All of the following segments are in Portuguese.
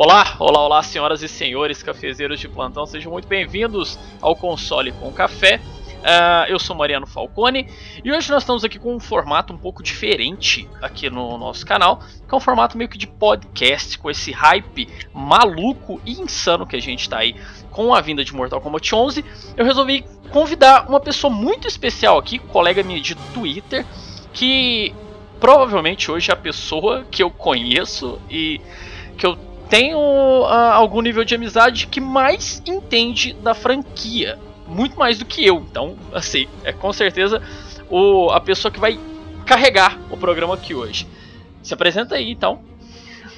Olá, olá, olá, senhoras e senhores cafezeiros de plantão, sejam muito bem-vindos ao Console com Café. Uh, eu sou Mariano Falcone e hoje nós estamos aqui com um formato um pouco diferente aqui no nosso canal, que é um formato meio que de podcast, com esse hype maluco e insano que a gente está aí com a vinda de Mortal Kombat 11. Eu resolvi convidar uma pessoa muito especial aqui, colega minha de Twitter, que provavelmente hoje é a pessoa que eu conheço e que eu tenho uh, algum nível de amizade que mais entende da franquia. Muito mais do que eu. Então, assim, é com certeza o, a pessoa que vai carregar o programa aqui hoje. Se apresenta aí, então.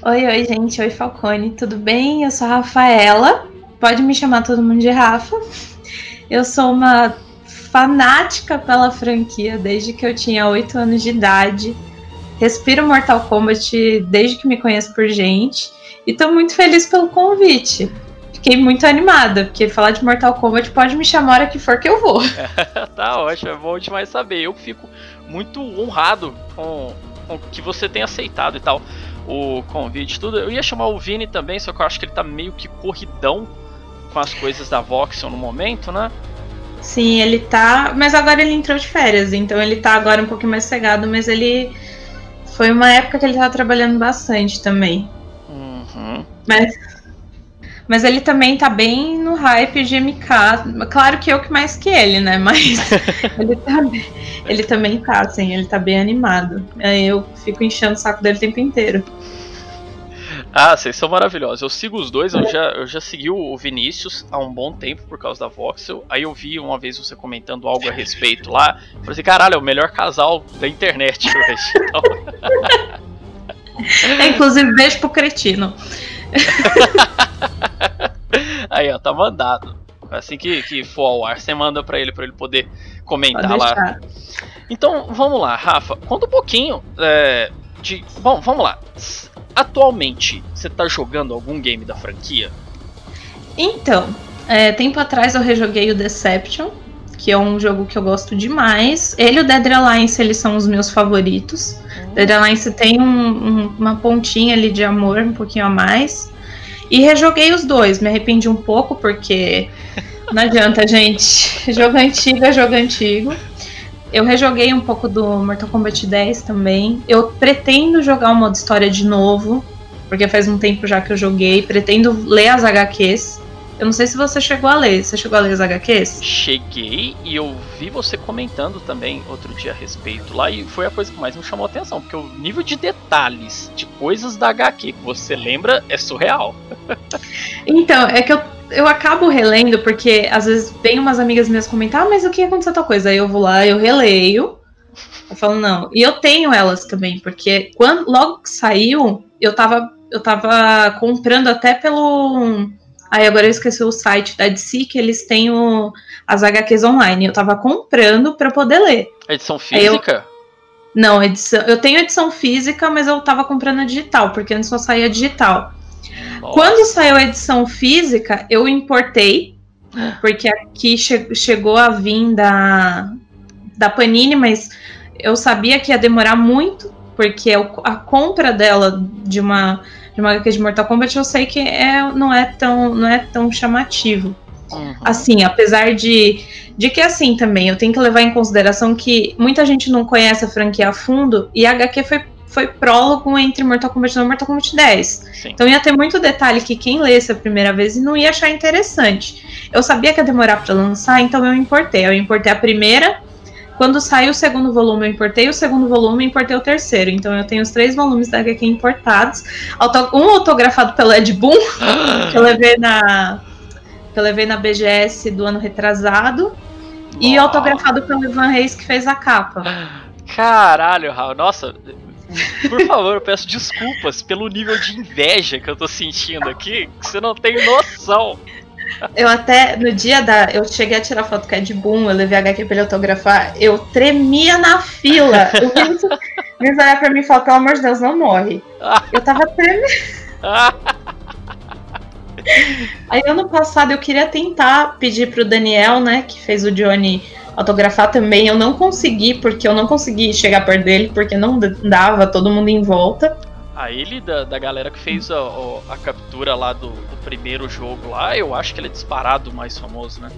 Oi, oi, gente. Oi, Falcone. Tudo bem? Eu sou a Rafaela. Pode me chamar todo mundo de Rafa. Eu sou uma fanática pela franquia desde que eu tinha 8 anos de idade. Respiro Mortal Kombat desde que me conheço por gente. E tô muito feliz pelo convite. Fiquei muito animada, porque falar de Mortal Kombat pode me chamar a hora que for que eu vou. tá ótimo, é bom demais saber. Eu fico muito honrado com, com que você tenha aceitado e tal o convite tudo. Eu ia chamar o Vini também, só que eu acho que ele tá meio que corridão com as coisas da Voxel no momento, né? Sim, ele tá. Mas agora ele entrou de férias, então ele tá agora um pouquinho mais cegado, mas ele. Foi uma época que ele tava trabalhando bastante também. Uhum. Mas, mas ele também tá bem no hype de MK. Claro que eu que mais que ele, né? Mas ele, tá, ele também tá, assim, ele tá bem animado. Aí eu fico enchendo o saco dele o tempo inteiro. Ah, vocês são maravilhosos. Eu sigo os dois, eu já, eu já segui o Vinícius há um bom tempo por causa da Voxel. Aí eu vi uma vez você comentando algo a respeito lá. Falei assim, caralho, é o melhor casal da internet hoje. Então... É, inclusive, beijo pro cretino. Aí, ó, tá mandado. Assim que, que for ao ar, você manda pra ele, pra ele poder comentar lá. Então, vamos lá, Rafa. Conta um pouquinho é, de. Bom, vamos lá. Atualmente, você tá jogando algum game da franquia? Então, é, tempo atrás eu rejoguei o Deception, que é um jogo que eu gosto demais. Ele e o Dead Alliance, eles são os meus favoritos. Uhum. Dead Alliance tem um, um, uma pontinha ali de amor, um pouquinho a mais. E rejoguei os dois, me arrependi um pouco, porque não adianta, gente. Jogo antigo é jogo antigo. Eu rejoguei um pouco do Mortal Kombat 10 também. Eu pretendo jogar o modo história de novo, porque faz um tempo já que eu joguei. Pretendo ler as HQs. Eu não sei se você chegou a ler. Você chegou a ler as HQs? Cheguei e eu vi você comentando também outro dia a respeito lá e foi a coisa que mais me chamou a atenção, porque o nível de detalhes de coisas da HQ que você lembra é surreal. então, é que eu, eu acabo relendo porque às vezes vem umas amigas minhas comentar, ah, mas o que aconteceu tal coisa? Aí eu vou lá, eu releio. Eu falo, não. E eu tenho elas também, porque quando logo que saiu, eu tava, eu tava comprando até pelo Aí agora eu esqueci o site da DC que eles têm o, as HQs online. Eu tava comprando para poder ler. Edição física? Eu, não, edição, eu tenho edição física, mas eu tava comprando a digital, porque antes só saía digital. Nossa. Quando saiu a edição física, eu importei, porque aqui che chegou a vir da, da Panini, mas eu sabia que ia demorar muito, porque a compra dela de uma de uma HQ de Mortal Kombat, eu sei que é, não, é tão, não é tão chamativo. Uhum. Assim, apesar de, de que assim também, eu tenho que levar em consideração que muita gente não conhece a franquia a fundo e a HQ foi, foi prólogo entre Mortal Kombat 9 e Mortal Kombat 10. Sim. Então ia ter muito detalhe que quem lesse a primeira vez não ia achar interessante. Eu sabia que ia demorar para lançar, então eu importei. Eu importei a primeira quando saiu o segundo volume, eu importei o segundo volume e importei o terceiro. Então eu tenho os três volumes da HQ importados. Um autografado pelo Ed Boon, que eu levei na. Que eu levei na BGS do ano retrasado. E autografado pelo Ivan Reis, que fez a capa. Caralho, Raul. Nossa, por favor, eu peço desculpas pelo nível de inveja que eu tô sentindo aqui, que você não tem noção. Eu até, no dia da. Eu cheguei a tirar foto com Ed Boon, eu levei a HQ pra ele autografar, eu tremia na fila. O Vinícius olhar pra mim e falar, pelo amor de Deus, não morre. Eu tava tremendo. Aí ano passado eu queria tentar pedir pro Daniel, né, que fez o Johnny autografar também. Eu não consegui, porque eu não consegui chegar perto dele, porque não dava todo mundo em volta. A ele da, da galera que fez a, a captura lá do, do, primeiro jogo lá, eu acho que ele é disparado mais famoso, né?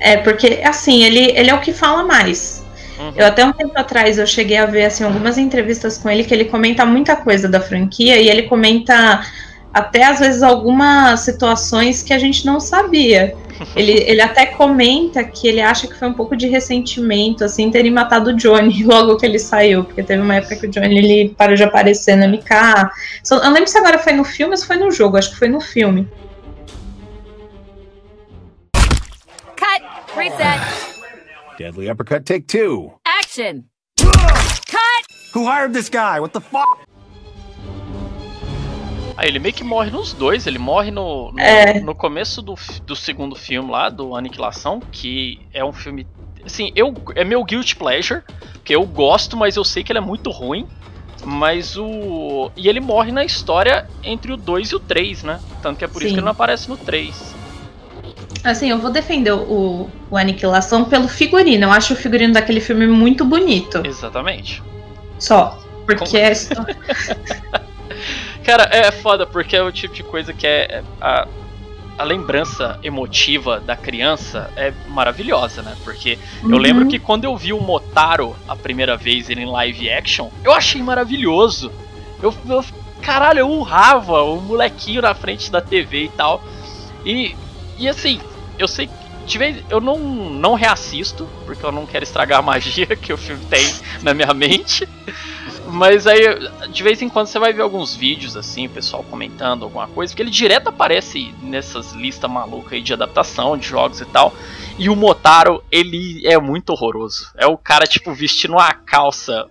É, porque assim, ele, ele é o que fala mais. Uhum. Eu até um tempo atrás eu cheguei a ver assim, algumas entrevistas com ele que ele comenta muita coisa da franquia e ele comenta até às vezes algumas situações que a gente não sabia. Ele, ele até comenta que ele acha que foi um pouco de ressentimento, assim, terem matado o Johnny logo que ele saiu, porque teve uma época que o Johnny ele parou de aparecer na MK. Eu não lembro se agora foi no filme ou se foi no jogo, acho que foi no filme. Cut! Reset! Deadly uppercut, take two. Action! Cut! Who hired this guy? What the fuck? Aí ele meio que morre nos dois. Ele morre no, no, é. no começo do, do segundo filme lá, do Aniquilação, que é um filme. Assim, eu, é meu guilty pleasure, que eu gosto, mas eu sei que ele é muito ruim. Mas o. E ele morre na história entre o 2 e o 3, né? Tanto que é por Sim. isso que ele não aparece no 3. Assim, eu vou defender o, o Aniquilação pelo figurino. Eu acho o figurino daquele filme muito bonito. Exatamente. Só. Porque Como... é. Cara, é foda, porque é o tipo de coisa que é, é. a, a lembrança emotiva da criança é maravilhosa, né? Porque uhum. eu lembro que quando eu vi o Motaro a primeira vez ele em live action, eu achei maravilhoso. Eu, eu caralho, eu urrava o molequinho na frente da TV e tal. E, e assim, eu sei que eu não, não reassisto, porque eu não quero estragar a magia que o filme tem na minha mente. Mas aí, de vez em quando, você vai ver alguns vídeos assim, pessoal comentando alguma coisa, porque ele direto aparece nessas listas malucas aí de adaptação de jogos e tal. E o Motaro, ele é muito horroroso. É o cara, tipo, vestindo uma calça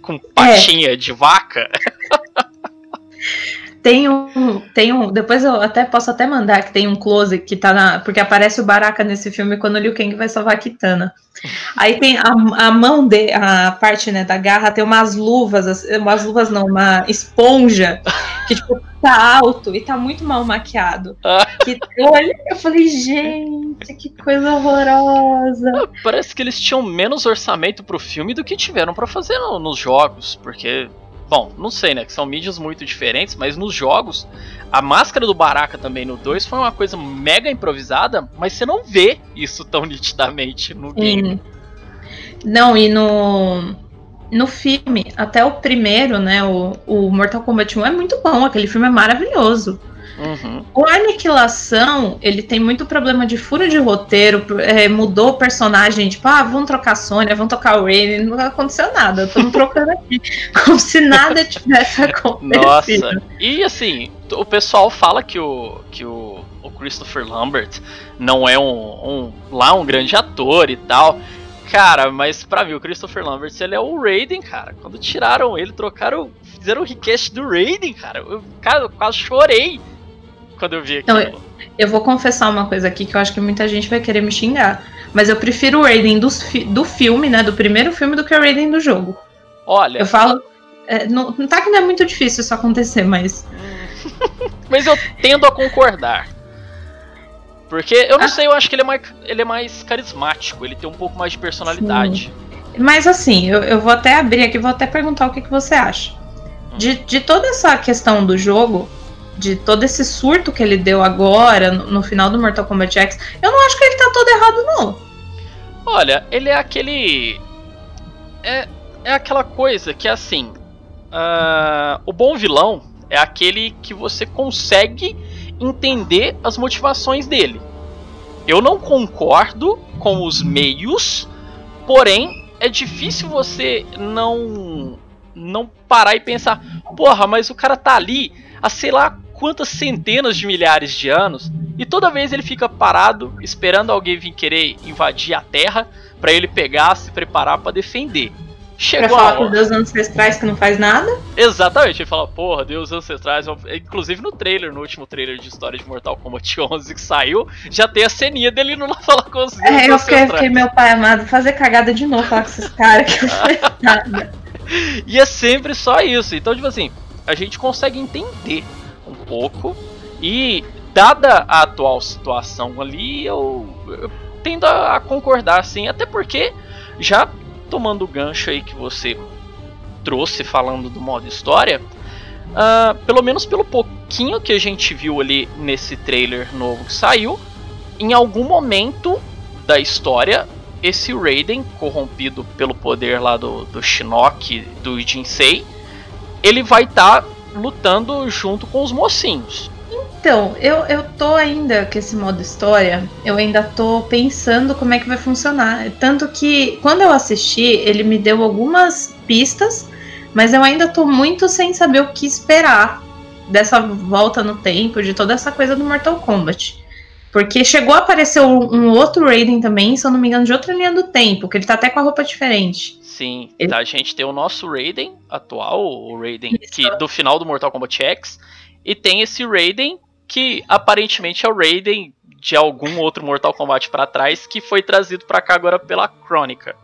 com patinha é. de vaca. Tem um, tem um. Depois eu até posso até mandar que tem um close que tá na. Porque aparece o Baraka nesse filme quando o Liu Kang vai salvar a Kitana. Aí tem a, a mão de. A parte né, da garra tem umas luvas, umas luvas não, uma esponja que tipo, tá alto e tá muito mal maquiado. que olha, eu falei, gente, que coisa horrorosa. Ah, parece que eles tinham menos orçamento pro filme do que tiveram para fazer no, nos jogos, porque Bom, não sei, né? Que são mídias muito diferentes, mas nos jogos, a máscara do Baraka também no 2 foi uma coisa mega improvisada, mas você não vê isso tão nitidamente no game. Hum. Não, e no, no filme, até o primeiro, né? O, o Mortal Kombat 1 é muito bom, aquele filme é maravilhoso. Uhum. O Aniquilação, ele tem muito problema de furo de roteiro, é, mudou o personagem, tipo, ah, vamos trocar a Sônia, vamos trocar o Raiden, não aconteceu nada, estamos trocando aqui, como se nada tivesse acontecido. Nossa, e assim, o pessoal fala que o, que o, o Christopher Lambert não é um, um, lá um grande ator e tal, Cara, mas pra mim, o Christopher Lambert, ele é o Raiden, cara. Quando tiraram ele, trocaram, fizeram o request do Raiden, cara. Eu, cara, eu quase chorei quando eu vi aquilo. Não, eu, vou confessar uma coisa aqui que eu acho que muita gente vai querer me xingar. Mas eu prefiro o Raiden do, do filme, né? Do primeiro filme, do que o Raiden do jogo. Olha. Eu falo. É, não, tá que não é muito difícil isso acontecer, mas. mas eu tendo a concordar. Porque eu não ah. sei, eu acho que ele é, mais, ele é mais carismático, ele tem um pouco mais de personalidade. Sim. Mas assim, eu, eu vou até abrir aqui, vou até perguntar o que, que você acha. De, de toda essa questão do jogo, de todo esse surto que ele deu agora, no, no, final do Mortal Kombat X, eu não acho que ele tá todo errado, não. Olha, ele é aquele. É, é aquela coisa que assim. Uh, o bom vilão é aquele que você consegue entender as motivações dele. Eu não concordo com os meios, porém é difícil você não não parar e pensar, porra, mas o cara tá ali há sei lá quantas centenas de milhares de anos e toda vez ele fica parado esperando alguém vir querer invadir a Terra para ele pegar, se preparar para defender. Chegou pra falar com Deus ancestrais que não faz nada? Exatamente, ele fala, porra, Deus ancestrais. Inclusive no trailer, no último trailer de história de Mortal Kombat 11 que saiu, já tem a ceninha dele indo lá falar com os Deus É, eu fiquei, fiquei, meu pai amado, fazer cagada de novo falar com esses caras que não faz nada. e é sempre só isso. Então, tipo assim, a gente consegue entender pouco. E, dada a atual situação ali, eu, eu tendo a concordar, assim, até porque já tomando o gancho aí que você trouxe falando do modo história, uh, pelo menos pelo pouquinho que a gente viu ali nesse trailer novo que saiu, em algum momento da história, esse Raiden, corrompido pelo poder lá do, do Shinnok, do Jinsei, ele vai estar tá lutando junto com os mocinhos. Então, eu, eu tô ainda com esse modo história, eu ainda tô pensando como é que vai funcionar. Tanto que quando eu assisti, ele me deu algumas pistas, mas eu ainda tô muito sem saber o que esperar dessa volta no tempo, de toda essa coisa do Mortal Kombat. Porque chegou a aparecer um, outro Raiden também, se eu não me engano, de outra linha do tempo, que ele tá até com a roupa diferente. Sim, ele... a gente tem o nosso Raiden atual, o Raiden que, do final do Mortal Kombat X, e tem esse Raiden que aparentemente é o Raiden de algum outro Mortal Kombat para trás que foi trazido para cá agora pela Crônica.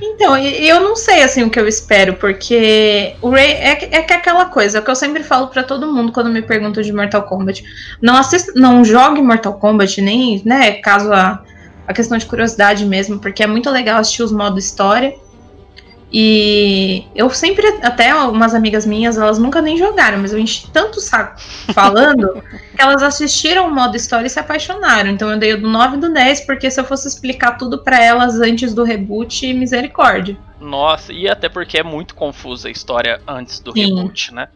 Então, eu não sei assim o que eu espero, porque o Ray é, é que é aquela coisa é que eu sempre falo para todo mundo quando me perguntam de Mortal Kombat. Não assista, não jogue Mortal Kombat, nem, né, caso a, a questão de curiosidade mesmo, porque é muito legal assistir os modos história. E eu sempre, até umas amigas minhas, elas nunca nem jogaram, mas eu enchi tanto saco falando que elas assistiram o modo história e se apaixonaram. Então eu dei o do 9 e do 10, porque se eu fosse explicar tudo para elas antes do reboot, misericórdia. Nossa, e até porque é muito confusa a história antes do Sim. reboot, né?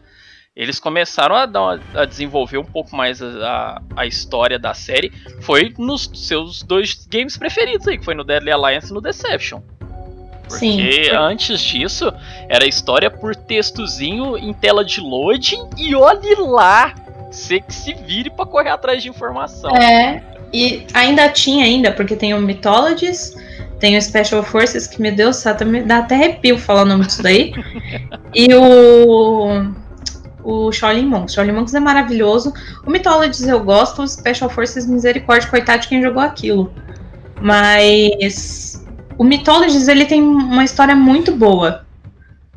Eles começaram a, uma, a desenvolver um pouco mais a, a, história da série. Foi nos seus dois games preferidos aí, que foi no Deadly Alliance e no Deception. Porque Sim. antes disso era história por textozinho em tela de loading e olhe lá, você que se vire para correr atrás de informação. É, e ainda tinha ainda, porque tem o Mythologies, tem o Special Forces, que me deu me dá até arrepio falar o nome disso daí. e o o Shaolin Monks. Shaolin Monks é maravilhoso. O Mythologies eu gosto, o Special Forces misericórdia, coitado de quem jogou aquilo. Mas o Mythologies ele tem uma história muito boa.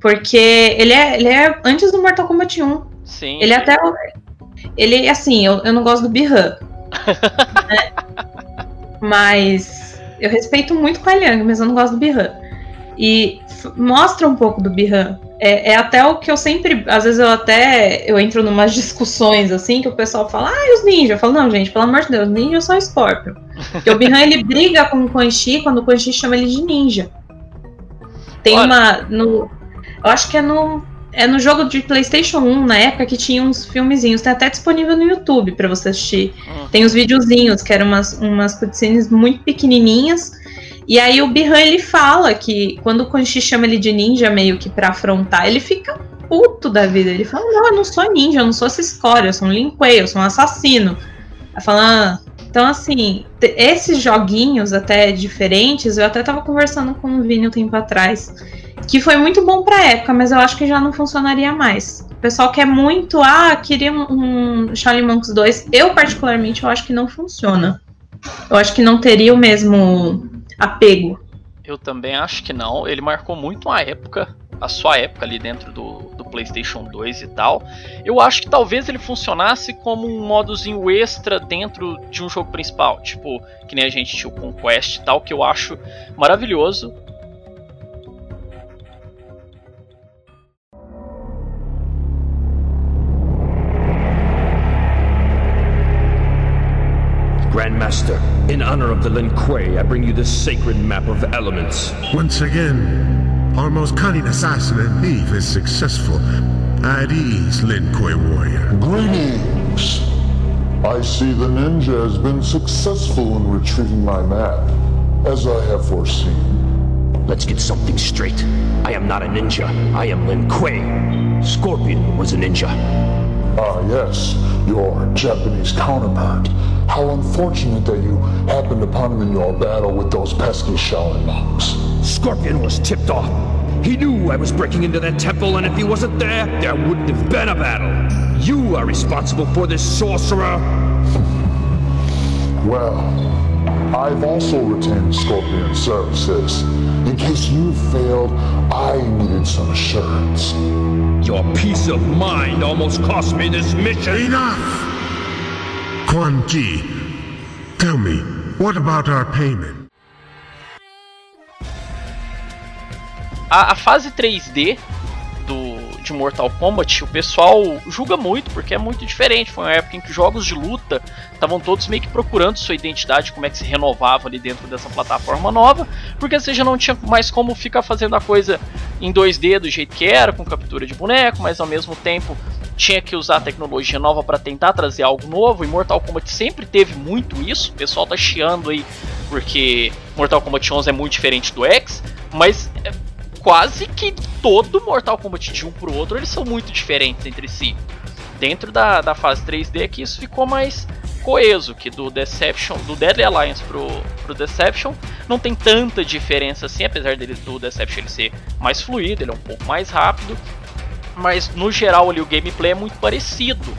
Porque ele é, ele é antes do Mortal Kombat 1. Sim. Ele é até. Ele, assim, eu, eu não gosto do Bihan. né? Mas eu respeito muito o Liang, mas eu não gosto do Bihan. E mostra um pouco do Bihan é, é, até o que eu sempre. Às vezes eu até eu entro numas discussões assim que o pessoal fala, ah, e os ninjas? Eu falo, não, gente, pelo amor de Deus, ninja só Scorpion. Porque o Bihan ele briga com o Quan Chi quando o Quan Chi chama ele de ninja. Tem Olha. uma. No, eu acho que é no. É no jogo de PlayStation 1, na época que tinha uns filmezinhos, tem até disponível no YouTube para você assistir. Hum. Tem os videozinhos, que eram umas, umas cutscenes muito pequenininhas, e aí o Bihan ele fala que quando o Quan Chi chama ele de ninja meio que pra afrontar, ele fica puto da vida. Ele fala: Não, eu não sou ninja, eu não sou essa escória, eu sou um Lin Kuei, eu sou um assassino. Aí fala, ah. Então, assim, esses joguinhos até diferentes, eu até tava conversando com o Vini um tempo atrás, que foi muito bom pra época, mas eu acho que já não funcionaria mais. O pessoal quer muito, ah, queria um, um Shaolin Monks 2. Eu, particularmente, eu acho que não funciona. Eu acho que não teria o mesmo apego. Eu também acho que não. Ele marcou muito uma época, a sua época ali dentro do, do PlayStation 2 e tal. Eu acho que talvez ele funcionasse como um modozinho extra dentro de um jogo principal. Tipo, que nem a gente tinha o Conquest e tal, que eu acho maravilhoso. Grandmaster, in honor of the Lin Kuei, I bring you this sacred map of elements. Once again, our most cunning assassin and thief is successful. At ease, Lin Kuei warrior. Greetings! I see the ninja has been successful in retrieving my map, as I have foreseen. Let's get something straight. I am not a ninja. I am Lin Kuei. Scorpion was a ninja. Ah, yes, your Japanese counterpart. How unfortunate that you happened upon him in your battle with those pesky Shaolin monks. Scorpion was tipped off. He knew I was breaking into that temple, and if he wasn't there, there wouldn't have been a battle. You are responsible for this sorcerer. well, I've also retained Scorpion services. In case you failed, I needed some assurance. Your peace of mind almost cost me this mission. Enough! Quan Chi, tell me, what about our payment? A, a fase 3D do de Mortal Kombat, o pessoal julga muito porque é muito diferente. Foi uma época em que jogos de luta estavam todos meio que procurando sua identidade, como é que se renovava ali dentro dessa plataforma nova, porque você já não tinha mais como ficar fazendo a coisa em 2D do jeito que era, com captura de boneco, mas ao mesmo tempo tinha que usar tecnologia nova para tentar trazer algo novo. E Mortal Kombat sempre teve muito isso. O pessoal tá chiando aí porque Mortal Kombat 11 é muito diferente do X, mas é quase que todo Mortal Kombat de um pro outro eles são muito diferentes entre si. Dentro da, da fase 3D que isso ficou mais coeso, que do Deception, do Deadly Alliance pro, pro Deception, não tem tanta diferença assim, apesar dele do Deception ele ser mais fluido, ele é um pouco mais rápido, mas no geral ali o gameplay é muito parecido.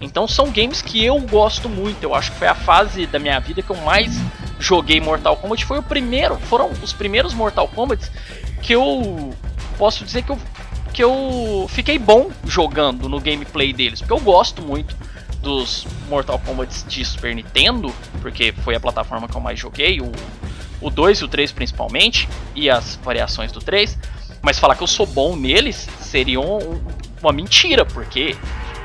Então são games que eu gosto muito. Eu acho que foi a fase da minha vida que eu mais joguei Mortal Kombat. Foi o primeiro, foram os primeiros Mortal Kombat que eu posso dizer que eu que eu fiquei bom jogando no gameplay deles, porque eu gosto muito dos Mortal Kombat de Super Nintendo, porque foi a plataforma que eu mais joguei, o, o 2 e o 3 principalmente, e as variações do 3. Mas falar que eu sou bom neles seria um, uma mentira, porque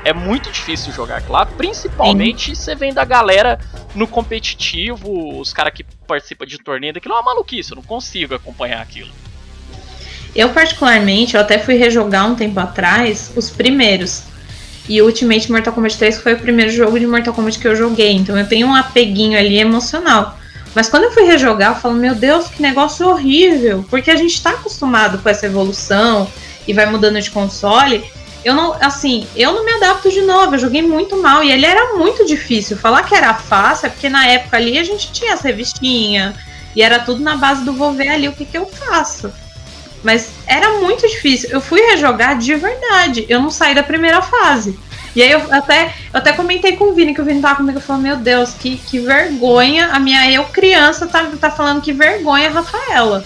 é muito difícil jogar lá, principalmente você vem da galera no competitivo, os caras que participam de torneio, daquilo é uma maluquice, eu não consigo acompanhar aquilo. Eu particularmente, eu até fui rejogar um tempo atrás os primeiros. E Ultimate Mortal Kombat 3 foi o primeiro jogo de Mortal Kombat que eu joguei, então eu tenho um apeguinho ali emocional. Mas quando eu fui rejogar, eu falo, meu Deus, que negócio horrível, porque a gente tá acostumado com essa evolução e vai mudando de console. Eu não, assim, eu não me adapto de novo, eu joguei muito mal e ele era muito difícil. Falar que era fácil é porque na época ali a gente tinha as revistinhas e era tudo na base do vou ver ali o que, que eu faço. Mas era muito difícil. Eu fui rejogar de verdade. Eu não saí da primeira fase. E aí eu até, eu até comentei com o Vini, que o Vini tava comigo e falou, meu Deus, que, que vergonha. A minha eu criança tá, tá falando que vergonha, Rafaela.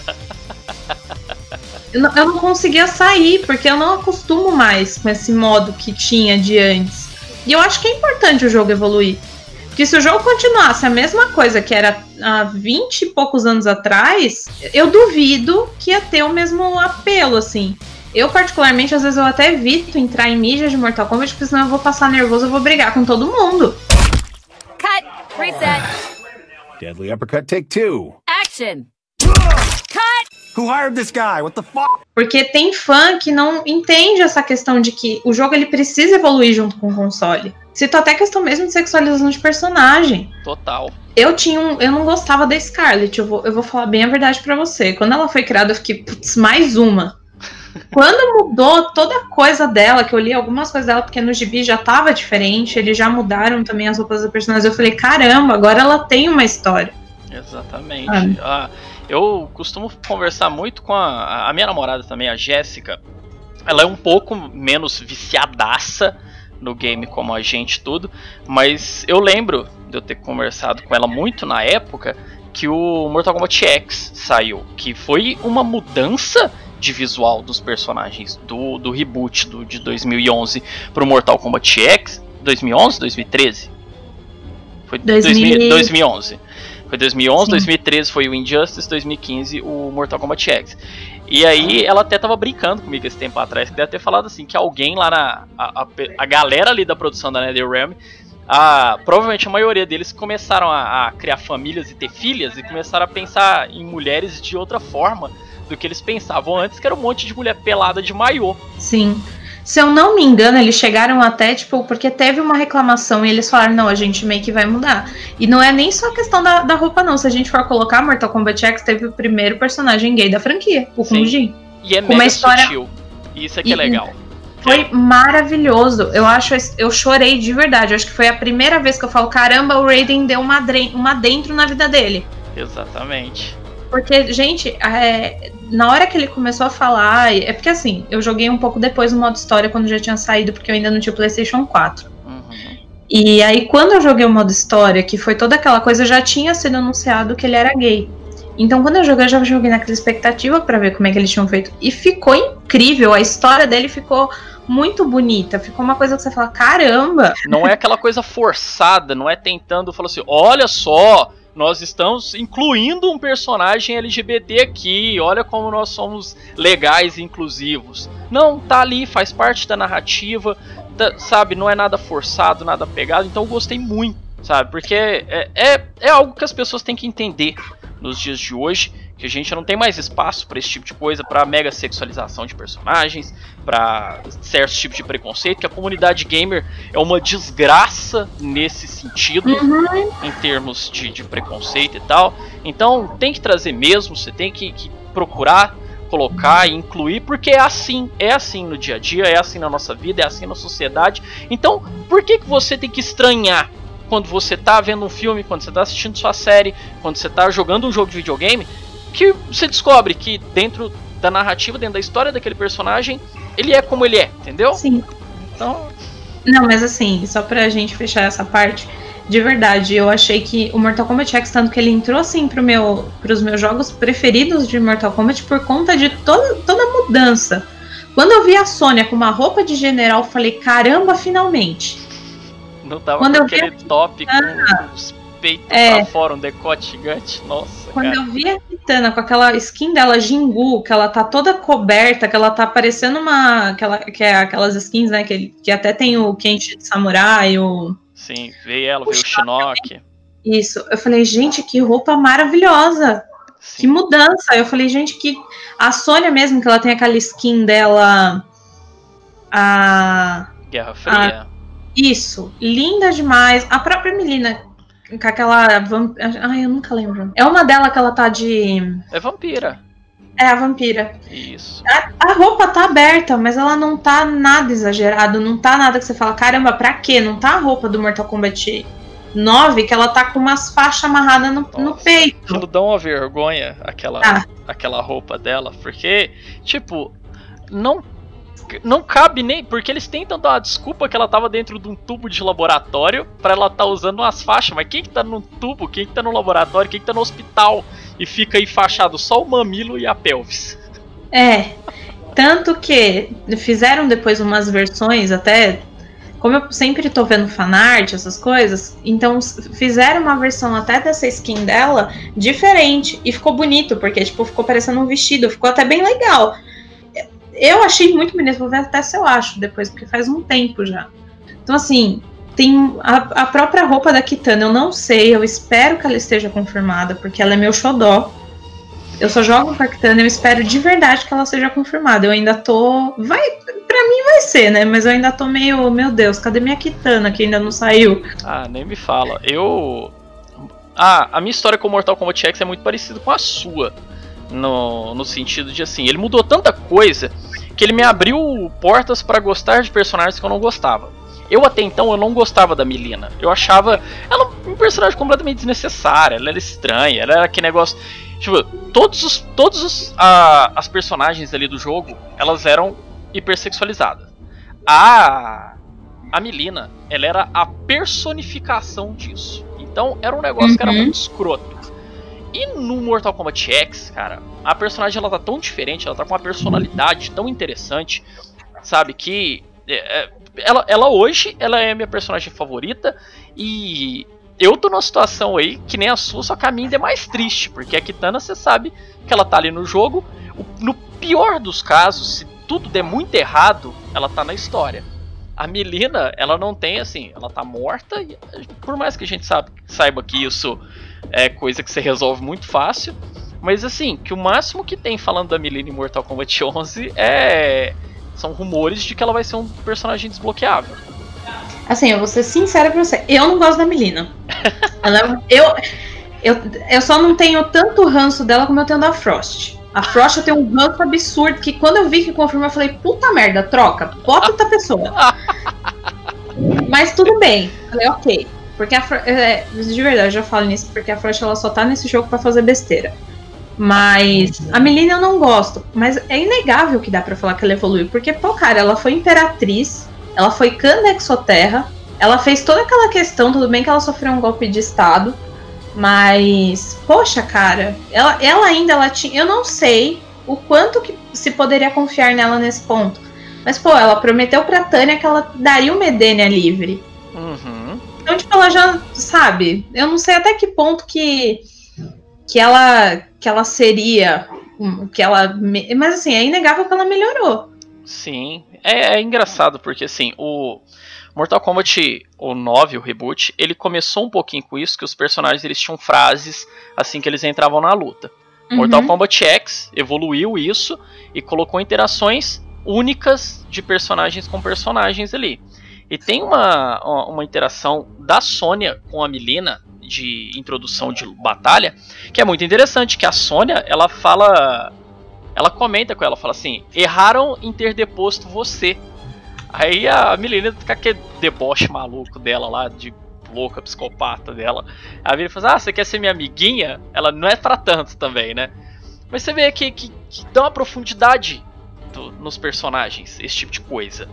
Eu não, eu não conseguia sair, porque eu não acostumo mais com esse modo que tinha de antes. E eu acho que é importante o jogo evoluir. Porque se o jogo continuasse a mesma coisa que era há 20 e poucos anos atrás, eu duvido que ia ter o mesmo apelo, assim. Eu, particularmente, às vezes eu até evito entrar em mídia de Mortal Kombat, porque senão eu vou passar nervoso, eu vou brigar com todo mundo. Cut. Reset. Deadly uppercut, take two. Action. Cut. Who hired this guy? What the fuck? Porque tem fã que não entende essa questão de que o jogo ele precisa evoluir junto com o console. Cito até questão mesmo de sexualização de personagem. Total. Eu tinha um, eu não gostava da Scarlet, eu vou, eu vou falar bem a verdade para você. Quando ela foi criada, eu fiquei, putz, mais uma. Quando mudou toda a coisa dela, que eu li algumas coisas dela, porque no gibi já tava diferente, eles já mudaram também as roupas da personagem, eu falei, caramba, agora ela tem uma história. Exatamente. Ah, eu costumo conversar muito com a, a minha namorada também, a Jéssica. Ela é um pouco menos viciadaça no game como a gente tudo, mas eu lembro de eu ter conversado com ela muito na época que o Mortal Kombat X saiu, que foi uma mudança de visual dos personagens do, do reboot do, de 2011 pro Mortal Kombat X, 2011, 2013? Foi 2000... 2011. Foi 2011, Sim. 2013 foi o Injustice, 2015 o Mortal Kombat X. E aí ela até tava brincando comigo esse tempo atrás, que deve ter falado assim, que alguém lá na. A, a, a galera ali da produção da NetherRealm, a, provavelmente a maioria deles começaram a, a, criar famílias e ter filhas e começaram a pensar em mulheres de outra forma do que eles pensavam antes, que era um monte de mulher pelada de maiô. Sim. Se eu não me engano, eles chegaram até, tipo, porque teve uma reclamação e eles falaram, não, a gente meio que vai mudar. E não é nem só a questão da, da roupa, não. Se a gente for colocar, Mortal Kombat X teve o primeiro personagem gay da franquia, o Kung Jin. E é mega história... sutil. Isso aqui é legal. Foi maravilhoso. Eu acho, eu chorei de verdade. Eu acho que foi a primeira vez que eu falo, caramba, o Raiden deu uma, uma dentro na vida dele. Exatamente. Porque, gente, é, na hora que ele começou a falar. É porque assim, eu joguei um pouco depois no modo história quando já tinha saído, porque eu ainda não tinha o PlayStation 4. Uhum. E aí, quando eu joguei o modo história, que foi toda aquela coisa, já tinha sido anunciado que ele era gay. Então, quando eu joguei, eu já joguei naquela expectativa para ver como é que eles tinham feito. E ficou incrível, a história dele ficou muito bonita. Ficou uma coisa que você fala, caramba! Não é aquela coisa forçada, não é tentando falar assim, olha só, nós estamos incluindo um personagem LGBT aqui, olha como nós somos legais e inclusivos. Não, tá ali, faz parte da narrativa, tá, sabe, não é nada forçado, nada pegado, então eu gostei muito, sabe, porque é, é, é algo que as pessoas têm que entender nos dias de hoje, que a gente não tem mais espaço para esse tipo de coisa, para mega sexualização de personagens, para certos tipos de preconceito, que a comunidade gamer é uma desgraça nesse sentido, Uhum. em termos de, de preconceito e tal. Então tem que trazer mesmo, você tem que, que procurar colocar e incluir, porque é assim, é assim no dia a dia, é assim na nossa vida, é assim na sociedade. Então, por que, que você tem que estranhar quando você tá vendo um filme, quando você tá assistindo sua série, quando você tá jogando um jogo de videogame, que você descobre que dentro da narrativa, dentro da história daquele personagem, ele é como ele é, entendeu? Sim. Então, Não, mas assim, só pra gente fechar essa parte, de verdade, eu achei que o Mortal Kombat X, tanto que ele entrou assim pro meu, pros meus jogos preferidos de Mortal Kombat por conta de toda, toda a mudança. Quando eu vi a Sônia com uma roupa de general, eu falei, caramba, finalmente. não tava Quando com eu vi aquele top com os peitos É. pra fora, um decote gigante. Nossa, Quando cara. eu vi Kitana com aquela skin dela, Jingu, que ela tá toda coberta, que ela tá parecendo uma. Aquela, que é aquelas skins, né? Que, que até tem o Quente de Samurai, o. Sim, veio ela, veio o Shinnok. Isso. Eu falei, gente, que roupa maravilhosa! Que Sim. mudança! Eu falei, gente, que. A Sônia mesmo, que ela tem aquela skin dela. A. Guerra Fria. Isso, linda demais. A própria Melina, com aquela. vamp- Ai, eu nunca lembro. É uma dela que ela tá de. É vampira. É a vampira. Isso. A, a roupa tá aberta, mas ela não tá nada exagerado. Não tá nada que você fala, caramba, pra quê? Não tá a roupa do Mortal Kombat 9 que ela tá com umas faixas amarradas no, no peito. Aquilo dá uma vergonha, aquela, Ah. aquela roupa dela, porque, tipo, não não cabe nem. Porque eles tentam dar uma desculpa que ela tava dentro de um tubo de laboratório pra ela tá usando umas faixas. Mas quem que tá no tubo? Quem que tá no laboratório? Quem que tá no hospital? E fica aí fachado só o mamilo e a pelvis. É. Tanto que fizeram depois umas versões, até. Como eu sempre tô vendo fanart, essas coisas, então fizeram uma versão até dessa skin dela diferente. E ficou bonito, porque tipo, ficou parecendo um vestido, ficou até bem legal. Eu achei muito bonito, vou ver até se eu acho depois, porque faz um tempo já. Então, assim, tem a, a própria roupa da Kitana, eu não sei, eu espero que ela esteja confirmada, porque ela é meu xodó. Eu só jogo com a Kitana, eu espero de verdade que ela seja confirmada. Eu ainda tô. Vai. Pra mim vai ser, né? Mas eu ainda tô meio. Meu Deus, cadê minha Kitana que ainda não saiu? Ah, nem me fala. Eu. Ah, a minha história com Mortal Kombat X é muito parecida com a sua. No, no sentido de assim, ele mudou tanta coisa que ele me abriu portas pra gostar de personagens que eu não gostava. Eu até então eu não gostava da Milena. Eu achava ela um personagem completamente desnecessária. Ela era estranha. Ela era aquele negócio. Tipo, todos os. Todos os. ah, as personagens ali do jogo, elas eram hipersexualizadas. A. A Milena, ela era a personificação disso. Então era um negócio que era Uhum. muito escroto. E no Mortal Kombat X, cara, a personagem ela tá tão diferente, ela tá com uma personalidade tão interessante, sabe? Que é, é, ela, ela hoje ela é a minha personagem favorita e eu tô numa situação aí que nem a sua, só que a minha ainda é mais triste, porque a Kitana você sabe que ela tá ali no jogo. No pior dos casos, se tudo der muito errado, ela tá na história. A Melina, ela não tem assim, ela tá morta, e por mais que a gente sabe, saiba que isso é coisa que você resolve muito fácil, mas assim, que o máximo que tem falando da Melina em Mortal Kombat 11 é são rumores de que ela vai ser um personagem desbloqueável. Assim, eu vou ser sincera pra você. Eu não gosto da Melina. Ela, eu, eu, eu só não tenho tanto ranço dela como eu tenho da Frost. A Frost eu tenho um ranço absurdo que quando eu vi que confirmou, eu falei, puta merda, troca, bota outra pessoa. Mas tudo bem. Falei, ok. Porque a Fro- é, de verdade, eu já falo nisso, porque a Frost ela só tá nesse jogo pra fazer besteira. Mas a Melina eu não gosto. Mas é inegável que dá pra falar que ela evoluiu. Porque, pô, cara, ela foi imperatriz, ela foi Kanda Exoterra, ela fez toda aquela questão, tudo bem que ela sofreu um golpe de estado. Mas, poxa, cara, ela, ela ainda ela tinha. Eu não sei o quanto que se poderia confiar nela nesse ponto. Mas, pô, ela prometeu pra Tânia que ela daria o Medenia livre. Uhum. Então, tipo, ela já sabe. Eu não sei até que ponto que, que, ela, que ela seria. Que ela. Mas assim, é inegável que ela melhorou. Sim. É, é engraçado, porque assim, o. Mortal Kombat o 9, o reboot, ele começou um pouquinho com isso, que os personagens eles tinham frases assim que eles entravam na luta. Uhum. Mortal Kombat X evoluiu isso e colocou interações únicas de personagens com personagens ali. E tem uma, uma interação da Sônia com a Milena de introdução de batalha que é muito interessante, que a Sônia, ela fala ela comenta com ela, fala assim: "Erraram em ter deposto você". Aí a Milena fica aquele deboche maluco dela lá, de louca, psicopata dela. A Milena fala: Ah, você quer ser minha amiguinha? Ela não é pra tanto também, né? Mas você vê aqui que, que dá uma profundidade do, nos personagens, esse tipo de coisa.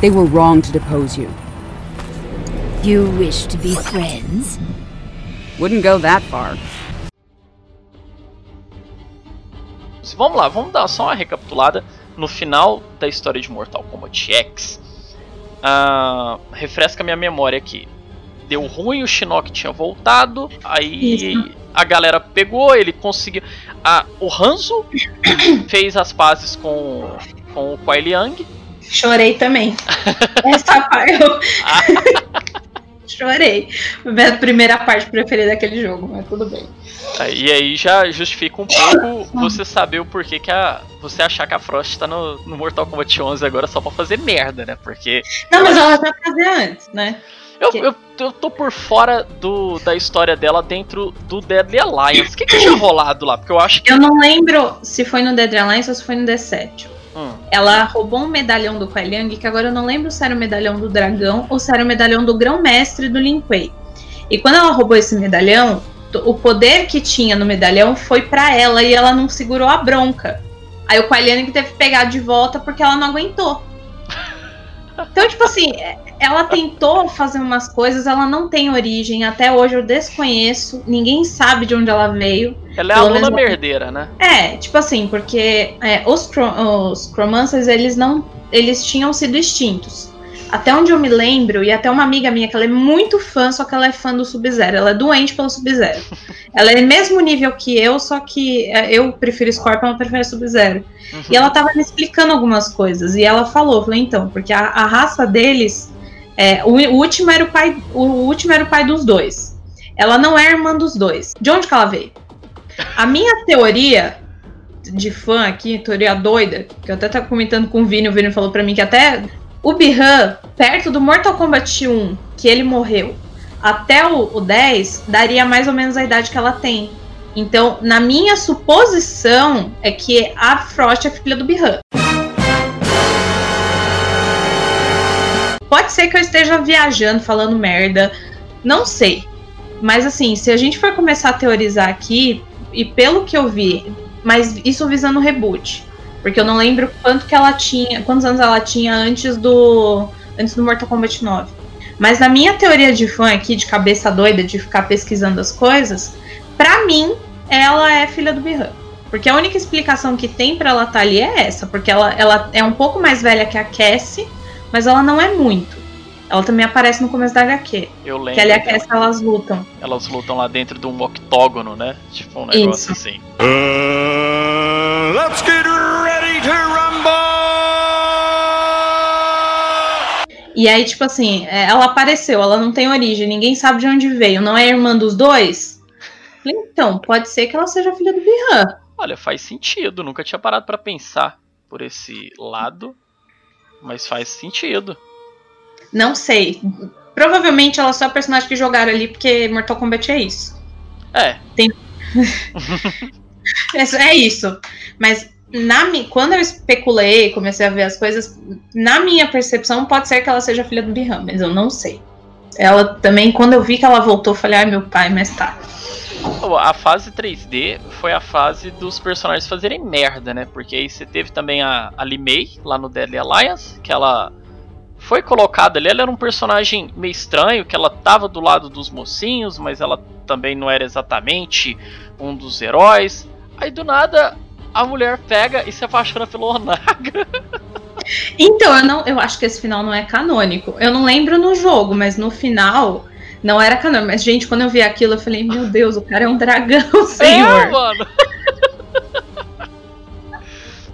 They were wrong to depose you. You wish to be friends? Wouldn't go that far. Vamos lá, vamos dar só uma recapitulada no final da história de Mortal Kombat X. Uh, refresca minha memória aqui. Deu ruim, o Shinnok tinha voltado, aí Isso. a galera pegou, ele conseguiu. Ah, o Hanzo fez as pazes com, com o Kuai Liang. Chorei também. Essa parte eu. Chorei. Minha primeira parte preferida daquele jogo, mas tudo bem. E aí já justifica um pouco você saber o porquê que a. Você achar que a Frost tá no, no Mortal Kombat 11 agora só pra fazer merda, né? Porque. Não, mas ela já fazia antes, né? Eu, eu, eu, tô por fora do, da história dela dentro do Deadly Alliance. O que, que tinha rolado lá? Porque eu acho que. Eu não lembro se foi no Deadly Alliance ou se foi no D7. Hum. Ela roubou um medalhão do Kuai Liang, que agora eu não lembro se era o medalhão do dragão ou se era o medalhão do grão-mestre do Lin Kuei. E quando ela roubou esse medalhão, o poder que tinha no medalhão foi para ela e ela não segurou a bronca. Aí o Kuai Liang teve que pegar de volta porque ela não aguentou. Então, tipo assim, é, ela tentou fazer umas coisas, ela não tem origem, até hoje eu desconheço, ninguém sabe de onde ela veio. Ela é aluna merdeira, né? É, tipo assim, porque é, os, os Chromancers, eles não. Eles tinham sido extintos. Até onde eu me lembro, e até uma amiga minha que ela é muito fã, só que ela é fã do Sub-Zero. Ela é doente pelo Sub-Zero. ela é mesmo nível que eu, só que é, eu prefiro Scorpion, ela prefere Sub-Zero. Uhum. E ela tava me explicando algumas coisas. E ela falou, falei, então, porque a, a raça deles é, o, o, último era o pai, o último era o pai dos dois. Ela não é irmã dos dois. De onde que ela veio? A minha teoria de fã aqui, teoria doida, que eu até tava comentando com o Vini, o Vini falou para mim que até o Bihan, perto do Mortal Kombat 1, que ele morreu, até o, o 10, daria mais ou menos a idade que ela tem. Então, na minha suposição, é que a Frost é filha do Bihan. Pode ser que eu esteja viajando, falando merda. Não sei. Mas assim, se a gente for começar a teorizar aqui, e pelo que eu vi, mas isso visando o reboot. Porque eu não lembro quanto que ela tinha, quantos anos ela tinha antes do. antes do Mortal Kombat 9. Mas na minha teoria de fã aqui, de cabeça doida, de ficar pesquisando as coisas, pra mim, ela é filha do Bihan. Porque a única explicação que tem para ela estar tá ali é essa, porque ela, ela é um pouco mais velha que a Cassie, mas ela não é muito. Ela também aparece no começo da HQ. Eu lembro. Que ela e a Cass, elas lutam. Elas lutam lá dentro de um octógono, né? Tipo um negócio Isso. assim. Let's get ready to rumble! E aí, tipo assim, é, ela apareceu, ela não tem origem, ninguém sabe de onde veio, não é irmã dos dois? Então, pode ser que ela seja filha do Bihan. Olha, faz sentido, nunca tinha parado para pensar por esse lado. Mas faz sentido. Não sei. Provavelmente ela é só a personagem que jogaram ali, porque Mortal Kombat é isso. É. Tem... é isso. Mas na quando eu especulei, comecei a ver as coisas, na minha percepção, pode ser que ela seja filha do Bihan, mas eu não sei. Ela também, quando eu vi que ela voltou, falei, ai meu pai, mas tá. A fase 3D foi a fase dos personagens fazerem merda, né? Porque aí você teve também a, a Limei lá no Deadly Alliance, que ela foi colocada ali. Ela era um personagem meio estranho, que ela tava do lado dos mocinhos, mas ela também não era exatamente um dos heróis. Aí do nada a mulher pega e se apaixona pelo Onaga. Então, eu, não, eu acho que esse final não é canônico. Eu não lembro no jogo, mas no final não era canônico. Mas, gente, quando eu vi aquilo, eu falei, meu Deus, o cara é um dragão, senhor. É, mano.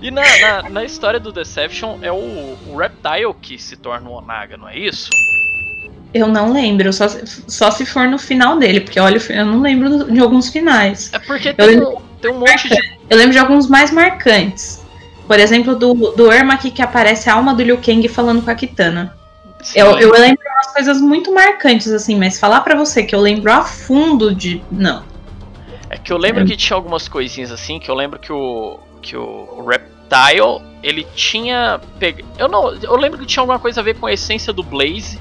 e na, na, na, história do Deception é o, o Reptile que se torna o Onaga, não é isso? Eu não lembro, só, só se for no final dele, porque olha, eu não lembro de alguns finais. É porque tem, lembro, tem um monte de. Eu lembro de alguns mais marcantes. Por exemplo, do, do Irma aqui que aparece a alma do Liu Kang falando com a Kitana. Eu, eu lembro umas coisas muito marcantes, assim, mas falar para você que eu lembro a fundo de. Não. É que eu lembro é. que tinha algumas coisinhas assim, que eu lembro que o. que o Reptile, ele tinha. Peg... Eu não. Eu lembro que tinha alguma coisa a ver com a essência do Blaze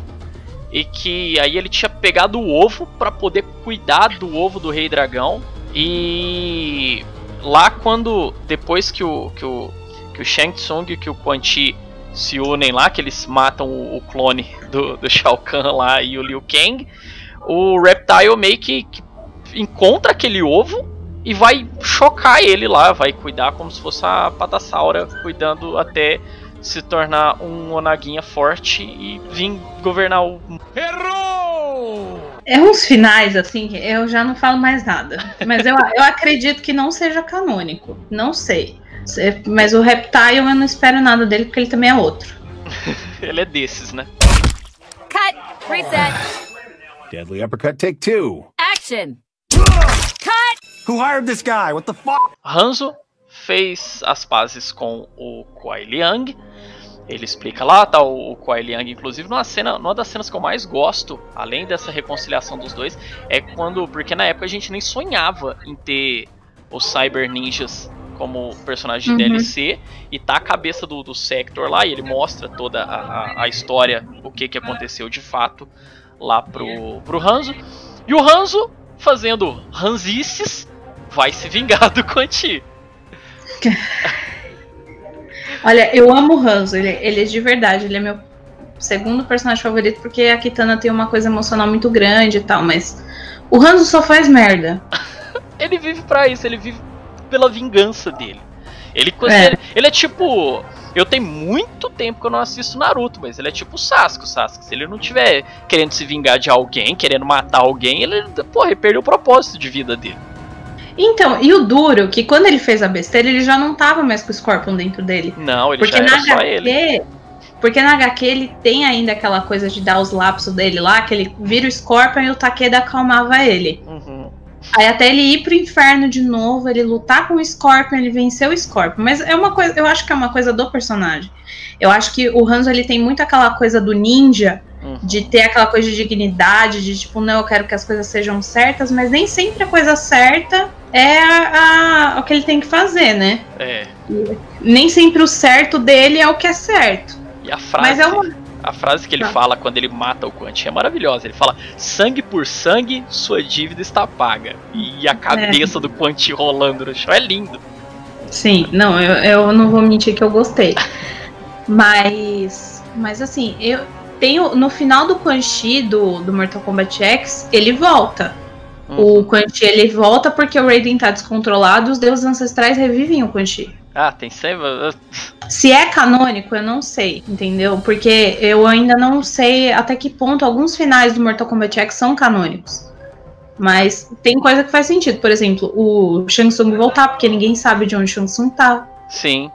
e que aí ele tinha pegado o ovo para poder cuidar do ovo do Rei Dragão e lá quando depois que o que o que o Shang Tsung e que o Quan Chi se unem lá, que eles matam o, o clone do, do Shao Kahn lá e o Liu Kang, o Reptile meio que, que encontra aquele ovo e vai chocar ele lá, vai cuidar como se fosse a Patassaura cuidando até se tornar um Onaguinha forte e vir governar o. Errou! É uns finais, assim, eu já não falo mais nada. Mas eu, eu acredito que não seja canônico. Não sei. Mas o Reptile eu não espero nada dele porque ele também é outro. ele é desses, né? Cut! Reset! Deadly uppercut, take two! Action! Cut! Who hired this guy? What the fuck? Hanzo fez as pazes com o Kuai Liang ele explica lá, tá o, o Kuai Liang, inclusive, numa cena, uma das cenas que eu mais gosto, além dessa reconciliação dos dois, é quando, porque na época a gente nem sonhava em ter os Cyber Ninjas como personagem de uhum. DLC e tá a cabeça do, do Sector lá e ele mostra toda a, a, a, história, o que, que aconteceu de fato lá pro, pro Hanzo. E o Hanzo, fazendo Hanzices, vai se vingar do Quan Chi. Olha, eu amo o Hanzo, ele, ele é de verdade, ele é meu segundo personagem favorito, porque a Kitana tem uma coisa emocional muito grande e tal, mas o Hanzo só faz merda. ele vive pra isso, ele vive pela vingança dele. Ele, é. ele, ele é tipo. Eu tenho muito tempo que eu não assisto Naruto, mas ele é tipo o Sasuke, o Sasuke. Se ele não tiver querendo se vingar de alguém, querendo matar alguém, ele, porra, ele perdeu o propósito de vida dele. Então, e o duro, que quando ele fez a besteira, ele já não tava mais com o Scorpion dentro dele. Não, ele porque já era na só HQ, ele. Porque na HQ ele tem ainda aquela coisa de dar os lapsos dele lá, que ele vira o Scorpion e o Takeda acalmava ele. Uhum. Aí até ele ir pro inferno de novo, ele lutar com o Scorpion, ele venceu o Scorpion. Mas é uma coisa, eu acho que é uma coisa do personagem. Eu acho que o Hanzo ele tem muito aquela coisa do ninja, Uhum. De ter aquela coisa de dignidade, de tipo, não, eu quero que as coisas sejam certas, mas nem sempre a coisa certa é a, a, o que ele tem que fazer, né? É. Nem sempre o certo dele é o que é certo. E a frase, mas é uma... a frase que ele tá. fala quando ele mata o Quant é maravilhosa. Ele fala: sangue por sangue, sua dívida está paga. E a cabeça é. do Quant rolando no chão é lindo. Sim, não, eu, eu não vou mentir que eu gostei. mas, mas assim, eu, tem o, no final do Quan Chi do, do Mortal Kombat X, ele volta. Uhum. O Quan Chi ele volta porque o Raiden tá descontrolado e os deuses ancestrais revivem o Quan Chi. Ah, tem sempre. Se é canônico, eu não sei, entendeu? Porque eu ainda não sei até que ponto alguns finais do Mortal Kombat X são canônicos. Mas tem coisa que faz sentido. Por exemplo, o Shang Tsung voltar, porque ninguém sabe de onde o Shang Tsung tá. Sim.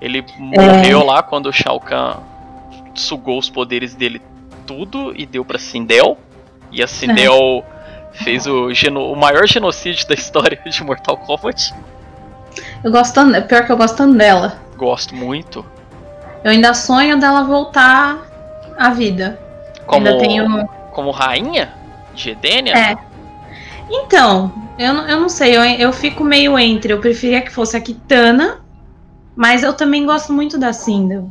Ele morreu é... lá quando o Shao Kahn sugou os poderes dele tudo e deu pra Sindel. E a Sindel é. fez o, geno, o maior genocídio da história de Mortal Kombat. Eu gosto tanto, pior que eu gosto tanto dela. Gosto muito. Eu ainda sonho dela voltar à vida. Como, ainda tenho... como rainha de Edenia? É. Então, eu, eu não sei, eu, eu fico meio entre. Eu preferia que fosse a Kitana, mas eu também gosto muito da Sindel.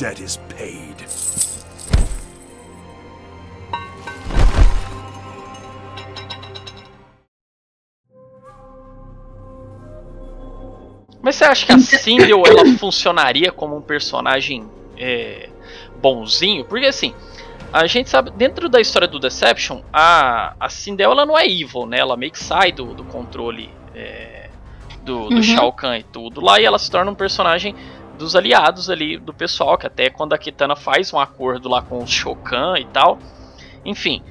Debt is paid. Mas você acha que a Sindel ela funcionaria como um personagem é, bonzinho? Porque assim, a gente sabe, dentro da história do Deception, a, a Sindel ela não é evil, né? Ela meio que sai do, do controle é, do, do uhum. Shao Kahn e tudo lá, e ela se torna um personagem dos aliados ali do pessoal, que até quando a Kitana faz um acordo lá com o Shokan e tal. Enfim.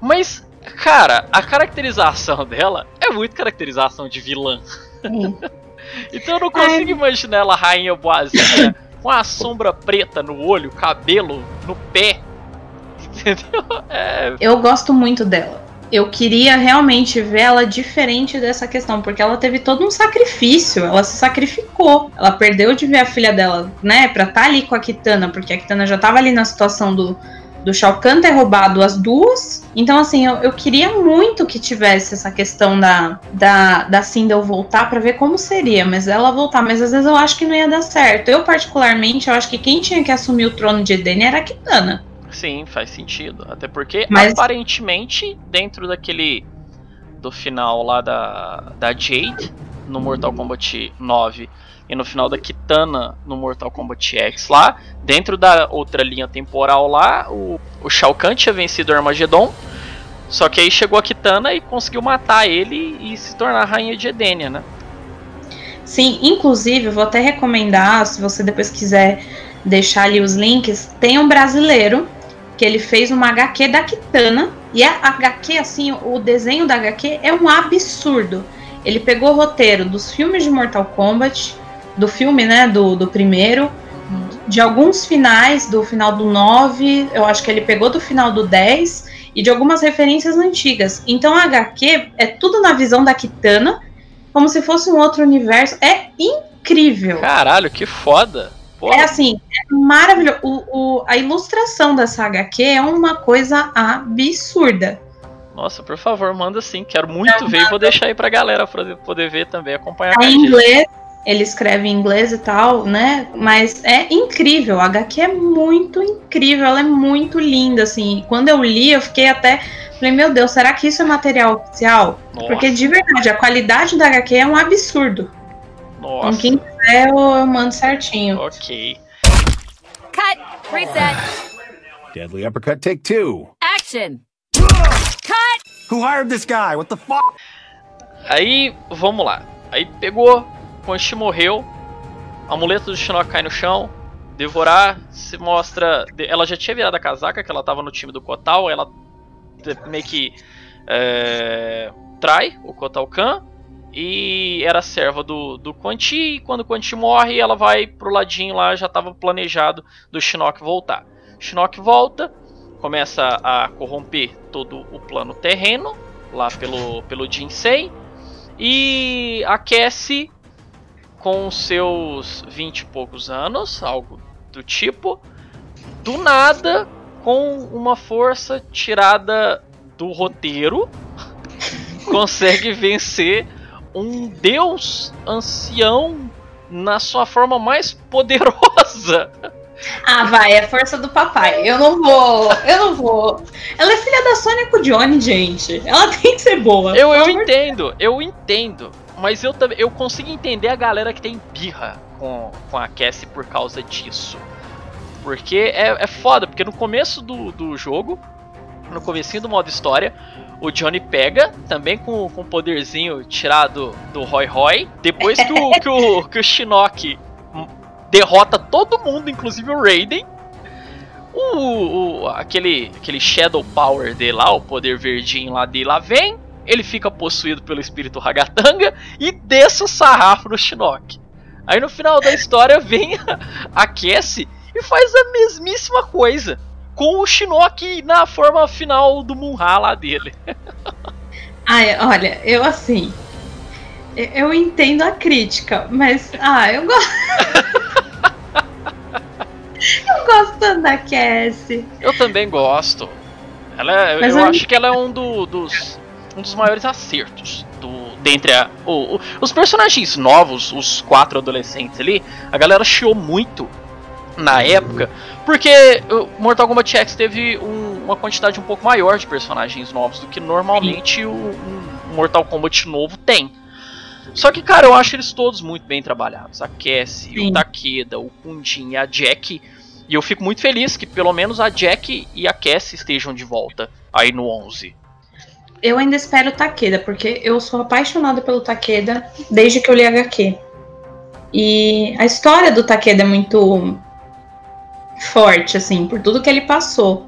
Mas, cara, a caracterização dela é muito caracterização de vilã. então eu não consigo Ai. imaginar ela rainha boazinha com a sombra preta no olho, cabelo no pé. Entendeu? É... Eu gosto muito dela eu queria realmente ver ela diferente dessa questão, porque ela teve todo um sacrifício, ela se sacrificou, ela perdeu de ver a filha dela, né, pra estar tá ali com a Kitana, porque a Kitana já tava ali na situação do, do Shao Kahn ter roubado as duas. Então, assim, eu, eu queria muito que tivesse essa questão da, da, da Sindel voltar para ver como seria, mas ela voltar, mas às vezes eu acho que não ia dar certo. Eu, particularmente, eu acho que quem tinha que assumir o trono de Eden era a Kitana. Sim, faz sentido. Até porque, Mas... aparentemente, dentro daquele. do final lá da, da Jade, no Mortal Kombat 9, e no final da Kitana no Mortal Kombat X lá, dentro da outra linha temporal lá, o, o Shao Kahn tinha vencido o Armageddon. Só que aí chegou a Kitana e conseguiu matar ele e se tornar a rainha de Edenia, né? Sim, inclusive, eu vou até recomendar, se você depois quiser deixar ali os links, tem um brasileiro que ele fez uma HQ da Kitana. E a HQ, assim, o desenho da HQ é um absurdo. Ele pegou o roteiro dos filmes de Mortal Kombat, do filme, né, do, do primeiro, de alguns finais, do final do 9, eu acho que ele pegou do final do 10, e de algumas referências antigas. Então a HQ é tudo na visão da Kitana, como se fosse um outro universo. É incrível. Caralho, que foda! É assim, é maravilhoso. O, o, a ilustração dessa HQ é uma coisa absurda. Nossa, por favor, manda sim. Quero muito ver e vou deixar aí pra galera pra poder ver também, acompanhar. É em inglês, ele escreve em inglês e tal, né? Mas é incrível. A HQ é muito incrível, ela é muito linda, assim. Quando eu li, eu fiquei até. Falei, meu Deus, será que isso é material oficial? Nossa. Porque de verdade, a qualidade da HQ é um absurdo. Nossa. Então, quem quiser, eu, eu mando certinho. Ok. Cut. Reset. Deadly uppercut, take two. Action. Cut. Who hired this guy? What the fuck? Aí, vamos lá. Aí pegou, Quan morreu, o amuleto do Shinnok cai no chão, devorar se mostra. Ela já tinha virado a casaca, que ela tava no time do Kotal, ela meio que é, trai o Kotal Khan e era serva do, do Quan Chi, e quando o Quan Chi morre, ela vai pro ladinho lá, já estava planejado do Shinnok voltar. Shinnok volta, começa a corromper todo o plano terreno, lá pelo, pelo Jinsei, e aquece com seus vinte e poucos anos, algo do tipo, do nada, com uma força tirada do roteiro, consegue vencer um deus ancião na sua forma mais poderosa. Ah, vai, é força do papai. Eu não vou, eu não vou. Ela é filha da Sônia com o Johnny, gente. Ela tem que ser boa. Eu, eu entendo, eu entendo. Mas eu também eu consigo entender a galera que tem birra com, com a Cassie por causa disso. Porque é, é foda, porque no começo do, do jogo, no comecinho do modo história, o Johnny pega, também com, com poderzinho tirado do Roy Roy. Depois que o, que o, que o Shinnok derrota todo mundo, inclusive o Raiden. O, o, aquele, aquele Shadow Power dele lá, o poder verdinho lá dele lá vem. Ele fica possuído pelo espírito Ragatanga e desce o sarrafo no Shinnok. Aí no final da história vem a, a Cassie e faz a mesmíssima coisa com o Shinnok na forma final do Munra lá dele. Ai, olha, eu assim. Eu entendo a crítica, mas. Ah, eu gosto. eu gosto da Cassie. Eu também gosto. Ela é, eu, eu acho que ela é um do, dos, um dos maiores acertos do, dentre a, o, o, os personagens novos, os quatro adolescentes ali, a galera chiou muito na época, porque Mortal Kombat X teve um, uma quantidade um pouco maior de personagens novos do que normalmente o, um Mortal Kombat novo tem. Só que, cara, eu acho eles todos muito bem trabalhados. A Cassie, Sim. o Takeda, o Kundin e a Jack. E eu fico muito feliz que pelo menos a Jack e a Cassie estejam de volta aí no 11. Eu ainda espero o Takeda, porque eu sou apaixonada pelo Takeda desde que eu li HQ. E a história do Takeda é muito forte, assim, por tudo que ele passou.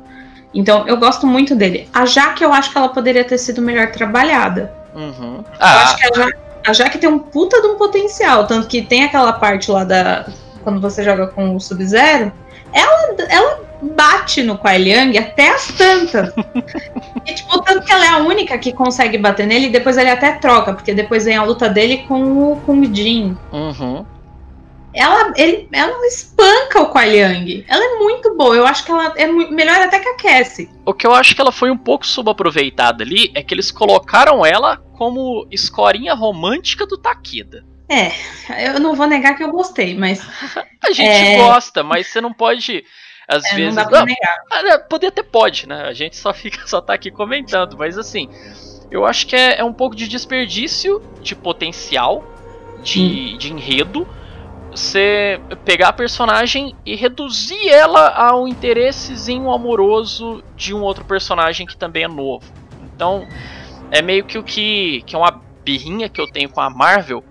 Então, eu gosto muito dele. A Jaque, eu acho que ela poderia ter sido melhor trabalhada. Uhum. Ah. Eu acho que a Jaque, a Jaque tem um puta de um potencial. Tanto que tem aquela parte lá da. Quando você joga com o Sub-Zero. Ela, ela bate no Kuai Liang até as tantas. e, tipo, tanto que ela é a única que consegue bater nele e depois ele até troca, porque depois vem a luta dele com o Kung Jin. Uhum ela, ele, ela espanca o Kuai Liang. Ela é muito boa. Eu acho que ela é melhor até que a Cassie. O que eu acho que ela foi um pouco subaproveitada ali é que eles colocaram ela como escorinha romântica do Takeda. É, eu não vou negar que eu gostei, mas. a gente é... gosta, mas você não pode. Às é, vezes. Não dá pra não, negar. Ah, né, poder até pode, né? A gente só fica, só tá aqui comentando, mas assim. Eu acho que é, é um pouco de desperdício de potencial, de, de enredo você pegar a personagem e reduzir ela ao interessezinho amoroso de um outro personagem que também é novo. Então, é meio que o que, que é uma birrinha que eu tenho com a Marvel,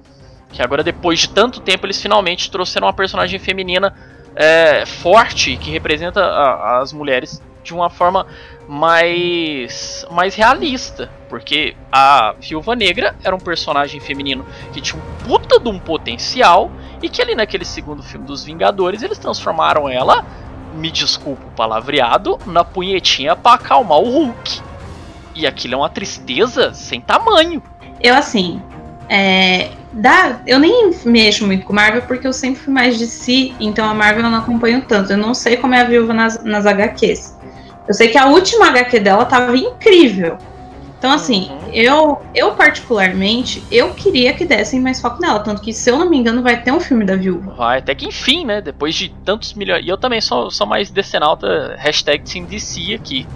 que agora depois de tanto tempo eles finalmente trouxeram uma personagem feminina é, forte que representa a, as mulheres de uma forma mais mais realista, porque a Viúva Negra era um personagem feminino que tinha um puta de um potencial e que ali naquele segundo filme dos Vingadores eles transformaram ela, me desculpa o palavreado, na punhetinha para acalmar o Hulk. E aquilo é uma tristeza sem tamanho. Eu assim, é, dá, eu nem mexo muito com Marvel porque eu sempre fui mais de si, então a Marvel eu não acompanho tanto. Eu não sei como é a viúva nas, nas HQs. Eu sei que a última HQ dela tava incrível. Então, assim, uhum. eu, eu particularmente, eu queria que dessem mais foco nela. Tanto que, se eu não me engano, vai ter um filme da viúva. Vai, até que enfim, né? Depois de tantos milhões. E eu também sou, sou mais decenalta, hashtag DC aqui.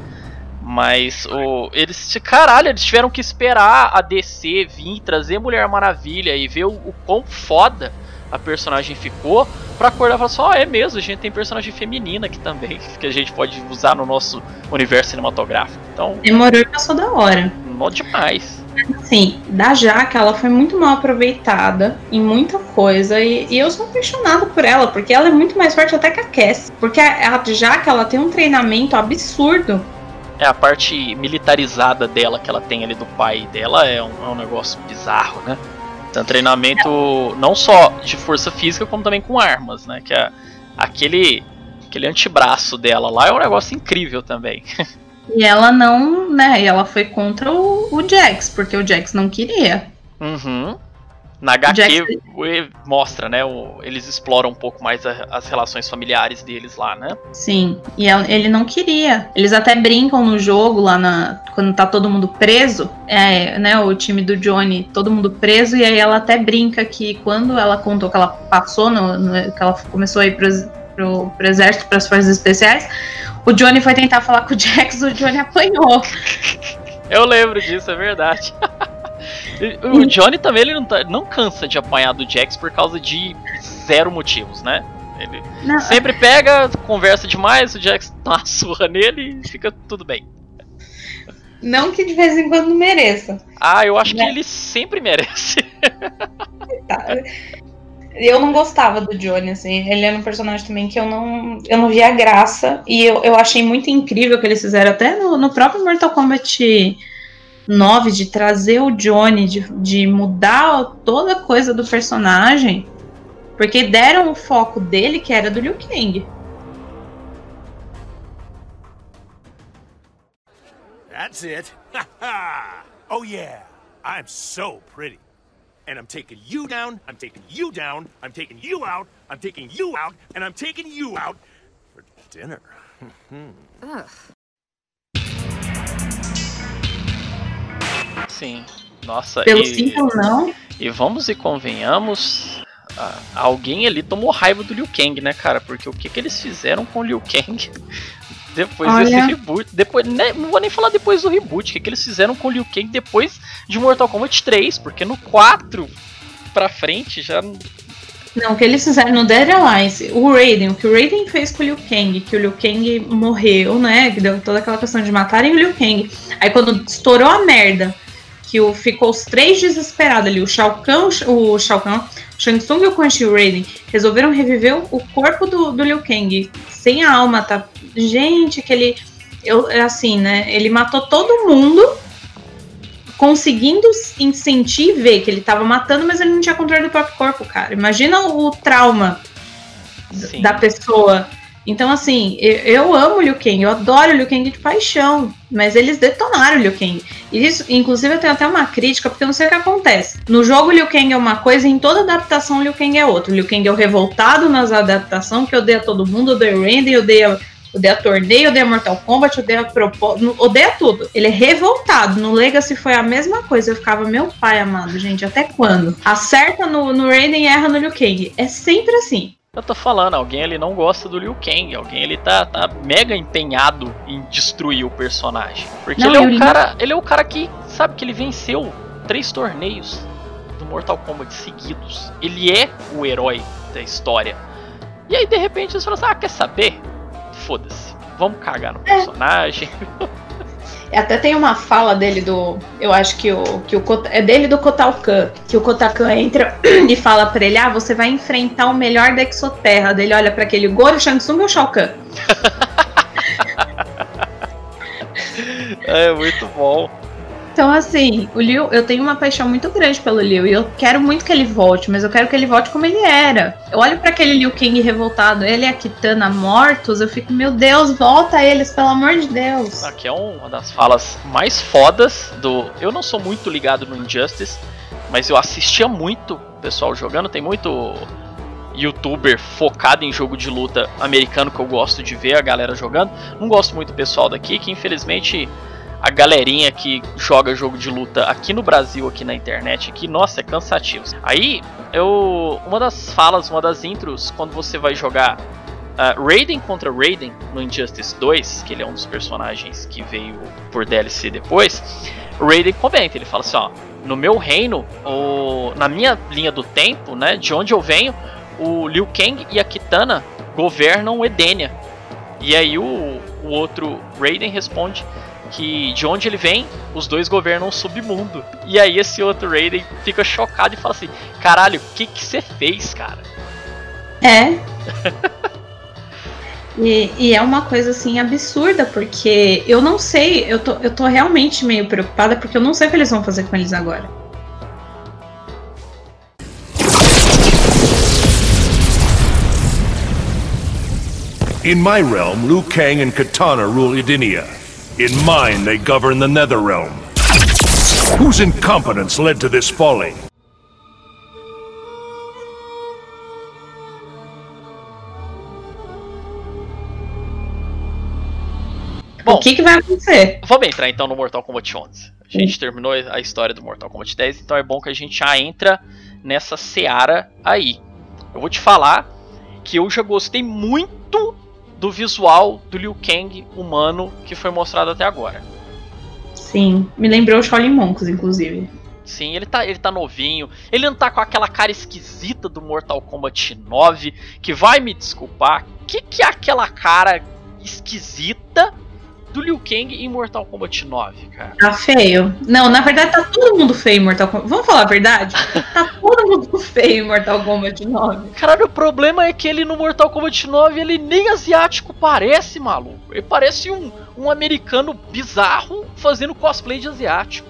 Mas o, eles, caralho, eles tiveram que esperar a DC vir trazer Mulher Maravilha e ver o, o quão foda a personagem ficou pra acordar e falar assim, ó, oh, é mesmo, a gente tem personagem feminina aqui também, que a gente pode usar no nosso universo cinematográfico. Então. Demorou e passou da hora. Mó demais. Assim, da Jaque, ela foi muito mal aproveitada em muita coisa. E, e, eu sou apaixonada por ela, porque ela é muito mais forte até que a Cass. Porque a, a Jaque, ela tem um treinamento absurdo. É, a parte militarizada dela que ela tem ali do pai dela é um, é um negócio bizarro, né? Então, treinamento não só de força física, como também com armas, né? Que é aquele, aquele antebraço dela lá é um negócio incrível também. E ela não, né? Ela foi contra o, o Jax, porque o Jax não queria. Uhum. Na HQ mostra, né? O, eles exploram um pouco mais a, as relações familiares deles lá, né? Sim, e ele não queria. Eles até brincam no jogo lá na. Quando tá todo mundo preso, é, né? O time do Johnny, todo mundo preso, e aí ela até brinca que quando ela contou que ela passou, no, no que ela começou a ir pro, pro, pro exército, pras forças especiais, o Johnny foi tentar falar com o Jax, o Johnny apanhou. Eu lembro disso, é verdade. O Johnny também ele não, tá, não cansa de apanhar do Jax por causa de zero motivos, né? Ele não, sempre pega, conversa demais, o Jax dá uma surra nele e fica tudo bem. Não que de vez em quando mereça. Ah, eu acho né? que ele sempre merece. Tá. Eu não gostava do Johnny, assim. Ele era um personagem também que eu não, eu não via graça. E eu, eu achei muito incrível que eles fizeram até no, no próprio Mortal Kombat 9 de trazer o Johnny, de, de mudar toda a coisa do personagem, porque deram o foco dele que era do Liu Kang. That's it. oh yeah, I'm so pretty. And I'm taking you down, I'm taking you down, I'm taking you out, I'm taking you out, and I'm taking you out for dinner. Ugh. Sim. Nossa, Pelo e, sim ou não. e vamos e convenhamos, alguém ali tomou raiva do Liu Kang, né, cara? Porque o que, que eles fizeram com o Liu Kang depois Olha. desse reboot? Depois, né, não vou nem falar depois do reboot, o que, que eles fizeram com o Liu Kang depois de Mortal Kombat 3, porque no 4 pra frente já. Não, o que eles fizeram no Dead Alliance, o Raiden, o que o Raiden fez com o Liu Kang, que o Liu Kang morreu, né? Que deu toda aquela questão de matarem o Liu Kang. Aí quando estourou a merda, que o, ficou os três desesperados ali, o Shao Kahn, o Shao Kahn, o Shang Tsung e o Quan Chi Raiden, resolveram reviver o- corpo do, do Liu Kang, sem a alma, tá? Gente, que ele, eu, é assim, né? Ele matou todo mundo, conseguindo sentir e ver que ele tava matando, mas ele não tinha controle do próprio corpo, cara. Imagina o trauma Sim. da pessoa. Então, assim, eu, amo o Liu Kang, eu adoro o Liu Kang de paixão, mas eles detonaram o Liu Kang. E isso, inclusive, eu tenho até uma crítica, porque eu não sei o que acontece. No jogo, o Liu Kang é uma coisa, e em toda adaptação, o Liu Kang é outra. O Liu Kang é o revoltado nas adaptações, que odeia todo mundo, odeia o Randy, odeia, odeia torneio, odeia Mortal Kombat, odeia propósito, odeia tudo. Ele é revoltado. No Legacy foi a mesma coisa. Eu ficava, meu pai amado, gente, até quando? Acerta no, no Raiden e erra no Liu Kang. É sempre assim. Eu tô falando, alguém ali não gosta do Liu Kang, alguém ele tá, tá mega empenhado em destruir o personagem. Porque Não, ele é o cara, ele é o cara que, sabe, que ele venceu três torneios do Mortal Kombat seguidos. Ele é o herói da história. E aí de repente eles falam assim: "Ah, quer saber? Foda-se. Vamos cagar no personagem". Até tem uma fala dele do. Eu acho que o. Que o é dele do Kotalkan. Que o Kotalkan entra e fala pra ele: Ah, você vai enfrentar o melhor da Exoterra. Dele olha pra aquele Goro, Shang Tsung ou Shao Kahn. é muito bom. Então, assim, o Liu, eu tenho uma paixão muito grande pelo Liu e eu quero muito que ele volte, mas eu quero que ele volte como ele era. Eu olho pra aquele Liu Kang revoltado, ele e a Kitana mortos, eu fico, meu Deus, volta eles, pelo amor de Deus. Aqui é uma das falas mais fodas do. Eu não sou muito ligado no Injustice, mas eu assistia muito o pessoal jogando. Tem muito youtuber focado em jogo de luta americano que eu gosto de ver a galera jogando. Não gosto muito do pessoal daqui, que infelizmente a galerinha que joga jogo de luta aqui no Brasil, aqui na internet, aqui, nossa, é cansativo. Aí, eu. Uma das falas, uma das intros, quando você vai jogar uh, Raiden contra Raiden no Injustice 2, que ele é um dos personagens que veio por DLC depois, Raiden comenta, ele fala assim, ó, no meu reino, o, na minha linha do tempo, né, de onde eu venho, o Liu Kang e a Kitana governam Edenia. E aí o, o outro Raiden responde que de onde ele vem, os dois governam o submundo. E aí esse outro Raiden fica chocado e fala assim: "Caralho, o que que você fez, cara?" É. E, e é uma coisa assim absurda, porque eu não sei, eu tô, eu tô realmente meio preocupada, porque eu não sei o que eles vão fazer com eles agora. In my realm, Liu Kang and Katana rule Edenia. In mine, they govern the Nether Realm. Whose incompetence led to this folly? Bom, o que, que vai acontecer? Vamos entrar então no Mortal Kombat 11. A gente terminou a história do Mortal Kombat 10, então é bom que a gente já entra nessa seara aí. Eu vou te falar que eu já gostei muito do visual do Liu Kang humano que foi mostrado até agora. Sim, me lembrou o Shaolin Monks, inclusive. Sim, ele tá, ele tá novinho. Ele não tá com aquela cara esquisita do Mortal Kombat 9, que vai me desculpar. Que que é aquela cara esquisita do Liu Kang em Mortal Kombat 9, cara? Tá feio. Não, na verdade tá todo mundo feio em Mortal Kombat. Vamos falar a verdade? Tá todo mundo feio em Mortal Kombat 9. Caralho, o problema é que ele no Mortal Kombat 9 ele nem asiático parece, maluco. Ele parece um, um americano bizarro fazendo cosplay de asiático.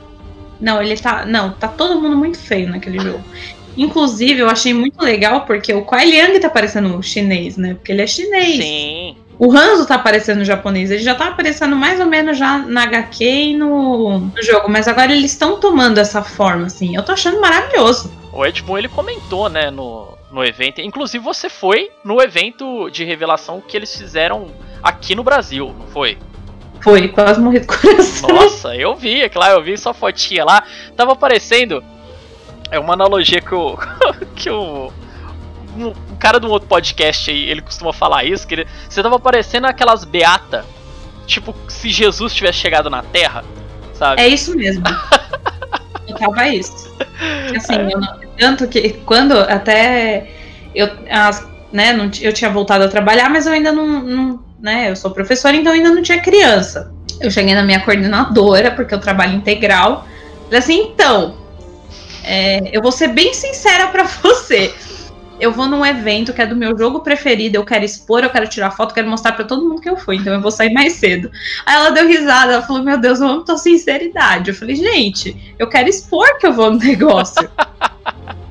Não, ele tá. Não, tá todo mundo muito feio naquele jogo. Inclusive, eu achei muito legal porque o Kuai Liang tá parecendo chinês, né? Porque ele é chinês. Sim. O Hanzo tá aparecendo japonês, ele já tá aparecendo mais ou menos já na HQ e no, no jogo, mas agora eles estão tomando essa forma, assim. Eu tô achando maravilhoso. O Ed Boon ele comentou, né, no, no evento. Inclusive você foi no evento de revelação que eles fizeram aqui no Brasil, não foi? Foi, quase morri do coração. Nossa, eu vi, é claro, eu vi sua fotinha lá. Tava aparecendo. É uma analogia que o. que o. Cara de um outro podcast aí, ele costuma falar isso, que ele, você tava parecendo aquelas beata, tipo, se Jesus tivesse chegado na Terra, sabe? É isso mesmo. eu tava isso. Assim, eu não, tanto que quando até eu, as, né, não, eu tinha voltado a trabalhar, mas eu ainda não, não, né, eu sou professora, então ainda não tinha criança. Eu cheguei na minha coordenadora, porque eu trabalho integral, falei assim, então, é, eu vou ser bem sincera para você. Eu vou num evento que é do meu jogo preferido, eu quero expor, eu quero tirar foto, eu quero mostrar para todo mundo que eu fui, então eu vou sair mais cedo. Aí ela deu risada, ela falou: Meu Deus, eu amo tua sinceridade. Eu falei: Gente, eu quero expor que eu vou no negócio.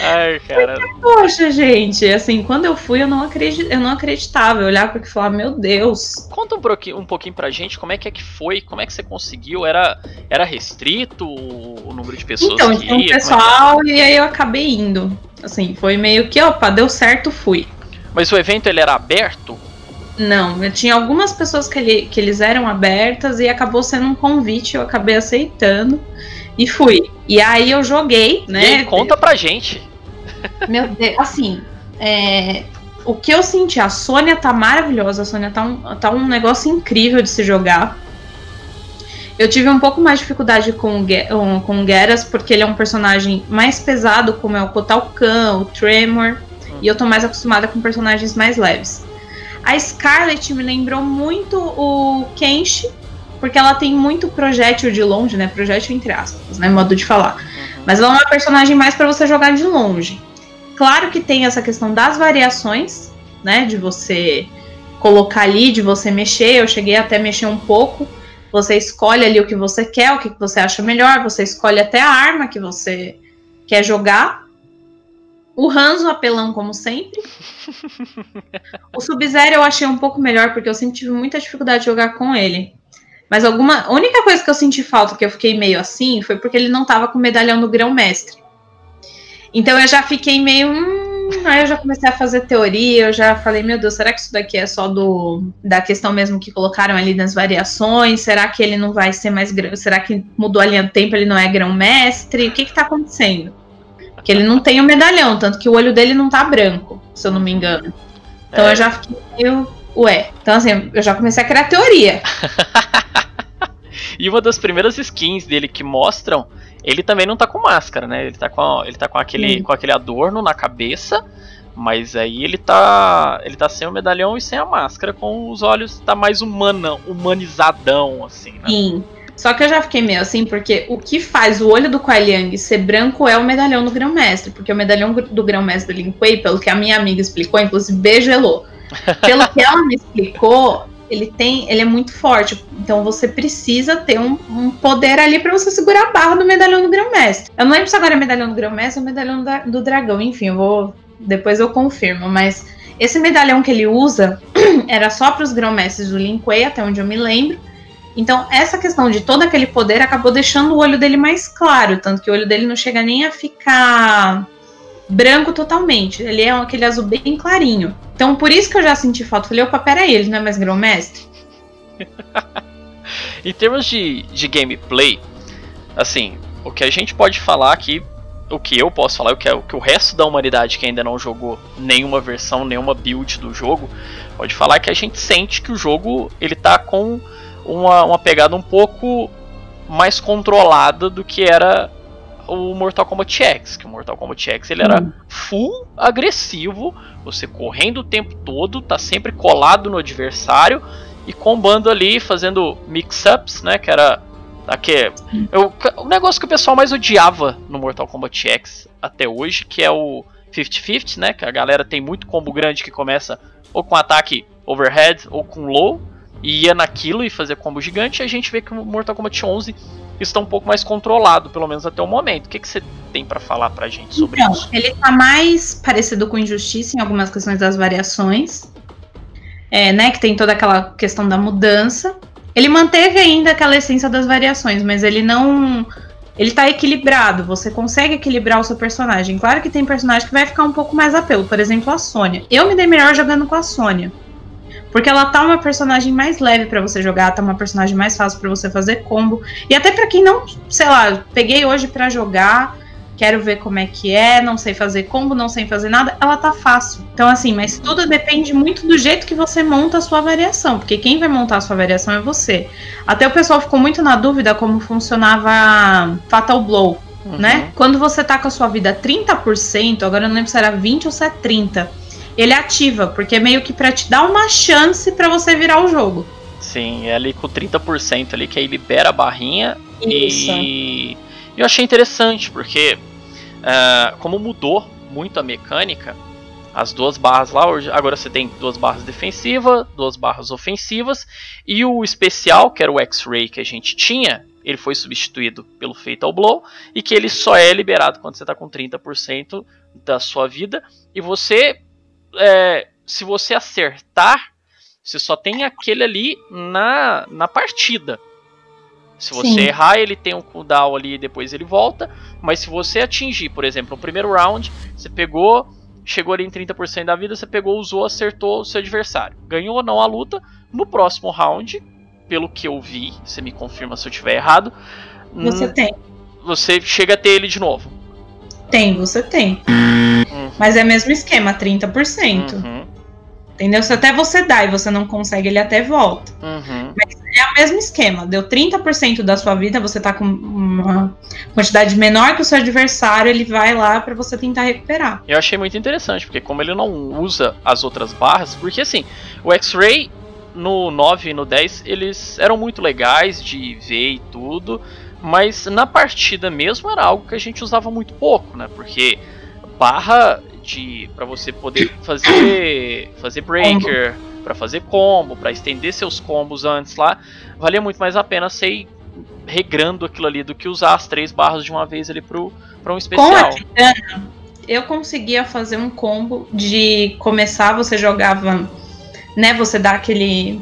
Ai, cara. Poxa, gente, assim, quando eu fui, eu não, acredit... eu não acreditava. Eu olhava porque falava, meu Deus. Conta um pouquinho, um pouquinho pra gente como é que é que foi, como é que você conseguiu? Era, era restrito o número de pessoas então, que então, ia? pessoal, é e aí eu acabei indo. Assim, foi meio que, opa, deu certo, fui. Mas o evento ele era aberto? Não, eu tinha algumas pessoas que, ele, que eles eram abertas e acabou sendo um convite, eu acabei aceitando. E fui. E aí eu joguei, né? E conta pra gente. Meu Deus, assim, é, o que eu senti, a Sônia tá maravilhosa, a Sônia tá um, tá um negócio incrível de se jogar. Eu tive um pouco mais de dificuldade com, o, com o Geras, porque ele é um personagem mais pesado, como é o Kotalkan, o Tremor, hum. e eu tô mais acostumada com personagens mais leves. A Scarlet me lembrou muito o Kenshi, porque ela tem muito projétil de longe, né? Projétil entre aspas, né? Modo de falar. Uhum. Mas ela é uma personagem mais para você jogar de longe. Claro que tem essa questão das variações, né? De você colocar ali, de você mexer. Eu cheguei até a mexer um pouco. Você escolhe ali o que você quer, o que você acha melhor. Você escolhe até a arma que você quer jogar. O Hanzo apelão, como sempre. o Sub-Zero eu achei um pouco melhor, porque eu sempre tive muita dificuldade de jogar com ele. Mas alguma. A única coisa que eu senti falta, que eu fiquei meio assim, foi porque ele não tava com o medalhão do grão-mestre. Então eu já fiquei meio. Hum, aí eu já comecei a fazer teoria, eu já falei, meu Deus, será que isso daqui é só do da questão mesmo que colocaram ali nas variações? Será que ele não vai ser mais grão? Será que mudou a linha do tempo, ele não é grão-mestre? O que que tá acontecendo? Porque ele não tem o medalhão, tanto que o olho dele não tá branco, se eu não me engano. Então é. eu já fiquei meio. Ué. Então, assim, eu já comecei a criar teoria. E uma das primeiras skins dele que mostram, ele também não tá com máscara, né? Ele tá com, ele tá com, aquele, com aquele adorno na cabeça, mas aí ele tá. Ele tá sem o medalhão e sem a máscara, com os olhos tá mais humana, humanizadão, assim, né? Sim. Só que eu já fiquei meio assim, porque o que faz o olho do Kuai Liang ser branco é o medalhão do grão-mestre. Porque o medalhão do grão-mestre do Lin Kuei, pelo que a minha amiga explicou, inclusive beijo Elô. Pelo que ela me explicou, ele tem, ele é muito forte. Então você precisa ter um, um poder ali para você segurar a barra do medalhão do grão-mestre. Eu não lembro se agora é medalhão do grão-mestre ou medalhão da, do dragão. Enfim, eu vou depois eu confirmo, mas esse medalhão que ele usa era só para os grão-mestres do Lin Kuei, até onde eu me lembro. Então, essa questão de todo aquele poder acabou deixando o olho dele mais claro, tanto que o olho dele não chega nem a ficar branco totalmente. Ele é aquele azul bem clarinho. Então, por isso que eu já senti falta. Falei, opa, pera aí, ele não é mais grão-mestre? em termos de, de gameplay, assim, o que a gente pode falar aqui, o que eu posso falar, o que, é, o que o resto da humanidade que ainda não jogou nenhuma versão, nenhuma build do jogo, pode falar que a gente sente que o jogo ele tá com uma, uma pegada um pouco mais controlada do que era o Mortal Kombat X, que o Mortal Kombat X ele era hum. full agressivo, você correndo o tempo todo, tá sempre colado no adversário e combando ali, fazendo mix-ups, né, que era aqui, eu, o negócio que o pessoal mais odiava no Mortal Kombat X até hoje, que é o 50-50, né, que a galera tem muito combo grande que começa ou com ataque overhead ou com low, e ia naquilo e fazia combo gigante, a gente vê que o Mortal Kombat 11 está um pouco mais controlado, pelo menos até o momento. O que, que você tem para falar pra gente sobre então, isso? Ele tá mais parecido com Injustiça em algumas questões das variações, é, né, que tem toda aquela questão da mudança. Ele manteve ainda aquela essência das variações, mas ele não ele tá equilibrado, você consegue equilibrar o seu personagem. Claro que tem personagem que vai ficar um pouco mais apelo, por exemplo, a Sônia. Eu me dei melhor jogando com a Sônia Porque ela tá uma personagem mais leve para você jogar, tá uma personagem mais fácil para você fazer combo. E até para quem não, sei lá, peguei hoje para jogar, quero ver como é que é, não sei fazer combo, não sei fazer nada, ela tá fácil. Então, assim, mas tudo depende muito do jeito que você monta a sua variação, porque quem vai montar a sua variação é você. Até o pessoal ficou muito na dúvida como funcionava Fatal Blow, uhum. né? Quando você tá com a sua vida 30%, agora eu não lembro se era 20 ou se é 30%, ele ativa, porque é meio que para te dar uma chance para você virar o jogo. Sim, é ali com 30% ali que aí libera a barrinha Isso. e eu achei interessante, porque uh, como mudou muito a mecânica, as duas barras lá, agora você tem duas barras defensivas, duas barras ofensivas, e o especial, que era o X-Ray que a gente tinha, ele foi substituído pelo Fatal Blow, e que ele só é liberado quando você está com 30% da sua vida, e você, é, se você acertar, você só tem aquele ali na, na partida. Se você Sim. errar, ele tem um cooldown ali e depois ele volta. Mas se você atingir, por exemplo, no primeiro round, você pegou, chegou ali em 30% da vida, você pegou, usou, acertou o seu adversário. Ganhou ou não a luta. No próximo round, pelo que eu vi, você me confirma se eu estiver errado. Você tem. Você chega a ter ele de novo. Tem, você tem. Uhum. Mas é o mesmo esquema, 30%. Uhum. Entendeu? Se até você dá e você não consegue, ele até volta. Uhum. Mas é o mesmo esquema. Deu 30% da sua vida, você tá com uma quantidade menor que o seu adversário, ele vai lá para você tentar recuperar. Eu achei muito interessante, porque como ele não usa as outras barras, porque assim, o X-Ray no 9 e no 10, eles eram muito legais de ver e tudo, mas na partida mesmo era algo que a gente usava muito pouco, né? Porque barra de para você poder fazer fazer breaker, para fazer combo, para estender seus combos antes lá, valia muito mais a pena ser regrando aquilo ali do que usar as três barras de uma vez ali pro para um especial. Com a Titana, eu conseguia fazer um combo de começar você jogava, né, você dá aquele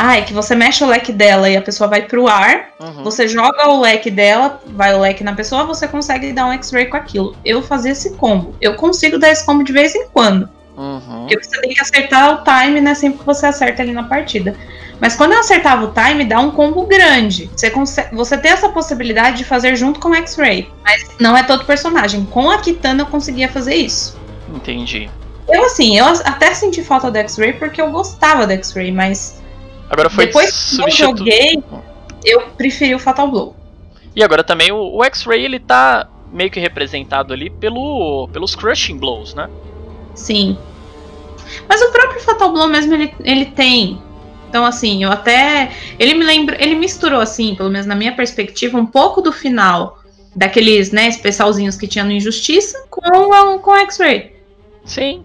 ah, é que você mexe o leque dela e a pessoa vai pro ar, uhum. você joga o leque dela, vai o leque na pessoa, você consegue dar um X-ray com aquilo. Eu fazia esse combo. Eu consigo dar esse combo de vez em quando. Uhum. Porque você tem que acertar o time, né? Sempre que você acerta ali na partida. Mas quando eu acertava o time, dá um combo grande. Você, consegue, você tem essa possibilidade de fazer junto com o X-Ray. Mas não é todo personagem. Com a Kitana eu conseguia fazer isso. Entendi. Eu, assim, eu até senti falta do X-Ray porque eu gostava do X-Ray, mas Agora foi Depois que eu joguei, eu preferi o Fatal Blow. E agora também o, o X-Ray ele tá meio que representado ali pelo, pelos Crushing Blows, né? Sim. Mas o próprio Fatal Blow mesmo ele, ele tem. Então assim, eu até ele me lembra, ele misturou assim, pelo menos na minha perspectiva, um pouco do final daqueles, né, especialzinhos que tinha no Injustiça com com X-Ray. Sim.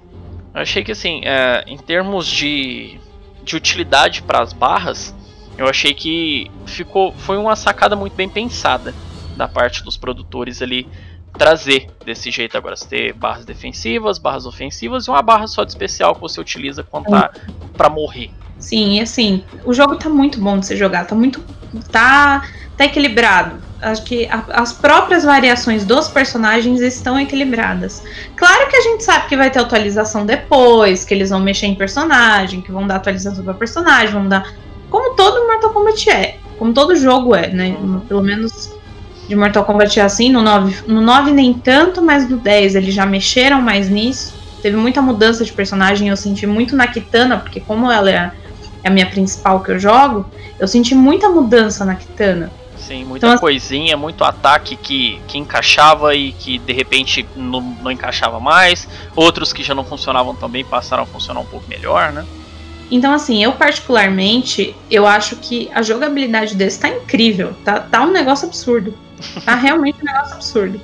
Eu achei que assim, é, em termos de de utilidade para as barras, eu achei que ficou foi uma sacada muito bem pensada da parte dos produtores ali trazer desse jeito agora você ter barras defensivas, barras ofensivas e uma barra só de especial que você utiliza quando tá para morrer. Sim, e assim, o jogo tá muito bom de se jogar, tá muito tá tá equilibrado acho que a, as próprias variações dos personagens estão equilibradas. Claro que a gente sabe que vai ter atualização depois, que eles vão mexer em personagem, que vão dar atualização para personagem, vão dar. Como todo Mortal Kombat é. Como todo jogo é, né? Pelo menos de Mortal Kombat é assim. No 9, no 9 nem tanto, mas no 10 eles já mexeram mais nisso. Teve muita mudança de personagem, eu senti muito na Kitana, porque como ela é a, é a minha principal que eu jogo, eu senti muita mudança na Kitana. Sim, muita então, coisinha, muito ataque que, que encaixava e que de repente não, não encaixava mais. Outros que já não funcionavam também passaram a funcionar um pouco melhor, né? Então, assim, eu particularmente, eu acho que a jogabilidade desse tá incrível. Tá, tá um negócio absurdo. Tá realmente um negócio absurdo.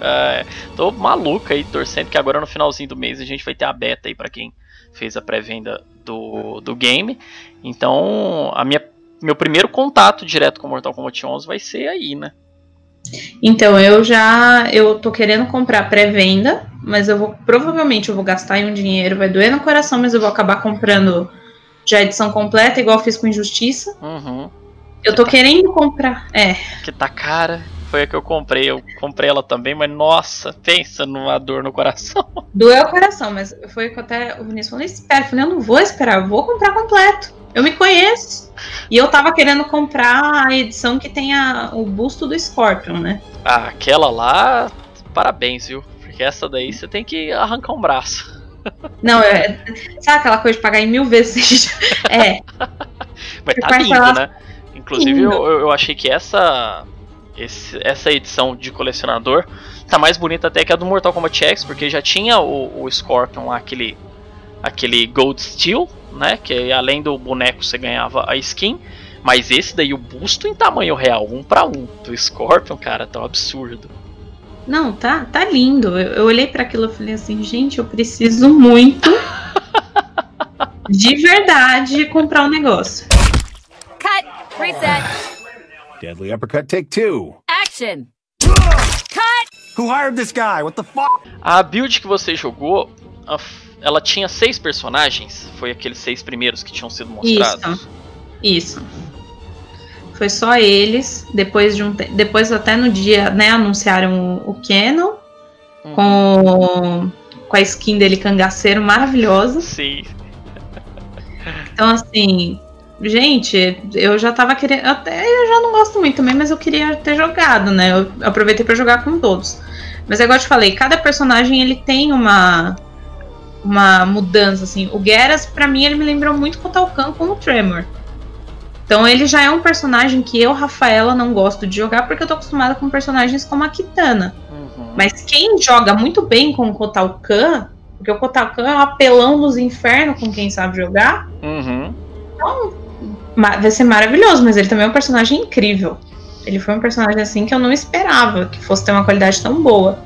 É, tô maluca aí, torcendo que agora no finalzinho do mês a gente vai ter a beta aí para quem fez a pré-venda do, do game. Então, a minha meu primeiro contato direto com Mortal Kombat 11 vai ser aí, né? Então, eu já eu tô querendo comprar pré-venda, mas eu vou provavelmente eu vou gastar em um dinheiro, vai doer no coração, mas eu vou acabar comprando já a edição completa, igual fiz com Injustiça. Uhum. Eu tô tá... querendo comprar, é. Que tá cara. Foi a que eu comprei. Eu comprei ela também, mas nossa, pensa numa dor no coração. Doeu o coração, mas foi que até o Vinícius falou: espera. Eu falei: eu não vou esperar, eu vou comprar completo. Eu me conheço. E eu tava querendo comprar a edição que tem a, o busto do Scorpion, né? Ah, aquela lá, parabéns, viu? Porque essa daí você tem que arrancar um braço. Não, é. Sabe aquela coisa de pagar em mil vezes? é. Mas tá lindo, né? Inclusive, eu, eu achei que essa, esse, essa edição de colecionador tá mais bonita até que a do Mortal Kombat X, porque já tinha o, o Scorpion lá, aquele, aquele Gold Steel, né? Que além do boneco você ganhava a skin. Mas esse daí, o busto em tamanho real, um para um, do Scorpion, cara, tá um absurdo. Não, tá, tá lindo. Eu, eu olhei para aquilo e falei assim, gente, eu preciso muito de verdade comprar um negócio. Cut. Reset. Deadly uppercut, take two. Action. Cut. Who hired this guy? What the fuck? A build que você jogou, ela tinha seis personagens. Foi aqueles seis primeiros que tinham sido mostrados. Isso. Isso. Foi só eles. Depois de um depois até no dia, né, anunciaram o, o Canon uhum. com com a skin dele cangaceiro maravilhosa. Sim. Então assim, gente, eu já tava querendo, até eu já não gosto muito também, mas eu queria ter jogado, né? Eu aproveitei para jogar com todos. Mas agora eu te falei, cada personagem ele tem uma uma mudança assim. O Geras para mim ele me lembrou muito com o Talcan com o Tremor. Então ele já é um personagem que eu, Rafaela, não gosto de jogar porque eu tô acostumada com personagens como a Kitana. Uhum. Mas quem joga muito bem com o Kotal Kahn, porque o Kotal Kahn é um apelão dos infernos com quem sabe jogar. Uhum. Então, vai ser maravilhoso, mas ele também é um personagem incrível. Ele foi um personagem assim que eu não esperava que fosse ter uma qualidade tão boa.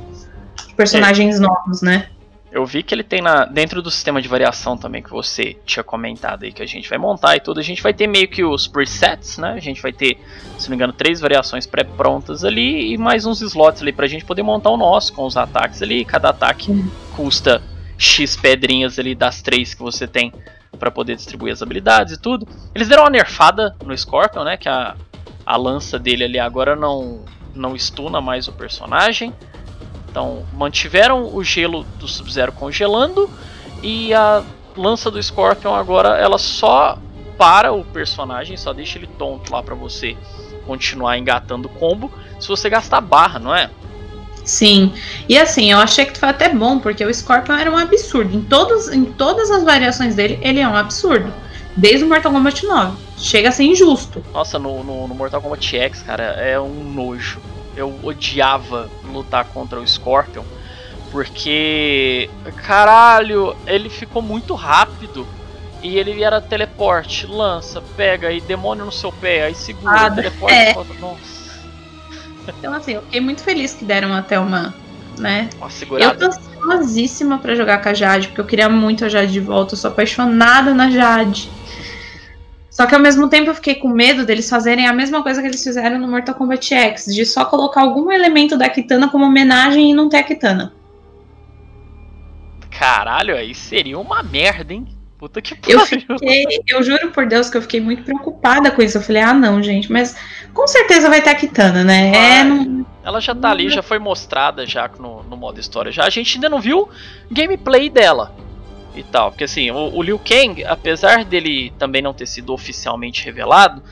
Personagens é. novos, né? Eu vi que ele tem na, dentro do sistema de variação também que você tinha comentado aí que a gente vai montar e tudo, a gente vai ter meio que os presets, né? A gente vai ter, se não me engano, três variações pré-prontas ali e mais uns slots ali pra gente poder montar o nosso com os ataques ali. Cada ataque custa X pedrinhas ali das três que você tem para poder distribuir as habilidades e tudo. Eles deram uma nerfada no Scorpion, né? Que a, a lança dele ali agora não, não estuna mais o personagem. Então, mantiveram o gelo do Sub-Zero congelando e a lança do Scorpion agora ela só para o personagem, só deixa ele tonto lá para você continuar engatando combo se você gastar barra, não é? Sim. E assim, eu achei que foi até bom, porque o Scorpion era um absurdo. Em, todos, em todas as variações dele, ele é um absurdo. Desde o Mortal Kombat 9. Chega a ser injusto. Nossa, no, no, no Mortal Kombat X, cara, é um nojo eu odiava lutar contra o Scorpion. Porque, caralho, ele ficou muito rápido. E ele era teleporte, lança, pega e demônio no seu pé, aí segura, ah, teleporte, é. Nossa. Então assim, eu fiquei muito feliz que deram até uma, né? Uma segurada. Eu tô ansiosíssima pra jogar com a Jade, porque eu queria muito a Jade de volta, eu sou apaixonada na Jade. Só que ao mesmo tempo eu fiquei com medo deles fazerem a mesma coisa que eles fizeram no Mortal Kombat X, de só colocar algum elemento da Kitana como homenagem e não ter a Kitana. Caralho, aí seria uma merda, hein? Puta que pariu. Eu, fiquei, eu juro por Deus que eu fiquei muito preocupada com isso. Eu falei, ah, não, gente, mas com certeza vai a Kitana, né? É, não... Ela já tá ali, já foi mostrada já no, no modo história. Já a gente ainda não viu gameplay dela e tal. Porque assim, o, o Liu Kang, apesar dele também não ter sido oficialmente revelado,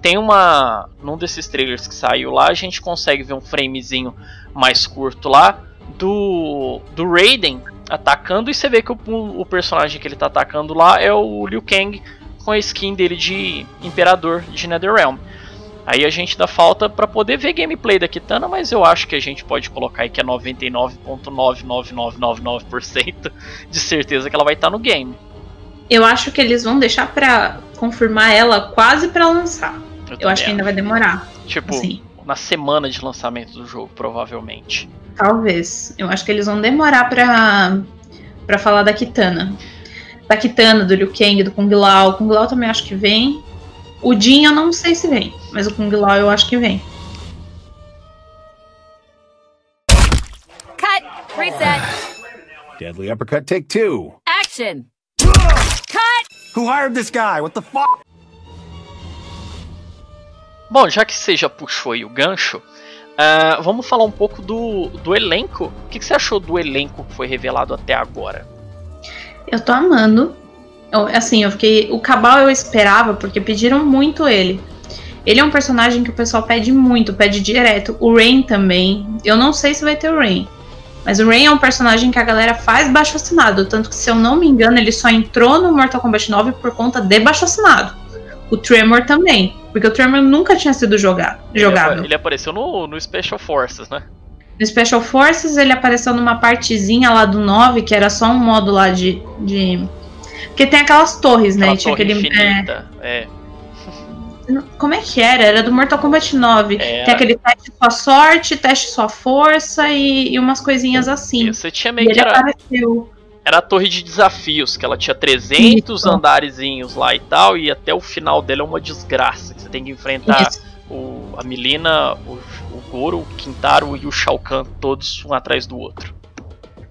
tem uma. Num desses trailers que saiu lá, a gente consegue ver um framezinho mais curto lá do. do Raiden atacando e você vê que o, o personagem que ele tá atacando lá é o Liu Kang com a skin dele de Imperador de NetherRealm. Aí a gente dá falta para poder ver gameplay da Kitana, mas eu acho que a gente pode colocar aí que é 99.99999% de certeza que ela vai estar tá no game. Eu acho que eles vão deixar para confirmar ela quase para lançar. Eu, eu acho que ainda vai demorar. Tipo, assim. Na semana de lançamento do jogo, provavelmente. Talvez. Eu acho que eles vão demorar pra, pra falar da Kitana. Da Kitana, do Liu Kang, do Kung Lao. O Kung Lao também acho que vem. O Jin eu não sei se vem, mas o Kung Lao eu acho que vem. Cut. Reset. Deadly uppercut, take two. Action. Cut. Who hired this guy? What the fuck? Bom, já que você já puxou aí o gancho, Uh, vamos falar um pouco do, do elenco. O que, que, você achou do elenco que foi revelado até agora? Eu tô amando. Eu, assim, eu fiquei. O Cabal eu esperava, porque pediram muito ele. Ele é um personagem que o pessoal pede muito, pede direto. O Rain também. Eu não sei se vai ter o Rain. Mas o Rain é um personagem que a galera faz baixo assinado. Tanto que, se eu não me engano, ele só entrou no Mortal Kombat 9 por conta de baixo assinado. O Tremor também. Porque o Tremor nunca tinha sido jogado, jogável. Ele, ele apareceu no, no Special Forces, né? No Special Forces ele apareceu numa partezinha lá do 9, que era só um modo lá de. de... Porque tem aquelas torres, né? Aquela tinha torre aquele. infinita, é... é. Como é que era? Era do Mortal Kombat 9. Era. Tem aquele teste sua sorte, teste sua força e, e umas coisinhas assim. Você tinha meio e que ele era, apareceu. Era a torre de desafios, que ela tinha 300 Isso. andarezinhos lá e tal, e até o final dela é uma desgraça. que Você tem que enfrentar Isso. o, a Milena, o, o Goro, o Quintaro e o Shao Kahn, todos um atrás do outro.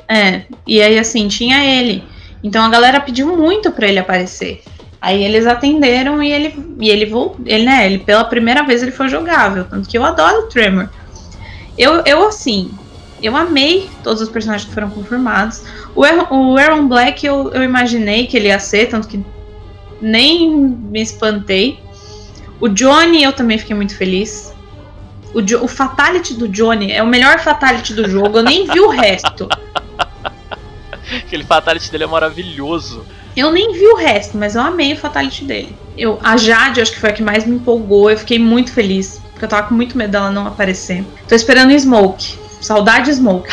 É, e aí assim, tinha ele. Então a galera pediu muito pra ele aparecer. Aí eles atenderam e ele e ele ele, né, ele pela primeira vez ele foi jogável, tanto que eu adoro o Tremor. Eu, eu assim, eu amei todos os personagens que foram confirmados. O, Aaron- o Aaron Black eu, eu imaginei que ele ia ser, tanto que nem me espantei. O Johnny eu também fiquei muito feliz. O, Jo- o Fatality do Johnny é o melhor Fatality do jogo, eu nem vi o resto. Aquele fatality dele é maravilhoso. Eu nem vi o resto, mas eu amei o Fatality dele. Eu, a Jade, acho que foi a que mais me empolgou. Eu fiquei muito feliz, porque eu tava com muito medo dela não aparecer. Tô esperando o Smoke. Saudade Smoke.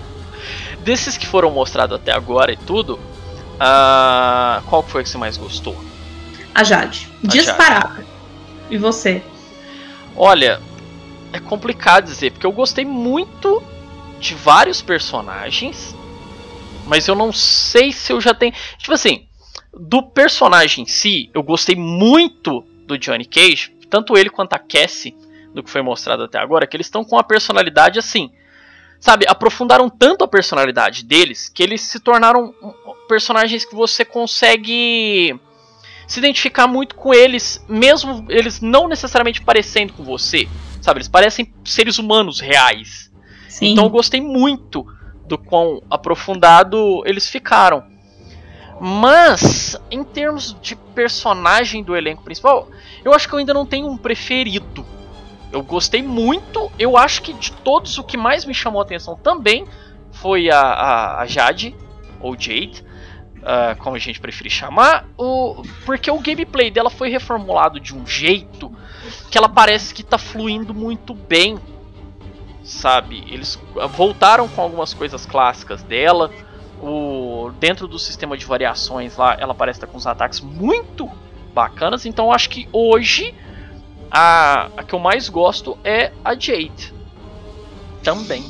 Desses que foram mostrados até agora e tudo, ah, qual foi que você mais gostou? A Jade. A Disparada. E você? Olha, é complicado dizer, porque eu gostei muito de vários personagens, mas eu não sei se eu já tenho. Tipo assim, do personagem em si, eu gostei muito do Johnny Cage, tanto ele quanto a Cassie, do que foi mostrado até agora, que eles estão com uma personalidade assim. Sabe, aprofundaram tanto a personalidade deles que eles se tornaram personagens que você consegue se identificar muito com eles, mesmo eles não necessariamente parecendo com você. Sabe, eles parecem seres humanos reais. Sim. Então eu gostei muito do quão aprofundado eles ficaram. Mas, em termos de personagem do elenco principal, eu acho que eu ainda não tenho um preferido. Eu gostei muito, eu acho que de todos o que mais me chamou a atenção também foi a, a, a Jade, ou Jade, ah, como a gente preferir chamar, o, porque o gameplay dela foi reformulado de um jeito que ela parece que tá fluindo muito bem sabe? Eles voltaram com algumas coisas clássicas dela. O dentro do sistema de variações lá, ela parece estar com uns ataques muito bacanas. Então acho que hoje a, a que eu mais gosto é a Jade. Também.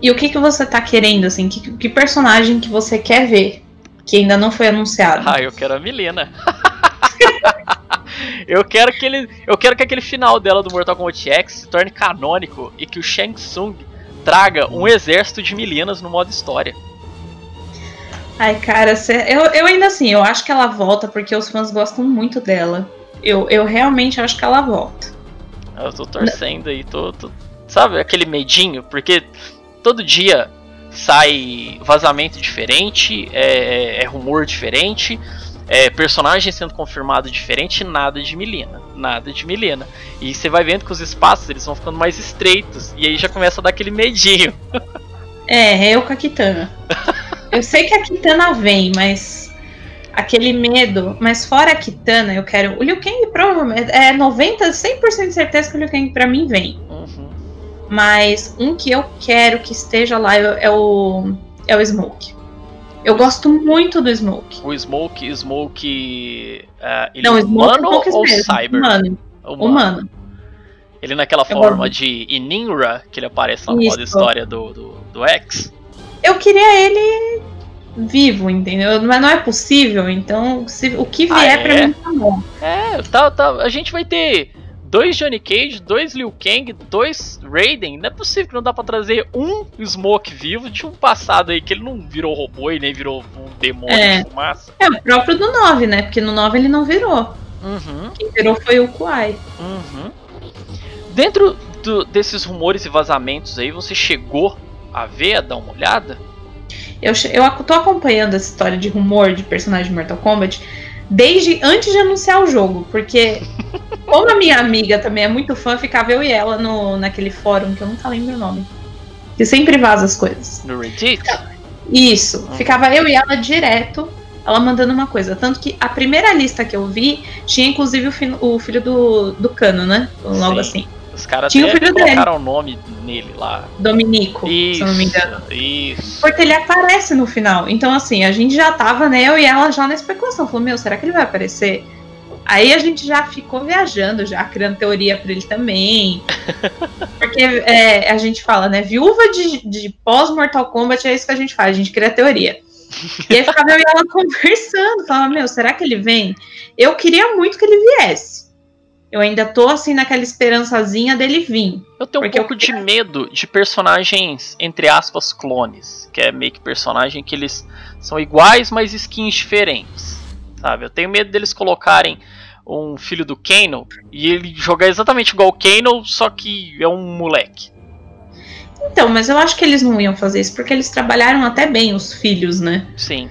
E o que, que você tá querendo, assim? Que, que personagem que você quer ver? Que ainda não foi anunciado. Ah, eu quero a Milena. eu quero que ele, eu quero que aquele final dela do Mortal Kombat X se torne canônico e que o Shang Tsung traga um exército de Milenas no modo história. Ai, cara, eu, eu ainda assim, eu acho que ela volta porque os fãs gostam muito dela. Eu, eu realmente acho que ela volta. Eu tô torcendo aí, tô, tô- Sabe aquele medinho? Porque todo dia sai vazamento diferente, é, é- é rumor diferente, é personagem sendo confirmado diferente, nada de Milena. Nada de Milena. E você vai vendo que os espaços eles vão ficando mais estreitos. E aí já começa a dar aquele medinho. É, eu com a Kitana. eu sei que a Kitana vem, mas aquele medo. Mas fora a Kitana, eu quero. O Liu Kang provavelmente. É 90, 100% de certeza que o Liu Kang pra mim vem. Uhum. Mas um que eu quero que esteja lá é é o. É o Smoke. Eu gosto muito do Smoke. O Smoke, Smoke. ah, ele Não, é o Smoke humano é um ou mesmo, cyber? Humano. Humano. Ele naquela Eu forma gosto. de Ininra, que ele aparece na moda história do, do, do X. Eu queria ele vivo, entendeu? Mas não é possível, então se, o que Ah, vier pra é? mim tá bom. É, tá, tá, a gente vai ter dois Johnny Cage, dois Liu Kang, dois Raiden. Não é possível que não dá pra trazer um Smoke vivo de um passado aí que ele não virou robô e nem virou um demônio É. de fumaça. É o próprio do 9, né? Porque no 9 ele não virou. Uhum, Quem virou foi o Kuai. uhum. Dentro do- desses rumores e vazamentos aí, você chegou a ver, a dar uma olhada? Eu, eu tô acompanhando essa história de rumor de personagem de Mortal Kombat desde antes de anunciar o jogo, porque como a minha amiga também é muito fã, ficava eu e ela no, naquele fórum que eu nunca lembro o nome. Que sempre vaza as coisas. No Reddit? Isso, ficava eu e ela direto, ela mandando uma coisa. Tanto que a primeira lista que eu vi tinha inclusive o, fi- o filho do, do Cano, né? Logo Sim. assim. Os caras Tinha o até colocaram o nome nele lá. Dominico, se Isso, eu não me engano. isso. Porque ele aparece no final. Então, assim, a gente já tava, né? Eu e ela já na especulação. Falou, meu, será que ele vai aparecer? Aí a gente já ficou viajando, já criando teoria pra ele também. Porque é, a gente fala, né? Viúva de, de pós-Mortal Kombat é isso que a gente faz, a gente cria teoria. E aí ficava eu e ela conversando, falava, meu, será que ele vem? Eu queria muito que ele viesse. Eu ainda tô assim naquela esperançazinha dele vir. Eu tenho um Porque eu pouco de medo de personagens, entre aspas, clones. Que é meio que personagem que eles são iguais, mas skins diferentes. Sabe? Eu tenho medo deles colocarem um filho do Kano e ele jogar exatamente igual o Kano, só que é um moleque. Então, mas eu acho que eles não iam fazer isso porque eles trabalharam até bem os filhos, né? Sim.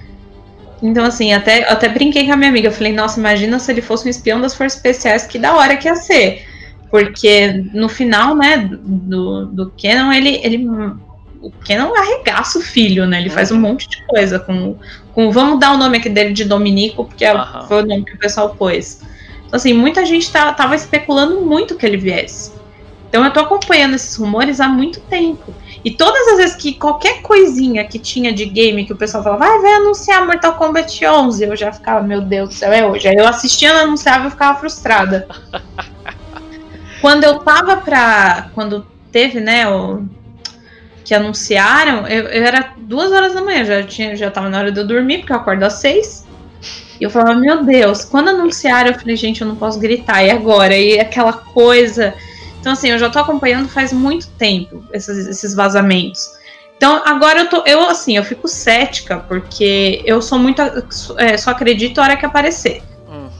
Então, assim, até, até brinquei com a minha amiga. Eu falei, nossa, imagina se ele fosse um espião das forças especiais, que da hora que ia ser. Porque no final, né, do, do Kenan, ele, ele. O Kenan arregaça o filho, né? Ele faz um monte de coisa com. com vamos dar o nome aqui dele de Dominico, porque Aham. foi o nome que o pessoal pôs. Então, assim, muita gente tá, tava especulando muito que ele viesse. Então eu tô acompanhando esses rumores há muito tempo. E todas as vezes que qualquer coisinha que tinha de game que o pessoal falava, vai, vai anunciar Mortal Kombat 11, eu já ficava, meu Deus do céu, é hoje. Aí eu assistia, não anunciava eu ficava frustrada. quando eu tava pra. Quando teve, né, o. Que anunciaram, eu, eu era duas horas da manhã, já, tinha, já tava na hora de eu dormir, porque eu acordo às seis. E eu falava, meu Deus, quando anunciaram, eu falei, gente, eu não posso gritar, e agora? E aquela coisa. Então, assim, eu já tô acompanhando faz muito tempo esses, esses vazamentos. Então, agora eu tô. Eu, assim, eu fico cética, porque eu sou muito. é, só acredito a hora que aparecer. Uhum.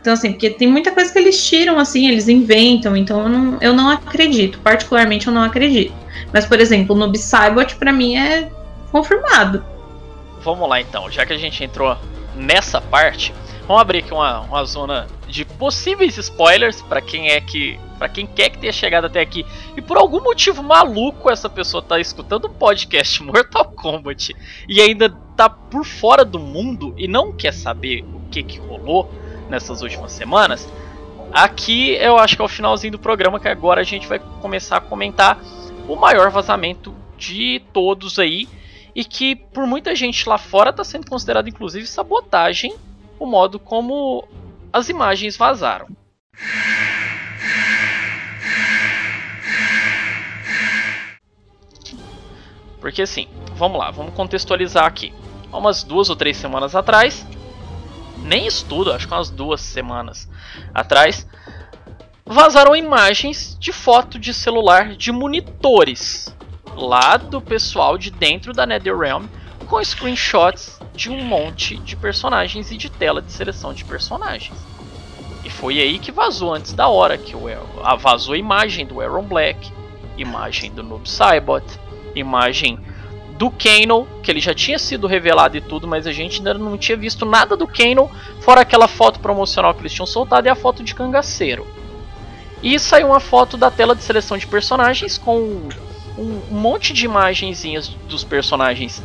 Então, assim, porque tem muita coisa que eles tiram, assim, eles inventam, então eu não, eu não acredito. Particularmente, eu não acredito. Mas, por exemplo, no Cybot, pra mim, é confirmado. Vamos lá então, já que a gente entrou nessa parte, vamos abrir aqui uma, uma zona de possíveis spoilers para quem é que. Para quem quer que tenha chegado até aqui e por algum motivo maluco essa pessoa tá escutando o podcast Mortal Kombat e ainda tá por fora do mundo e não quer saber o que que rolou nessas últimas semanas. Aqui eu acho que é o finalzinho do programa que agora a gente vai começar a comentar o maior vazamento de todos aí e que por muita gente lá fora está sendo considerado inclusive sabotagem o modo como as imagens vazaram. Porque assim, vamos lá, vamos contextualizar aqui. Há umas duas ou três semanas atrás, nem estudo, acho que umas duas semanas atrás, vazaram imagens de foto de celular de monitores lá do pessoal de dentro da NetherRealm com screenshots de um monte de personagens e de tela de seleção de personagens. E foi aí que vazou antes da hora que o ah, vazou a imagem do Aaron Black, imagem do Noob Saibot, imagem do Kano, que ele já tinha sido revelado e tudo, mas a gente ainda não tinha visto nada do Kano, fora aquela foto promocional que eles tinham soltado e a foto de cangaceiro. E saiu uma foto da tela de seleção de personagens com um, monte de imagenzinhas dos personagens.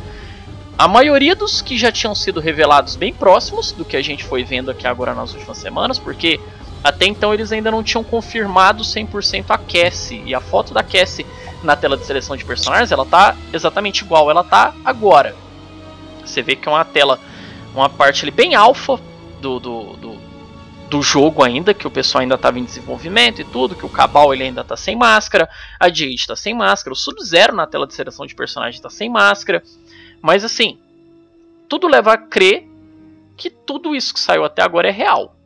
A maioria dos que já tinham sido revelados bem próximos do que a gente foi vendo aqui agora nas últimas semanas, porque até então eles ainda não tinham confirmado 100% a Cassie. E a foto da Cassie na tela de seleção de personagens, ela tá exatamente igual ela tá agora. Você vê que é uma tela, uma parte ali bem alfa do, do, do, do jogo ainda, que o pessoal ainda estava em desenvolvimento e tudo, que o Cabal ele ainda tá sem máscara, a Jade tá sem máscara, o Sub-Zero na tela de seleção de personagens tá sem máscara. Mas assim, tudo leva a crer que tudo isso que saiu até agora é real.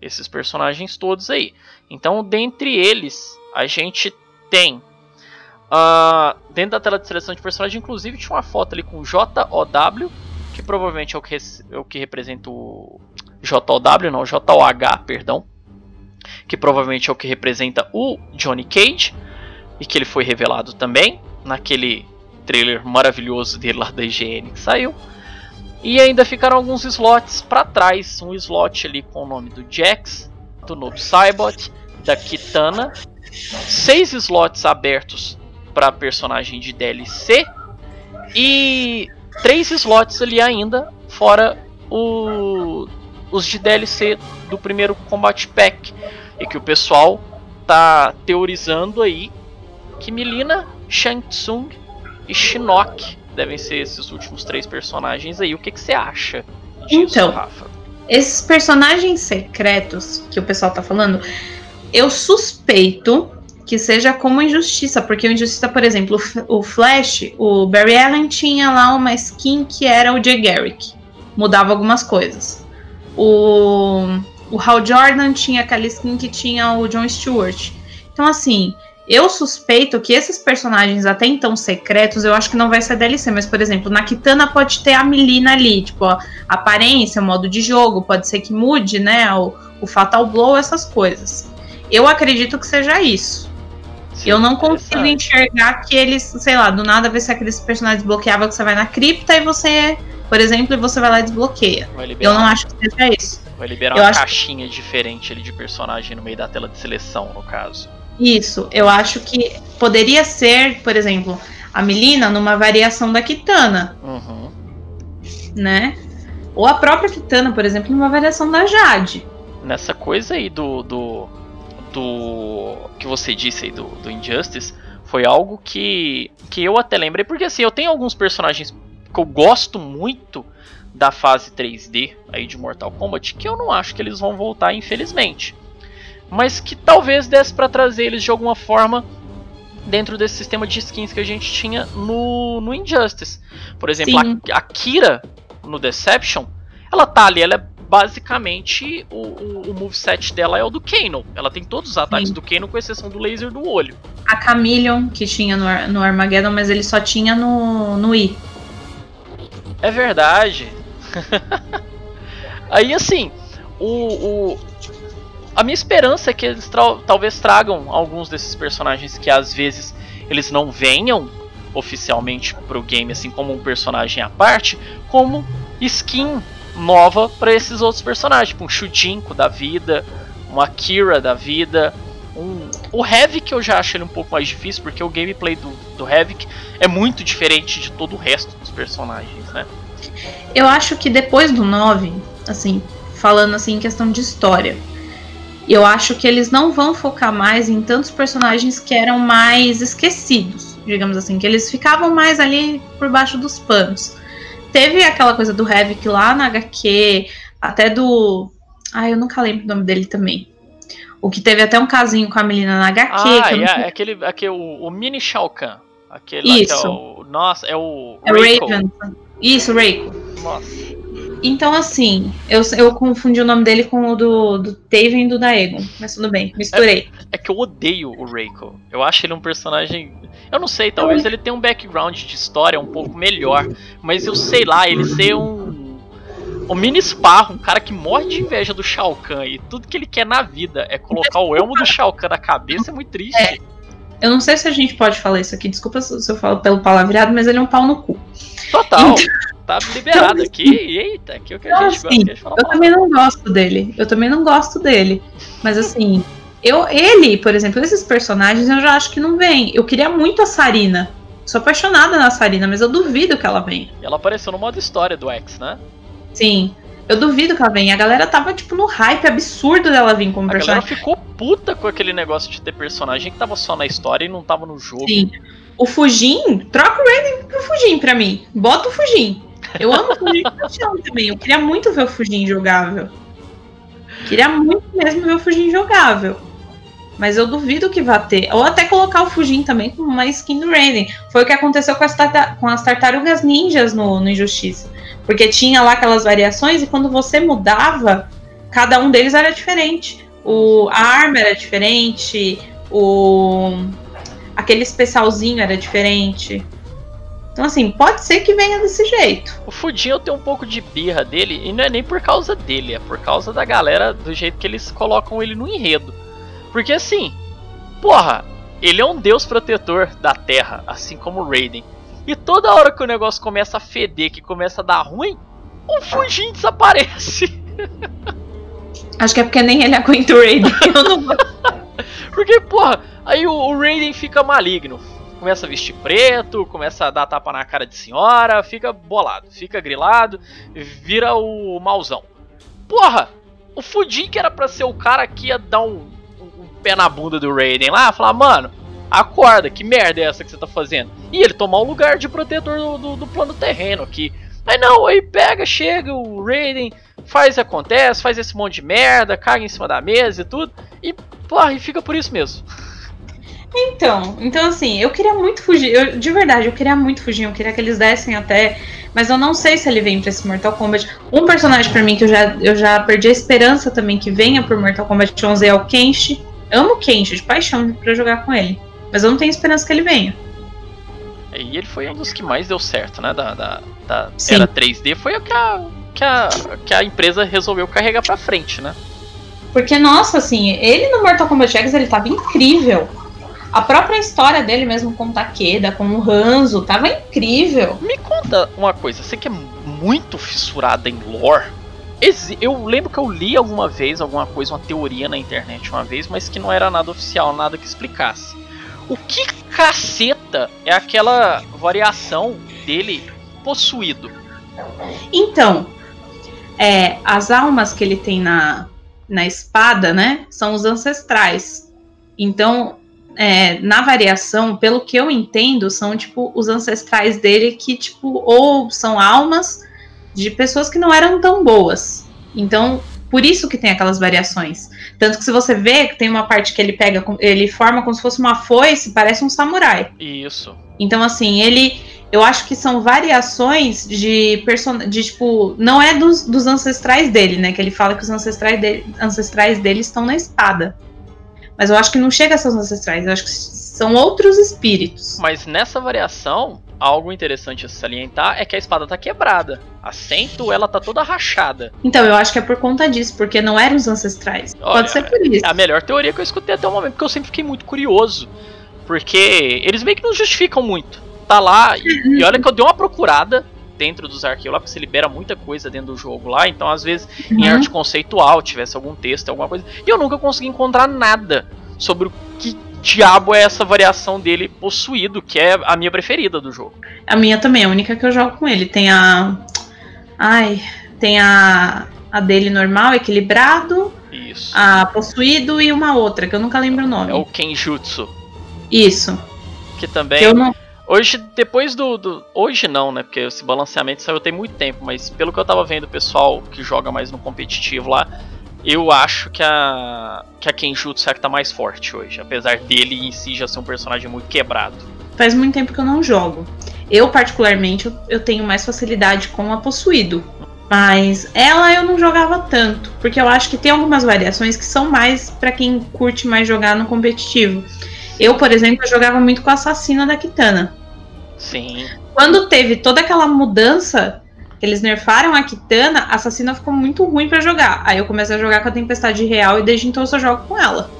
Esses personagens todos aí. Então, dentre eles, a gente tem ah, dentro da tela de seleção de personagem, inclusive tinha uma foto ali com JOW, que provavelmente é o que, é o que representa o JOW, não, JOH, perdão. que provavelmente é o que representa o Johnny Cage, e que ele foi revelado também naquele trailer maravilhoso dele lá da IGN que saiu. E ainda ficaram alguns slots para trás, um slot ali com o nome do Jax, do Noob Saibot, da Kitana, seis slots abertos para personagem de DLC e três slots ali ainda, fora o, os de DLC do primeiro Combat Pack. E que o pessoal tá teorizando aí que Milina, Shang Tsung e Shinnok devem ser esses últimos três personagens aí. O que, que você acha disso, Então, Rafa? Esses personagens secretos que o pessoal tá falando, eu suspeito que seja como Injustiça, porque o Injustiça, por exemplo, o Flash, o Barry Allen tinha lá uma skin que era o Jay Garrick, mudava algumas coisas. O, o Hal Jordan tinha aquela skin que tinha o John Stewart. Então, assim, eu suspeito que esses personagens até então secretos, eu acho que não vai ser DLC, mas, por exemplo, na Kitana pode ter a Melina ali, tipo, a aparência, o modo de jogo, pode ser que mude, né, o, o Fatal Blow, essas coisas. Eu acredito que seja isso. Sim, eu não consigo enxergar que eles, sei lá, do nada vai ser aqueles personagens desbloqueáveis que você vai na cripta e você, por exemplo, você vai lá e desbloqueia. Eu não acho que seja isso. vai liberar eu uma acho- caixinha diferente ali de personagem no meio da tela de seleção, no caso. Isso, eu acho que poderia ser, por exemplo, a Melina numa variação da Kitana, Uhum. né? Ou a própria Kitana, por exemplo, numa variação da Jade. Nessa coisa aí do. do. Do. que você disse aí do, do Injustice, foi algo que. que eu até lembrei, porque assim, eu tenho alguns personagens que eu gosto muito da fase 3D aí de Mortal Kombat, que eu não acho que eles vão voltar, infelizmente. Mas que talvez desse pra trazer eles de alguma forma dentro desse sistema de skins que a gente tinha no, no Injustice. Por exemplo, Sim. a, a Kira no Deception, ela tá ali, ela é basicamente o, o, o moveset dela é o do Kano. Ela tem todos os ataques Sim. do Kano, com exceção do laser do olho. A Chameleon, que tinha no, no Armageddon, mas ele só tinha no, no I. É verdade. Aí assim, o, o- a minha esperança é que eles tra- talvez tragam alguns desses personagens que às vezes eles não venham oficialmente pro game assim como um personagem à parte, como skin nova para esses outros personagens, tipo um Shujinko da vida, uma Kira da vida, um o Havoc eu já acho ele um pouco mais difícil porque o gameplay do, do Havoc é muito diferente de todo o resto dos personagens, né? Eu acho que depois do 9, assim, falando assim em questão de história, eu acho que eles não vão focar mais em tantos personagens que eram mais esquecidos, digamos assim, que eles ficavam mais ali por baixo dos panos. Teve aquela coisa do Havoc lá na HQ, até do. Ah, eu nunca lembro o nome dele também. O que teve até um casinho com a menina na HQ. Ah, que é, é aquele, aquele o, o mini Shao Kahn. Aquele lá que é Isso. o. Nossa, é o. É o Reiko. Raven. Isso, Reiko. Nossa. Então, assim, eu, eu confundi o nome dele com o do, do Taven e do Daegon. Mas tudo bem, misturei. É que eu odeio o Reiko. Eu acho ele um personagem. Eu não sei, talvez ele tenha um background de história um pouco melhor. Mas eu sei lá, ele ser um. Um mini Sparro, um cara que morre de inveja do Shao Kahn e tudo que ele quer na vida é colocar o elmo do Shao Kahn na cabeça, é muito triste. É. Eu não sei se a gente pode falar isso aqui, desculpa se se eu falo pelo palavreado, mas ele é um pau no cu. Total. Tá liberado aqui. Eita, aqui é o que a Então, gente gosta assim, eu também não gosto dele. Eu também não gosto dele. Mas assim, eu, ele, por exemplo, esses personagens eu já acho que não vem. Eu queria muito a Sarina. Sou apaixonada na Sarina, mas eu duvido que ela venha. E ela apareceu no modo história do X, né? Sim. Eu duvido que ela venha. A galera tava, tipo, no hype absurdo dela vir como A personagem. ficou puta com aquele negócio de ter personagem que tava só na história e não tava no jogo. Sim. O Fujin, troca o Raiden pro Fujin pra mim. Bota o Fujin. Eu amo o de paixão também. Eu queria muito ver o Fujin jogável. Queria muito mesmo ver o Fujin jogável. Mas eu duvido que vá ter. Ou até colocar o Fujin também com uma skin do Raiden. Foi o que aconteceu com as, com as tartarugas ninjas no, no Injustiça. Porque tinha lá aquelas variações e quando você mudava, cada um deles era diferente. O, a arma era diferente, o aquele especialzinho era diferente. Então, assim, pode ser que venha desse jeito. O Fudin eu tenho um pouco de birra dele, e não é nem por causa dele, é por causa da galera, do jeito que eles colocam ele no enredo. Porque assim, porra, ele é um deus protetor da Terra, assim como o Raiden. E toda hora que o negócio começa a feder, que começa a dar ruim, o Fujin desaparece. Acho que é porque nem ele aguenta o Raiden. Eu não. Porque, porra, aí o, o Raiden fica maligno. Começa a vestir preto, começa a dar tapa na cara de senhora, fica bolado, fica grilado, vira o mauzão. Porra, o Fujin que era pra ser o cara que ia dar um, um, um pé na bunda do Raiden lá, falar, mano, acorda, que merda é essa que você tá fazendo? E ele tomar o lugar de protetor do, do, do plano terreno aqui. Aí não, aí pega, chega o Raiden, faz acontece, faz esse monte de merda, caga em cima da mesa e tudo, e porra, e fica por isso mesmo. Então, então assim, eu queria muito fugir, eu, de verdade, eu queria muito fugir, eu queria que eles dessem até, mas eu não sei se ele vem pra esse Mortal Kombat. Um personagem pra mim que eu já, eu já perdi a esperança também que venha pro Mortal Kombat 11 é o Kenshi. Amo o Kenshi, de paixão pra jogar com ele, mas eu não tenho esperança que ele venha. E ele foi um dos que mais deu certo, né, da, da, da era 3D, foi o que a, que, a, que a empresa resolveu carregar pra frente, né. Porque, nossa, assim, ele no Mortal Kombat X ele tava incrível. A própria história dele mesmo com o Takeda, com o Hanzo, tava incrível. Me conta uma coisa, você que é muito fissurada em lore. Eu lembro que eu li alguma vez alguma coisa, uma teoria na internet uma vez, mas que não era nada oficial, nada que explicasse. O que caceta é aquela variação dele possuído? Então, é, as almas que ele tem na, na espada, né, são os ancestrais. Então, é, na variação, pelo que eu entendo, são tipo os ancestrais dele que tipo ou são almas de pessoas que não eram tão boas. Então, por isso que tem aquelas variações. Tanto que se você vê que tem uma parte que ele pega, ele forma como se fosse uma foice, parece um samurai. Isso. Então, assim, ele. Eu acho que são variações de person... de tipo. Não é dos, dos ancestrais dele, né? Que ele fala que os ancestrais ancestrais dele estão na espada. Mas eu acho que não chega a ser os ancestrais, eu acho que são outros espíritos. Mas nessa variação, algo interessante a salientar é que a espada tá quebrada. A Cento, ela tá toda rachada. Então, eu acho que é por conta disso, porque não eram os ancestrais. Olha, Pode ser por isso. É a melhor teoria que eu escutei até o momento, porque eu sempre fiquei muito curioso. Porque eles meio que não justificam muito. Tá lá, e, e olha que eu dei uma procurada dentro dos arquivos lá, porque você libera muita coisa dentro do jogo lá, então às vezes uhum. em arte conceitual tivesse algum texto, alguma coisa, e eu nunca consegui encontrar nada sobre o que diabo é essa variação dele possuído, que é a minha preferida do jogo. A minha também, a única que eu jogo com ele. Tem a. Ai. Tem a. A dele normal, equilibrado. Isso. A possuído e uma outra, que eu nunca lembro o nome. É o Kenjutsu. Isso. Que também. Que eu não... Hoje, depois do, do, Hoje não, né? Porque esse balanceamento saiu tem muito tempo, mas pelo que eu tava vendo o pessoal que joga mais no competitivo lá, eu acho que a. que a Kenjutsu é a que tá mais forte hoje. Apesar dele em si já ser um personagem muito quebrado. Faz muito tempo que eu não jogo. Eu, particularmente, eu, tenho mais facilidade com a possuído. Mas ela eu não jogava tanto, porque eu acho que tem algumas variações que são mais para quem curte mais jogar no competitivo. Eu, por exemplo, jogava muito com a assassina da Kitana. Sim. Quando teve toda aquela mudança, eles nerfaram a Kitana, a assassina ficou muito ruim para jogar. Aí eu comecei a jogar com a Tempestade Real e desde então eu só jogo com ela.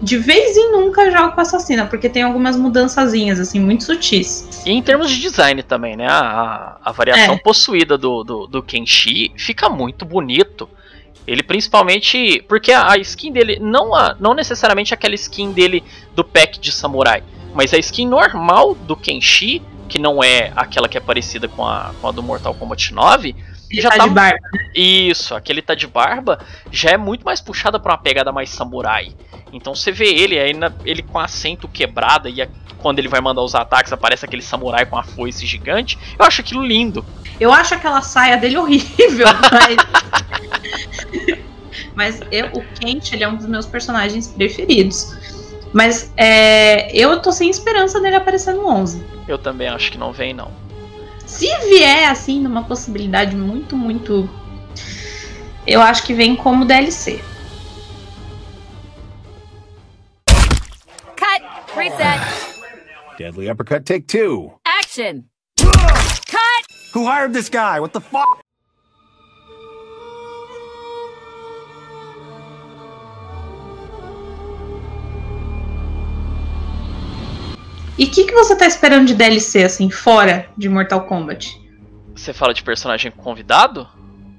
De vez em nunca eu jogo com a assassina, porque tem algumas mudançazinhas, assim, muito sutis. E em termos de design também, né? A, a variação é. possuída do, do, do Kenshi fica muito bonito. Ele principalmente. Porque a, skin dele, não, a, não necessariamente aquela skin dele do pack de samurai, mas a skin normal do Kenshi, que não é aquela que é parecida com a, com a do Mortal Kombat 9. Ele já tá, tá de barba. Isso, aquele tá de barba já é muito mais puxada pra uma pegada mais samurai. Então você vê ele, aí na, ele com acento quebrado e a, quando ele vai mandar os ataques aparece aquele samurai com a foice gigante. Eu acho aquilo lindo. Eu acho aquela saia dele horrível, mas. mas eu, o Kent, ele é um dos meus personagens preferidos. Mas é, eu tô sem esperança dele aparecer no 11. Eu também acho que não vem, não. Se vier, assim, numa possibilidade muito, muito. Eu acho que vem como DLC. Cut! Reset! Deadly uppercut, take two. Action! Who hired this guy? What the fuck? E o que, que você tá esperando de DLC, assim, fora de Mortal Kombat? Você fala de personagem convidado?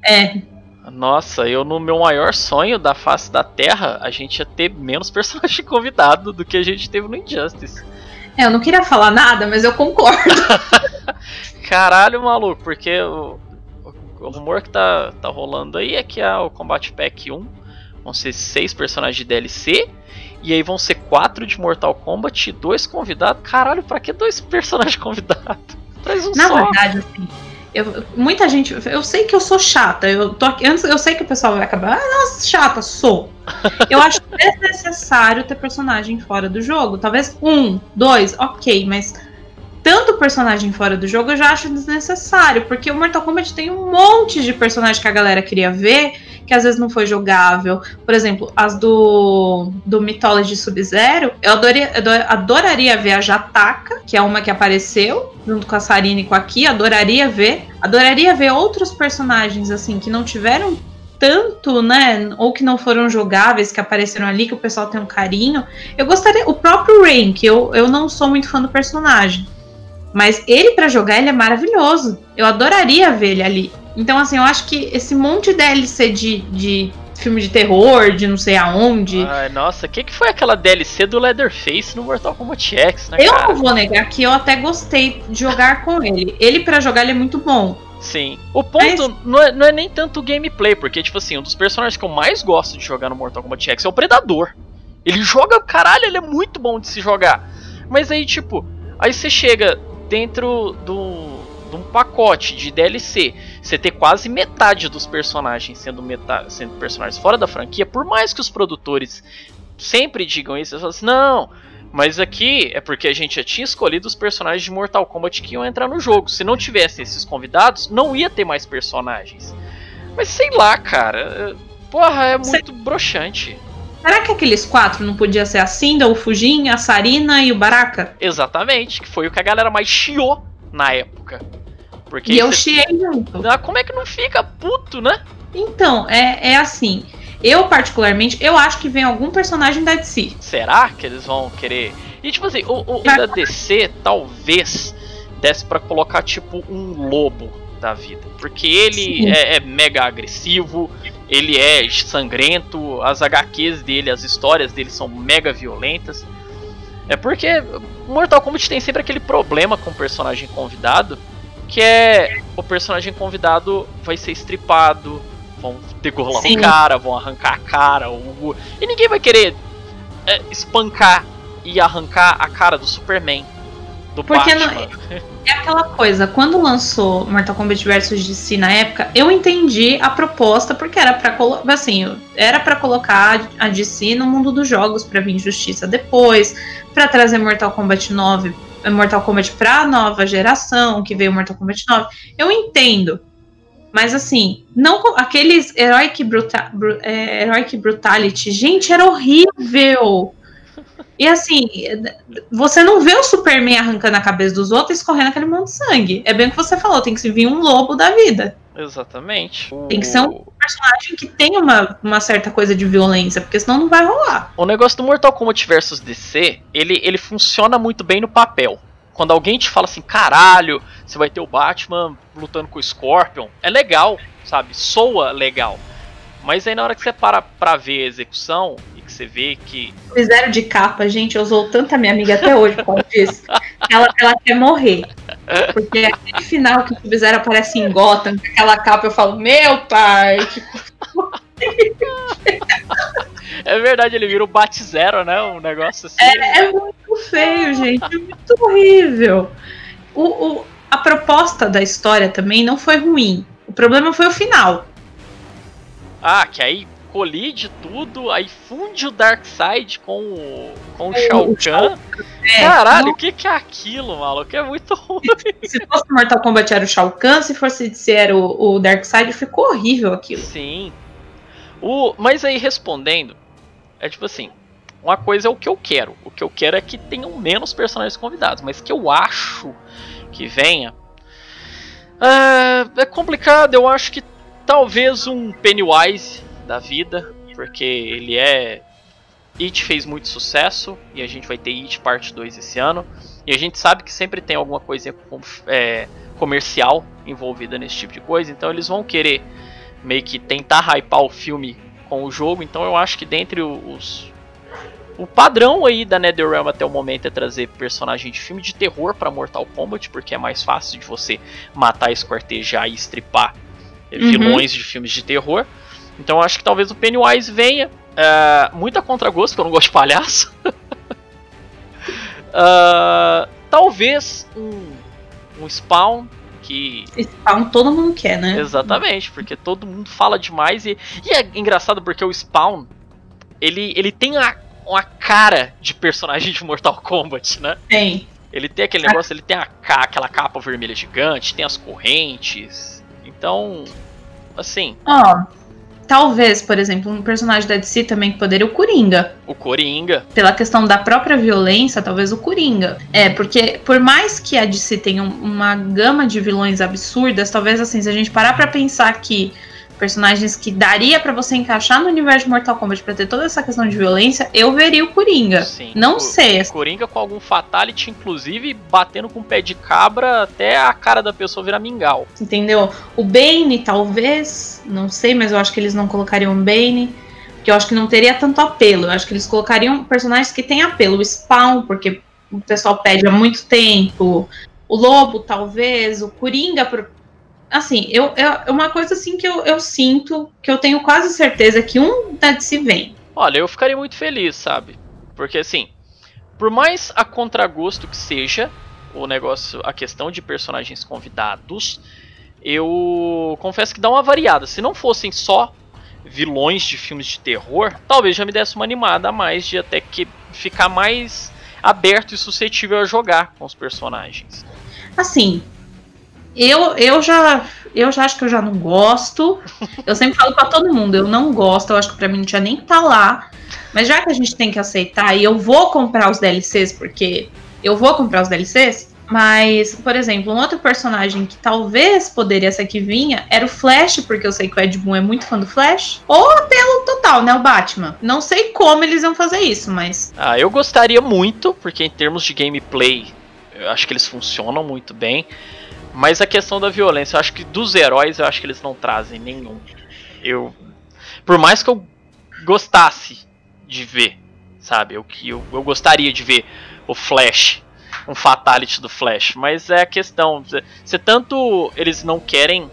É. Nossa, eu no meu maior sonho da face da Terra, a gente ia ter menos personagem convidado do que a gente teve no Injustice. É, eu não queria falar nada, mas eu concordo. Caralho, maluco, porque o, o rumor que tá, tá rolando aí é que a, o Combat Pack 1 vão ser seis personagens de DLC e aí vão ser quatro de Mortal Kombat e dois convidados. Caralho, pra que dois personagens convidados? Traz um Na só. verdade, assim, eu- muita gente. Eu sei que eu sou chata. Eu, tô aqui, antes, eu sei que o pessoal vai acabar. Ah, nossa, chata, sou. Eu acho desnecessário ter personagem fora do jogo. Talvez um, dois, ok, mas tanto personagem fora do jogo eu já acho desnecessário. Porque o Mortal Kombat tem um monte de personagem que a galera queria ver, que às vezes não foi jogável. Por exemplo, as do, do Mythology Sub-Zero, eu adoraria, eu ador- adoraria ver a Jataka, que é uma que apareceu, junto com a Sarina e com a Ki, adoraria ver. Adoraria ver outros personagens, assim, que não tiveram tanto, né, ou que não foram jogáveis, que apareceram ali, que o pessoal tem um carinho. Eu gostaria, o próprio que eu, eu não sou muito fã do personagem, mas ele pra jogar, ele é maravilhoso. Eu adoraria ver ele ali. Então, assim, eu acho que esse monte de DLC de, de filme de terror, de não sei aonde. Ai, nossa, o que, que foi aquela DLC do Leatherface no Mortal Kombat X, né, eu cara? não vou negar que eu até gostei de jogar com ele. Ele pra jogar ele é muito bom. Sim. O ponto não, é, não é nem tanto o gameplay, porque, tipo assim, um dos personagens que eu mais gosto de jogar no Mortal Kombat X é o Predador. Ele joga, caralho, ele é muito bom de se jogar. Mas aí, tipo, aí você chega dentro do, de um pacote de DLC, você ter quase metade dos personagens sendo, meta, sendo personagens fora da franquia, por mais que os produtores sempre digam isso, eles falam assim, não, mas aqui é porque a gente já tinha escolhido os personagens de Mortal Kombat que iam entrar no jogo. Se não tivesse esses convidados, não ia ter mais personagens. Mas sei lá, cara. Porra, é muito broxante. Será que aqueles quatro não podia ser a Cinda, o Fujin, a Sarina e o Baraka? Exatamente, que foi o que a galera mais chiou na época. Porque E eu cê- chiei junto. Ah, como é que não fica puto, né? Então, é, é assim. Eu, particularmente, eu acho que vem algum personagem da DC. Será que eles vão querer? E tipo assim, o, o da DC talvez desse pra colocar tipo um lobo da vida. Porque ele é, é mega agressivo, ele é sangrento, as HQs dele, as histórias dele são mega violentas. É porque Mortal Kombat tem sempre aquele problema com o personagem convidado, que é o personagem convidado vai ser estripado, vão degolar Sim. o cara, vão arrancar a cara, o... e ninguém vai querer é, espancar e arrancar a cara do Superman, do Porque Batman. É aquela coisa, quando lançou Mortal Kombat vs DC na época, eu entendi a proposta, porque era colocar, assim, era para colocar a DC no mundo dos jogos pra vir justiça depois, pra trazer Mortal Kombat 9, eh, Mortal Kombat pra nova geração, que veio Mortal Kombat 9. Eu entendo. Mas assim, não aqueles Heroic, Bruta, Bru- eh, Heroic Brutality, gente, era horrível. E assim, você não vê o Superman arrancando a cabeça dos outros e escorrendo aquele monte de sangue. É bem o que você falou, tem que se vir um lobo da vida. Exatamente. Tem que ser um personagem que tem uma, uma certa coisa de violência, porque senão não vai rolar. O negócio do Mortal Kombat vs DC, ele, ele funciona muito bem no papel. Quando alguém te fala assim, caralho, você vai ter o Batman lutando com o Scorpion, é legal, sabe? Soa legal. Mas aí na hora que você para pra ver a execução você vê que. Fizeram de capa, gente, eu usou tanto a minha amiga até hoje por causa disso. Ela, ela quer morrer. Porque aquele final que o Sub-Zero aparece em Gotham, com aquela capa, eu falo, meu pai, que É verdade, ele vira o Bat-Zero, né? Um negócio assim. É, é muito feio, gente. É muito horrível. O, o- a proposta da história também não foi ruim. O problema foi o final. Ah, que aí colide tudo, aí funde o Darkseid com o, com o Shao Kahn. É, Caralho, não- o que, que é aquilo, maluco? É muito ruim. se fosse Mortal Kombat era o Shao Kahn, se fosse se era o, o Darkseid, ficou horrível aquilo. Sim. O, mas aí respondendo, é tipo assim, uma coisa é o que eu quero. O que eu quero é que tenham menos personagens convidados, mas que eu acho que venha. É, é complicado, eu acho que talvez um Pennywise da vida, porque ele é. It fez muito sucesso e a gente vai ter It parte 2 esse ano. E a gente sabe que sempre tem alguma coisa é, comercial envolvida nesse tipo de coisa, então eles vão querer meio que tentar hypar o filme com o jogo. Então eu acho que dentre os. O padrão aí da NetherRealm até o momento é trazer personagem de filme de terror para Mortal Kombat, porque é mais fácil de você matar, esquartejar e estripar uhum. vilões de filmes de terror. Então acho que talvez o Pennywise venha. Uh, muito a contragosto, porque eu não gosto de palhaço. uh, talvez um, um Spawn que. Spawn todo mundo quer, né? Exatamente, porque todo mundo fala demais e, e é engraçado porque o Spawn ele, ele tem a, uma cara de personagem de Mortal Kombat, né? Tem. Ele tem aquele negócio, ele tem a, aquela capa vermelha gigante, tem as correntes. Então, assim. Ó, oh, talvez, por exemplo, um personagem da DC também que poderia o Coringa. O Coringa. Pela questão da própria violência, talvez o Coringa. É, porque por mais que a DC tenha uma gama de vilões absurdas, talvez assim, se a gente parar para pensar que personagens que daria para você encaixar no universo de Mortal Kombat para ter toda essa questão de violência, eu veria o Coringa. Sim, não o, sei. Coringa com algum fatality, inclusive batendo com o pé de cabra até a cara da pessoa virar mingau. Entendeu? O Bane, talvez, não sei, mas eu acho que eles não colocariam o Bane. Porque eu acho que não teria tanto apelo. Eu acho que eles colocariam personagens que têm apelo. O Spawn, porque o pessoal pede há muito tempo. O Lobo, talvez. O Coringa, assim, eu, é uma coisa assim que eu, eu sinto, que eu tenho quase certeza que um da DC vem. Olha, eu ficaria muito feliz, sabe? Porque assim, por mais a contragosto que seja o negócio, a questão de personagens convidados, eu confesso que dá uma variada. Se não fossem só vilões de filmes de terror, talvez já me desse uma animada a mais de até que ficar mais aberto e suscetível a jogar com os personagens. Assim, eu, eu já eu já acho que eu já não gosto. Eu sempre falo para todo mundo, eu não gosto, eu acho que para mim não tinha nem que tá lá. Mas já que a gente tem que aceitar e eu vou comprar os DLCs porque eu vou comprar os DLCs, mas, por exemplo, um outro personagem que talvez poderia ser que vinha era o Flash, porque eu sei que o Ed Boon é muito fã do Flash. Ou apelo total, né? O Batman. Não sei como eles iam fazer isso, mas. Ah, eu gostaria muito, porque em termos de gameplay, eu acho que eles funcionam muito bem. Mas a questão da violência, eu acho que dos heróis, eu acho que eles não trazem nenhum. Eu. Por mais que eu gostasse de ver, sabe? Eu, eu, eu gostaria de ver o Flash, um Fatality do Flash. Mas é a questão. Se tanto eles não querem.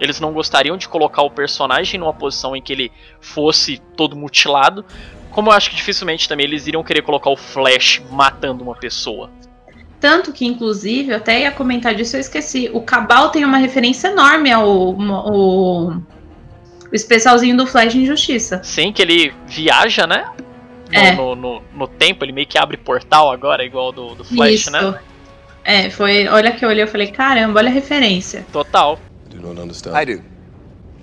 Eles não gostariam de colocar o personagem numa posição em que ele fosse todo mutilado. Como eu acho que dificilmente também eles iriam querer colocar o Flash matando uma pessoa. Tanto que, inclusive, eu até ia comentar disso, eu esqueci. O Cabal tem uma referência enorme ao, ao, o especialzinho do Flash Injustiça. Sim, que ele viaja, né? No, é. no, no, no, tempo, ele meio que abre portal agora, igual do, do Flash, Isso. né? É, foi. Olha que eu olhei e falei, caramba, olha a referência. Total. Do not understand. I do.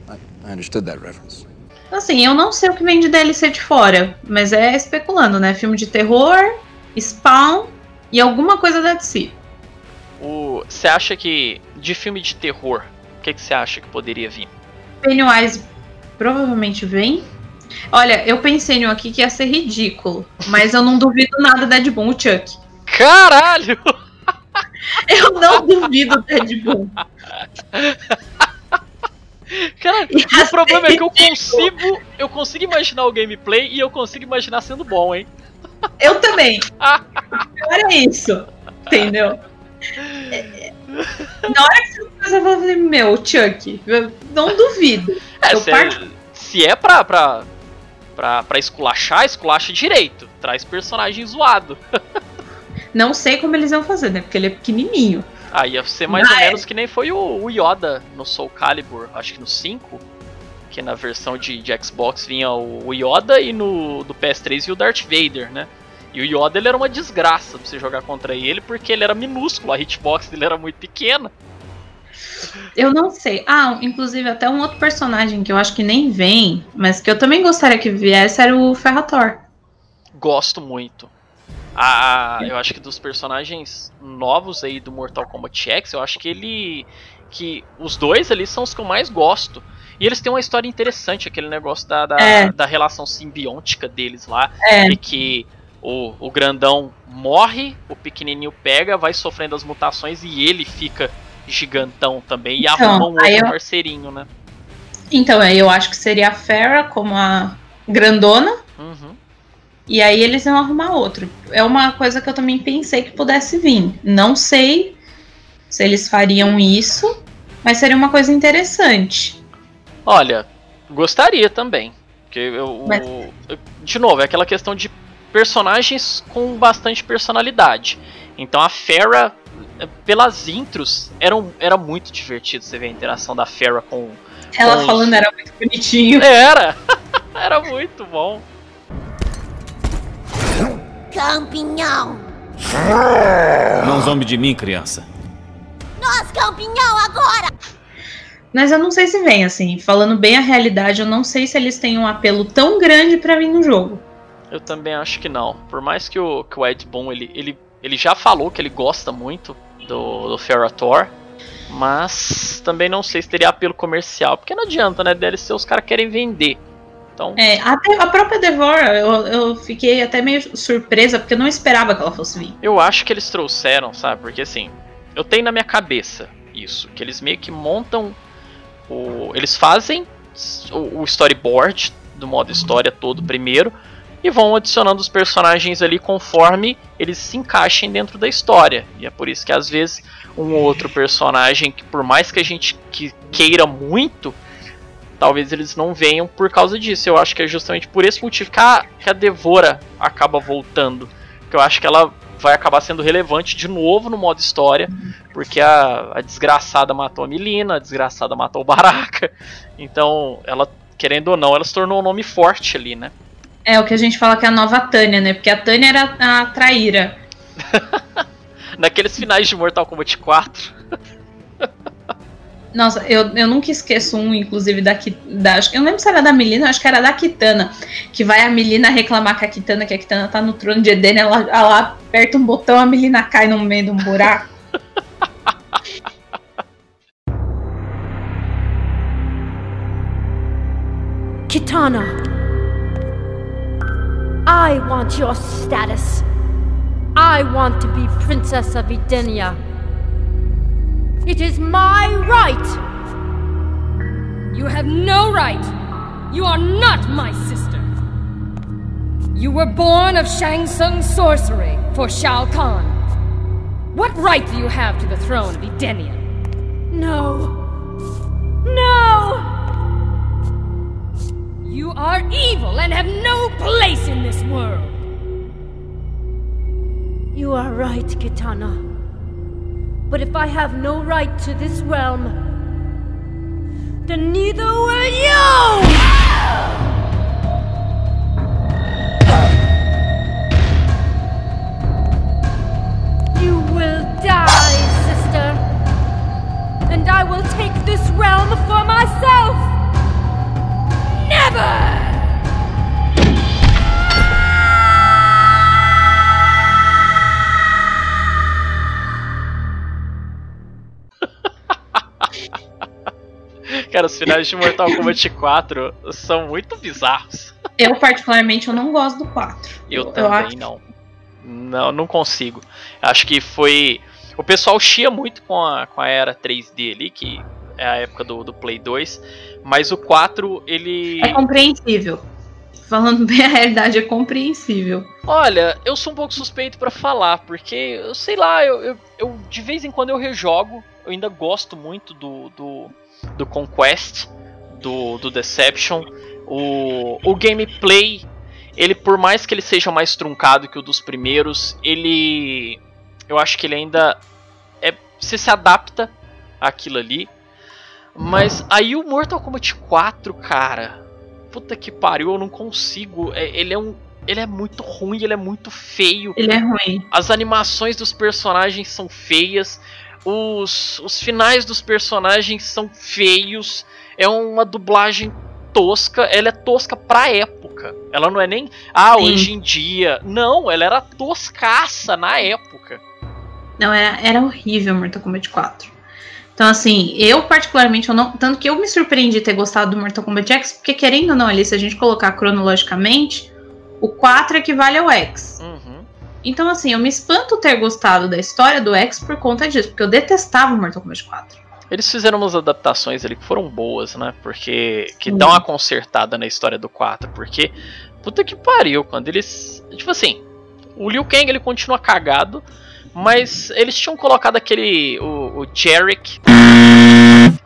I understood that reference. Assim, eu não sei o que vem de DLC de fora, mas é especulando, né? Filme de terror, Spawn e alguma coisa da DC. Você acha que de filme de terror, o que você acha que poderia vir? Pennywise provavelmente vem. Olha, eu pensei em um aqui que ia ser ridículo, mas eu não duvido nada da Deadpool, o Chuck. Caralho! Eu não duvido do Deadpool. Cara, o problema é que eu consigo, eu consigo imaginar o gameplay e eu consigo imaginar sendo bom, hein? Eu também. O pior é isso. Entendeu? É, na hora que você começa a falar, meu, Chuck, não duvido. É, se, é, se é pra, pra, pra, pra esculachar, esculacha direito. Traz personagem zoado. Não sei como eles iam fazer, né? Porque ele é pequenininho. Ah, ia ser mais Mas... ou menos que nem foi o, o Yoda no Soul Calibur, acho que no 5 que na versão de, de Xbox vinha o, o, Yoda e no do PS3 e o Darth Vader, né? E o Yoda ele era uma desgraça pra você jogar contra ele, porque ele era minúsculo, a hitbox dele era muito pequena. Eu não sei. Ah, inclusive até um outro personagem que eu acho que nem vem, mas que eu também gostaria que viesse era o Ferrator. Gosto muito. Ah, eu acho que dos personagens novos aí do Mortal Kombat X, eu acho que ele que os dois ali são os que eu mais gosto. E eles têm uma história interessante, aquele negócio da, da, É. da relação simbiótica deles lá. É. E que o, o grandão morre, o pequenininho pega, vai sofrendo as mutações e ele fica gigantão também. E Então, arruma um outro eu- parceirinho, né? Então, aí eu acho que seria a Farah como a grandona. Uhum. E aí eles iam arrumar outro. É uma coisa que eu também pensei que pudesse vir. Não sei se eles fariam isso, mas seria uma coisa interessante. Olha, gostaria também. Porque eu, Mas- eu- de novo, é aquela questão de personagens com bastante personalidade. Então a Farah, eh, pelas intros, era, um- era muito divertido você ver a interação da Farah com. Ela com os- falando era muito bonitinho. Era! era muito bom. Campinhão! Não zombe de mim, criança. Nós, campinhão, agora! Mas eu não sei se vem, assim. Falando bem a realidade, eu não sei se eles têm um apelo tão grande pra vir no jogo. Eu também acho que não. Por mais que o, que o Ed Boon ele, ele, ele já falou que ele gosta muito do, do Ferrator, mas também não sei se teria apelo comercial. Porque não adianta, né? DLC os caras querem vender. Então, É, até a própria Devora, eu, eu fiquei até meio surpresa, porque eu não esperava que ela fosse vir. eu acho que eles trouxeram, sabe? Porque assim, eu tenho na minha cabeça isso, que eles meio que montam o. Eles fazem o, o storyboard do modo história todo primeiro e vão adicionando os personagens ali conforme eles se encaixem dentro da história. E é por isso que às vezes um ou outro personagem que por mais que a gente que queira muito, talvez eles não venham por causa disso. Eu acho que é justamente por esse motivo que a, que a Devora acaba voltando. Que eu acho que ela vai acabar sendo relevante de novo no modo história, porque a, a desgraçada matou a Milina, a desgraçada matou o Baraka. Então, ela, querendo ou não, ela se tornou um nome forte ali, né? É o que a gente fala que é a nova Tânia, né? Porque a Tânia era a traíra. Naqueles finais de Mortal Kombat 4. Nossa, eu, eu nunca esqueço um, inclusive, da, da. Eu não lembro se era da Melina, acho que era da Kitana. Que vai a Melina reclamar com a Kitana, que a Kitana tá no trono de Eden, ela, ela aperta um botão, a Melina cai no meio de um buraco. Kitana. I want your status. I want to be Princess of Edenia. It is my right. You have no right. You are not my sister. You were born of Shang Tsung's sorcery for Shao Kahn. What right do you have to the throne of Edenia? No. No! You are evil and have no place in this world. You are right, Kitana. But if I have no right to this realm, then neither will you! You will die, sister. And I will take this realm for myself. Never! Cara, os finais de Mortal Kombat 4 são muito bizarros. Eu, particularmente, eu não gosto do 4. Eu, também acho- não. Não, não consigo. Acho que foi. O pessoal chia muito com a, com a era 3D ali, que é a época do, do Play 2. Mas o 4, ele. É compreensível. Falando bem a realidade, é compreensível. Olha, eu sou um pouco suspeito pra falar, porque eu sei lá, eu, eu, eu- de vez em quando eu rejogo, eu ainda gosto muito do, do, do Conquest, do, do Deception. O, o gameplay, ele por mais que ele seja mais truncado que o dos primeiros, ele. Eu acho que ele ainda. É, você se adapta àquilo ali. Mas aí o Mortal Kombat 4, cara. Puta que pariu, eu não consigo. É, ele é um. Ele é muito ruim, ele é muito feio. Ele é ruim. As animações dos personagens são feias. Os, os finais dos personagens são feios. É uma dublagem tosca. Ela é tosca pra época. Ela não é nem. Ah, Sim. hoje em dia. Não, ela era toscaça na época. Não, era, era horrível Mortal Kombat 4. Então, assim, eu particularmente, eu não, tanto que eu me surpreendi ter gostado do Mortal Kombat X, porque querendo ou não, ali, se a gente colocar cronologicamente, o 4 equivale ao X. Uhum. Então, assim, eu me espanto ter gostado da história do X por conta disso, porque eu detestava o Mortal Kombat 4. Eles fizeram umas adaptações ali que foram boas, né? Porque. que Sim. dão uma consertada na história do 4. Porque. Puta que pariu, quando eles. Tipo assim, o Liu Kang ele continua cagado, mas eles tinham colocado aquele. o, o Jarek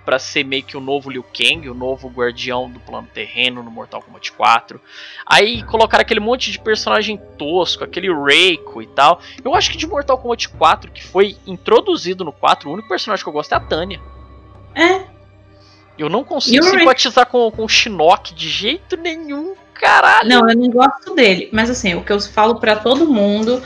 pra ser meio que o novo Liu Kang, o novo guardião do plano terreno no Mortal Kombat 4. Aí colocaram aquele monte de personagem tosco, aquele Reiko e tal. Eu acho que de Mortal Kombat 4, que foi introduzido no 4, o único personagem que eu gosto é a Tânia. É. Eu não consigo E Reiko? simpatizar com, com o Shinnok de jeito nenhum, caralho. Não, eu não gosto dele. Mas assim, o que eu falo pra todo mundo,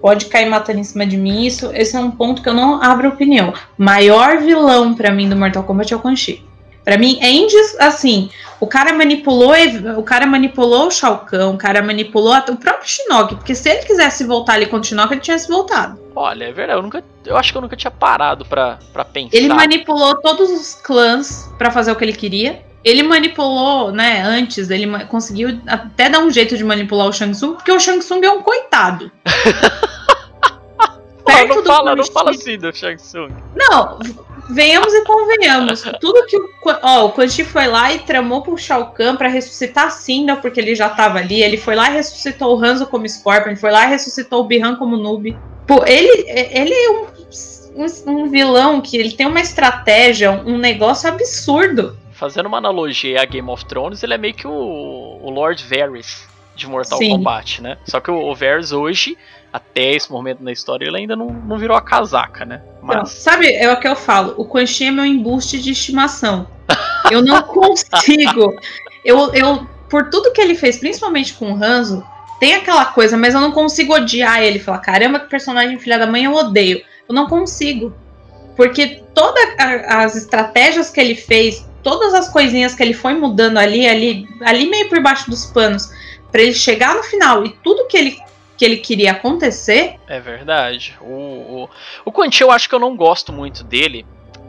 pode cair matando em cima de mim, isso, esse é um ponto que eu não abro opinião. Maior vilão pra mim do Mortal Kombat é o Quan Chi. Pra mim, é indis, assim, o cara manipulou, o cara manipulou o Shao Kahn, o cara manipulou o próprio Shinnok, porque se ele quisesse voltar ali contra o Shinnok, ele tinha se voltado. Olha, é verdade, eu, nunca, eu acho que eu nunca tinha parado pra, pra pensar. Ele manipulou todos os clãs pra fazer o que ele queria. Ele manipulou, né, antes, ele conseguiu até dar um jeito de manipular o Shang Tsung, porque o Shang Tsung é um coitado. Perto não do fala, não fala assim do Shang Tsung. Não, venhamos e convenhamos. Tudo que o, ó, o Quan Chi foi lá e tramou pro Shao Kahn pra ressuscitar a Cinder, porque ele já tava ali. Ele foi lá e ressuscitou o Hanzo como Scorpion, ele foi lá e ressuscitou o Bihan como Noob. Pô, ele, ele é um, um, um vilão que ele tem uma estratégia, um negócio absurdo. Fazendo uma analogia a Game of Thrones, ele é meio que o, o Lord Varys de Mortal Sim. Kombat, né? Só que o, o Varys hoje, até esse momento na história, ele ainda não, não virou a casaca, né? Mas sabe, é o que eu falo. O Quan Chi é meu embuste de estimação. Eu não consigo. Eu, eu, por tudo que ele fez, principalmente com o Hanzo, tem aquela coisa, mas eu não consigo odiar ele. Falar, caramba, que personagem filha da mãe eu odeio. Eu não consigo. Porque todas as estratégias que ele fez, todas as coisinhas que ele foi mudando ali, ali, ali meio por baixo dos panos, pra ele chegar no final e tudo que ele, que ele queria acontecer, é verdade. O, o, o Quan Chi eu acho que eu não gosto muito dele.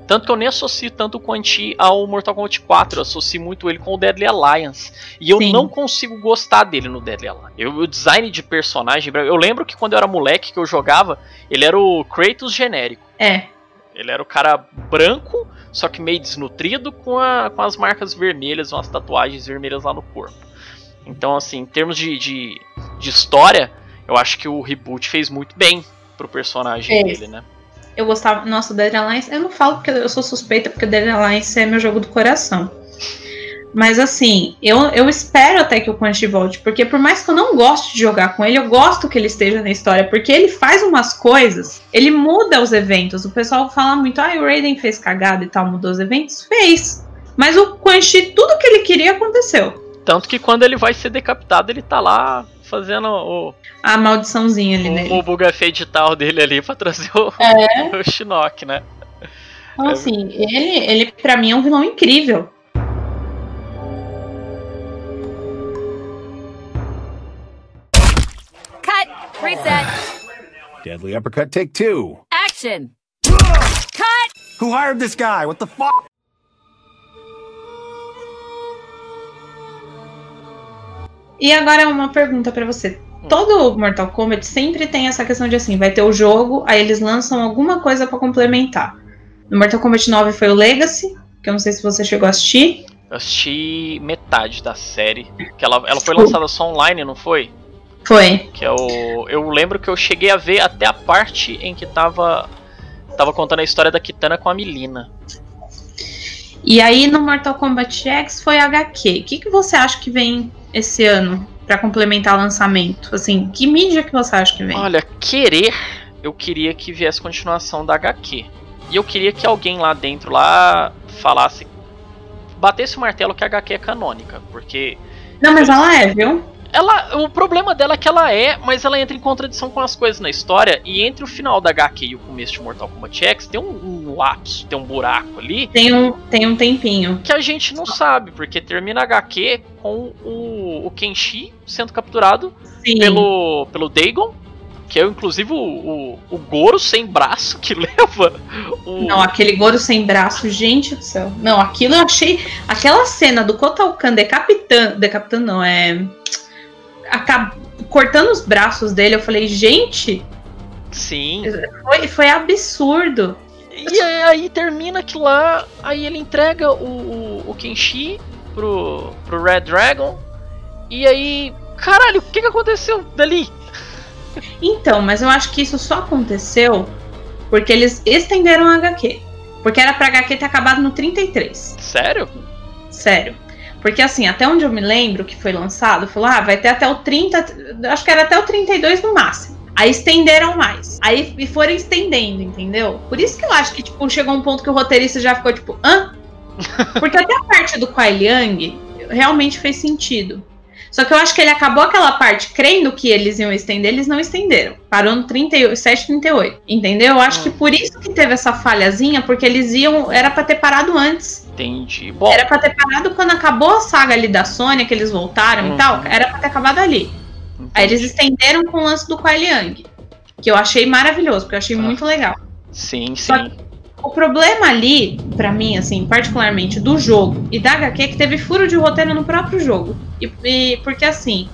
Tanto que eu nem associo tanto o Quan Chi ao Mortal Kombat 4. Eu associo muito ele com o Deadly Alliance. E eu Sim. não consigo gostar dele no Deadly Alliance. Eu, o design de personagem. Eu lembro que quando eu era moleque que eu jogava, ele era o Kratos genérico. é. Ele era o cara branco, só que meio desnutrido, com, a, com as marcas vermelhas, umas tatuagens vermelhas lá no corpo. Então, assim, em termos de, de, de história, eu acho que o reboot fez muito bem pro personagem Fez. dele, né? Eu gostava. Nossa, o Dead Alliance. Eu não falo porque eu sou suspeita, porque o Dead Alliance é meu jogo do coração. Mas assim, eu, eu espero até que o Quan Chi volte, porque por mais que eu não goste de jogar com ele, eu gosto que ele esteja na história, porque ele faz umas coisas, ele muda os eventos. O pessoal fala muito, ah, o Raiden fez cagada e tal, mudou os eventos. Fez. Mas o Quan Chi, tudo que ele queria aconteceu. Tanto que quando ele vai ser decapitado, ele tá lá fazendo o, A maldiçãozinha ali o, o buga edital dele ali pra trazer o, É. o Shinnok, né? Então, assim, ele, ele pra mim é um vilão incrível. Deadly uppercut, take two. Action! Cut! Who hired this guy? What the fuck? E agora uma pergunta pra você. Todo Mortal Kombat sempre tem essa questão de assim, vai ter o jogo, aí eles lançam alguma coisa pra complementar. No Mortal Kombat 9 foi o Legacy, que eu não sei se você chegou a assistir. Eu assisti metade da série. Que ela, ela foi lançada só online, não foi? Foi. Que é o. Eu lembro que eu cheguei a ver até a parte em que tava. Tava contando a história da Kitana com a Milina. E aí no Mortal Kombat X foi HQ. O que, que você acha que vem esse ano pra complementar o lançamento? Assim, que mídia que você acha que vem? Olha, querer, eu queria que viesse continuação da HQ. E eu queria que alguém lá dentro lá falasse. Batesse o martelo que a HQ é canônica. Porque. Não, mas ela é, viu? Ela, o problema dela é que ela é, mas ela entra em contradição com as coisas na história. E entre o final da HQ e o começo de Mortal Kombat X tem um, um lapso, tem um buraco ali. Tem um, tem um tempinho. Que a gente não sabe, porque termina a HQ com o, o Kenshi sendo capturado Sim. pelo, pelo Dagon. que é inclusive o, o, o Goro sem braço que leva o. Não, aquele Goro sem braço, gente do céu. Não, aquilo eu achei. Aquela cena do Kotalkan decapitando. Decapitando, não, é. Cortando os braços dele, eu falei, gente. Sim. Foi, foi absurdo. E aí termina que lá, aí ele entrega o, o, o Kenshi pro, pro Red Dragon. E aí, caralho, o que, que aconteceu dali? Então, mas eu acho que isso só aconteceu porque eles estenderam a HQ. Porque era pra HQ ter acabado no 33. Sério? Sério. Porque assim, até onde eu me lembro que foi lançado, falou, ah, vai ter até o 30. Acho que era até o 32 no máximo. Aí estenderam mais. Aí e foram estendendo, entendeu? Por isso que eu acho que, tipo, chegou um ponto que o roteirista já ficou, tipo, hã? Porque até a parte do Kuai Liang realmente fez sentido. Só que eu acho que ele acabou aquela parte crendo que eles iam estender, eles não estenderam. Parou no 37, 38. Entendeu? Eu acho que por isso que teve essa falhazinha, porque eles iam. Era para ter parado antes. Entendi. Bom. Era pra ter parado quando acabou a saga ali da Sônia, que eles voltaram Uhum. e tal. Era pra ter acabado ali. Aí eles estenderam com o lance do Kuai Liang. Que eu achei maravilhoso, porque eu achei muito legal. Sim, sim. O problema ali, pra mim, assim, particularmente do jogo e da HQ, é que teve furo de roteiro no próprio jogo. E, e- porque assim,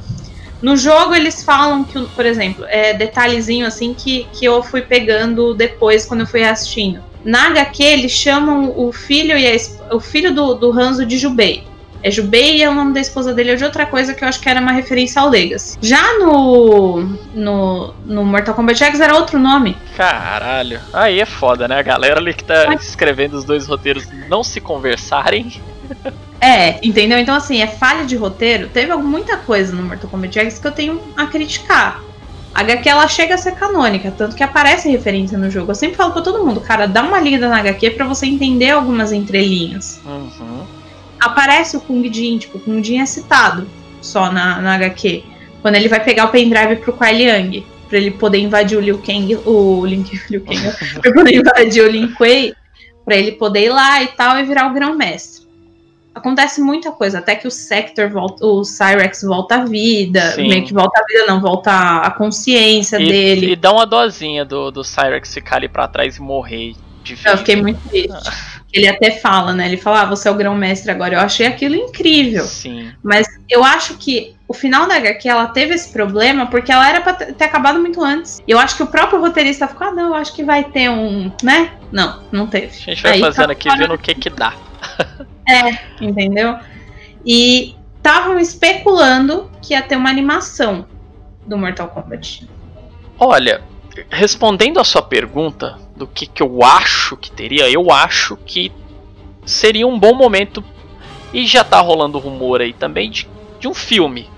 no jogo eles falam que, por exemplo, é detalhezinho assim que, que eu fui pegando depois quando eu fui assistindo. Na HQ eles chamam o filho e a, o filho do, do Hanzo de Jubei. É Jubei e é o nome da esposa dele é de outra coisa que eu acho que era uma referência ao Legacy. Já no, no, no Mortal Kombat X era outro nome. Caralho. Aí é foda, né? A galera ali que tá escrevendo os dois roteiros não se conversarem. É, entendeu? Então, assim, é falha de roteiro. Teve muita coisa no Mortal Kombat X que eu tenho a criticar. A HQ ela chega a ser canônica, tanto que aparece referência no jogo. Eu sempre falo pra todo mundo, cara, dá uma lida na HQ pra você entender algumas entrelinhas. Uhum. Aparece o Kung Jin, tipo, o Kung Jin é citado só na, na HQ. Quando ele vai pegar o pendrive pro Kuai Liang, pra ele poder invadir o Liu Kang, o Link, Liu Kang, pra poder invadir o Lin Kuei, pra ele poder ir lá e tal e virar o grão-mestre acontece muita coisa, até que o Sector volta, o Cyrex volta à vida, Sim. meio que volta à vida, não, volta à consciência E, dele. e dá uma dosinha do, do Cyrex ficar ali pra trás e morrer de. Eu fiquei muito triste. Ele até fala, né? Ele fala, ah, você é o grão-mestre agora. Eu achei aquilo incrível. Sim. Mas eu acho que o final da HQ ela teve esse problema porque ela era pra ter acabado muito antes. E eu acho que o próprio roteirista ficou, ah, não, eu acho que vai ter um, né? Não, não teve. A gente vai Aí fazendo tá aqui, fora- vendo o que que dá. É, entendeu? E estavam especulando que ia ter uma animação do Mortal Kombat. Olha, respondendo a sua pergunta do que, que eu acho que teria, eu acho que seria um bom momento e já tá rolando rumor aí também de, de um filme.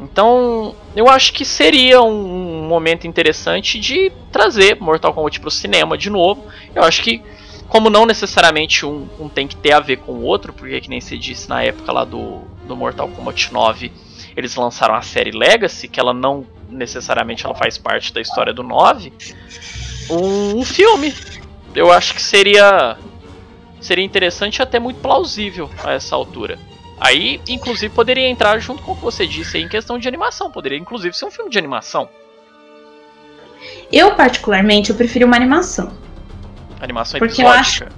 Então, eu acho que seria um momento interessante de trazer Mortal Kombat pro cinema de novo. Eu acho que, como não necessariamente um, um tem que ter a ver com o outro, porque que nem se disse na época lá do, do Mortal Kombat 9, eles lançaram a série Legacy, que ela não necessariamente ela faz parte da história do 9. Um, filme. Eu acho que seria seria interessante e até muito plausível a essa altura. Aí, inclusive, poderia entrar junto com o que você disse aí em questão de animação. Poderia, inclusive, ser um filme de animação. Eu, particularmente, eu prefiro uma animação. Animação Porque eu episódica.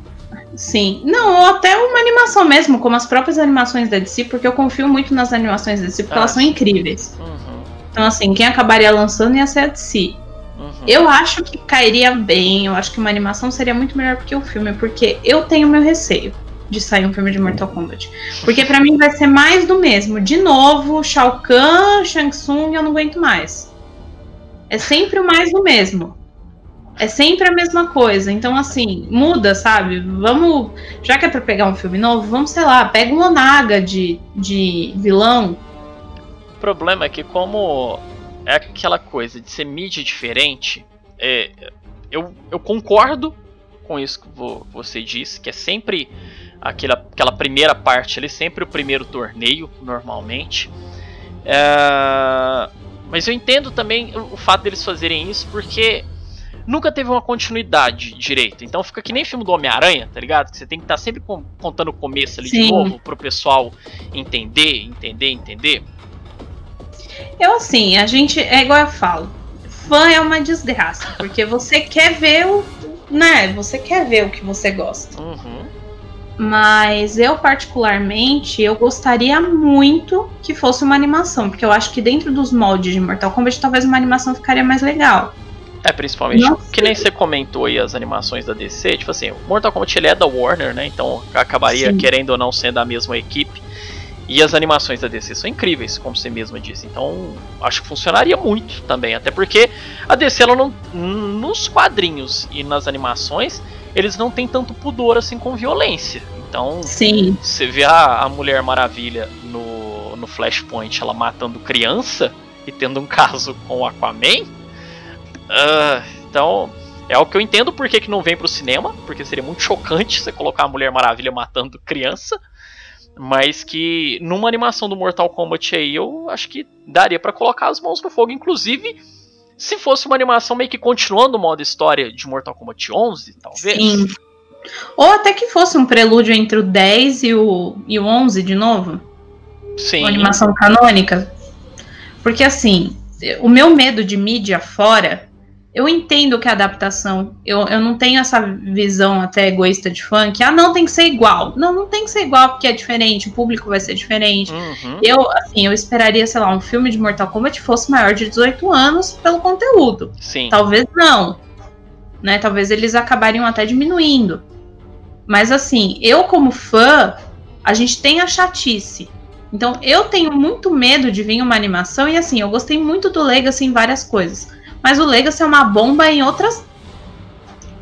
Sim. Não, ou até uma animação mesmo, como as próprias animações da DC, porque eu confio muito nas animações da DC, porque Ah, elas são incríveis. Uhum, Então, assim, quem acabaria lançando ia ser a DC. Eu acho que cairia bem, eu acho que uma animação seria muito melhor do que o filme, porque eu tenho meu receio de sair um filme de Mortal Kombat. Porque pra mim vai ser mais do mesmo. De novo, Shao Kahn, Shang Tsung, eu não aguento mais. É sempre o mais do mesmo. É sempre a mesma coisa. Então, assim, muda, sabe? Vamos. Já que é pra pegar um filme novo, vamos, sei lá, pega um Onaga de, de vilão. O problema é que como é aquela coisa de ser mídia diferente, é, eu, eu concordo com isso que vo- você disse, que é sempre aquela, aquela primeira parte ali, sempre o primeiro torneio, normalmente. É, mas eu entendo também o, fato deles fazerem isso porque nunca teve uma continuidade direito. Então fica que nem filme do Homem-Aranha, tá ligado? Que você tem que estar sempre con- contando o começo ali de Sim. novo pro pessoal entender, entender, entender. Eu, assim, a gente. É igual eu falo. fã é uma desgraça, porque você quer ver o. Né? Você quer ver o que você gosta. Uhum. Mas eu, particularmente, eu gostaria muito que fosse uma animação, porque eu acho que dentro dos moldes de Mortal Kombat, talvez uma animação ficaria mais legal. É, principalmente Nossa. que nem você comentou aí as animações da DC, tipo assim, o Mortal Kombat ele é da Warner, né? Então acabaria Sim. querendo ou não sendo a mesma equipe. E as animações da DC são incríveis, como você mesma disse. Então, acho que funcionaria muito também, até porque a DC ela não nos quadrinhos e nas animações, eles não têm tanto pudor assim com violência. Então, Sim. você vê a, a Mulher Maravilha no, no Flashpoint, ela matando criança e tendo um caso com o Aquaman. ah, então, é o que eu entendo por que, que não vem pro cinema, porque seria muito chocante você colocar a Mulher Maravilha matando criança. Mas que numa animação do Mortal Kombat aí, eu acho que daria pra colocar as mãos no fogo. Inclusive, se fosse uma animação meio que continuando o modo história de Mortal Kombat 11, talvez. Sim. Ou até que fosse um prelúdio entre o 10 e o, e o 11 de novo. Sim. Uma animação canônica. Porque assim, o meu medo de mídia fora, eu entendo que a adaptação, eu, eu não tenho essa visão até egoísta de fã, que ah, não tem que ser igual. Não, não tem que ser igual porque é diferente, o público vai ser diferente. Uhum. Eu, assim, eu esperaria, sei lá, um filme de Mortal Kombat fosse maior de 18 anos pelo conteúdo. Sim. Talvez não. Né? Talvez eles acabariam até diminuindo. Mas assim, eu como fã, a gente tem a chatice. Então eu tenho muito medo de vir uma animação e assim, eu gostei muito do Legacy em várias coisas. Mas o Legacy é uma bomba em outras.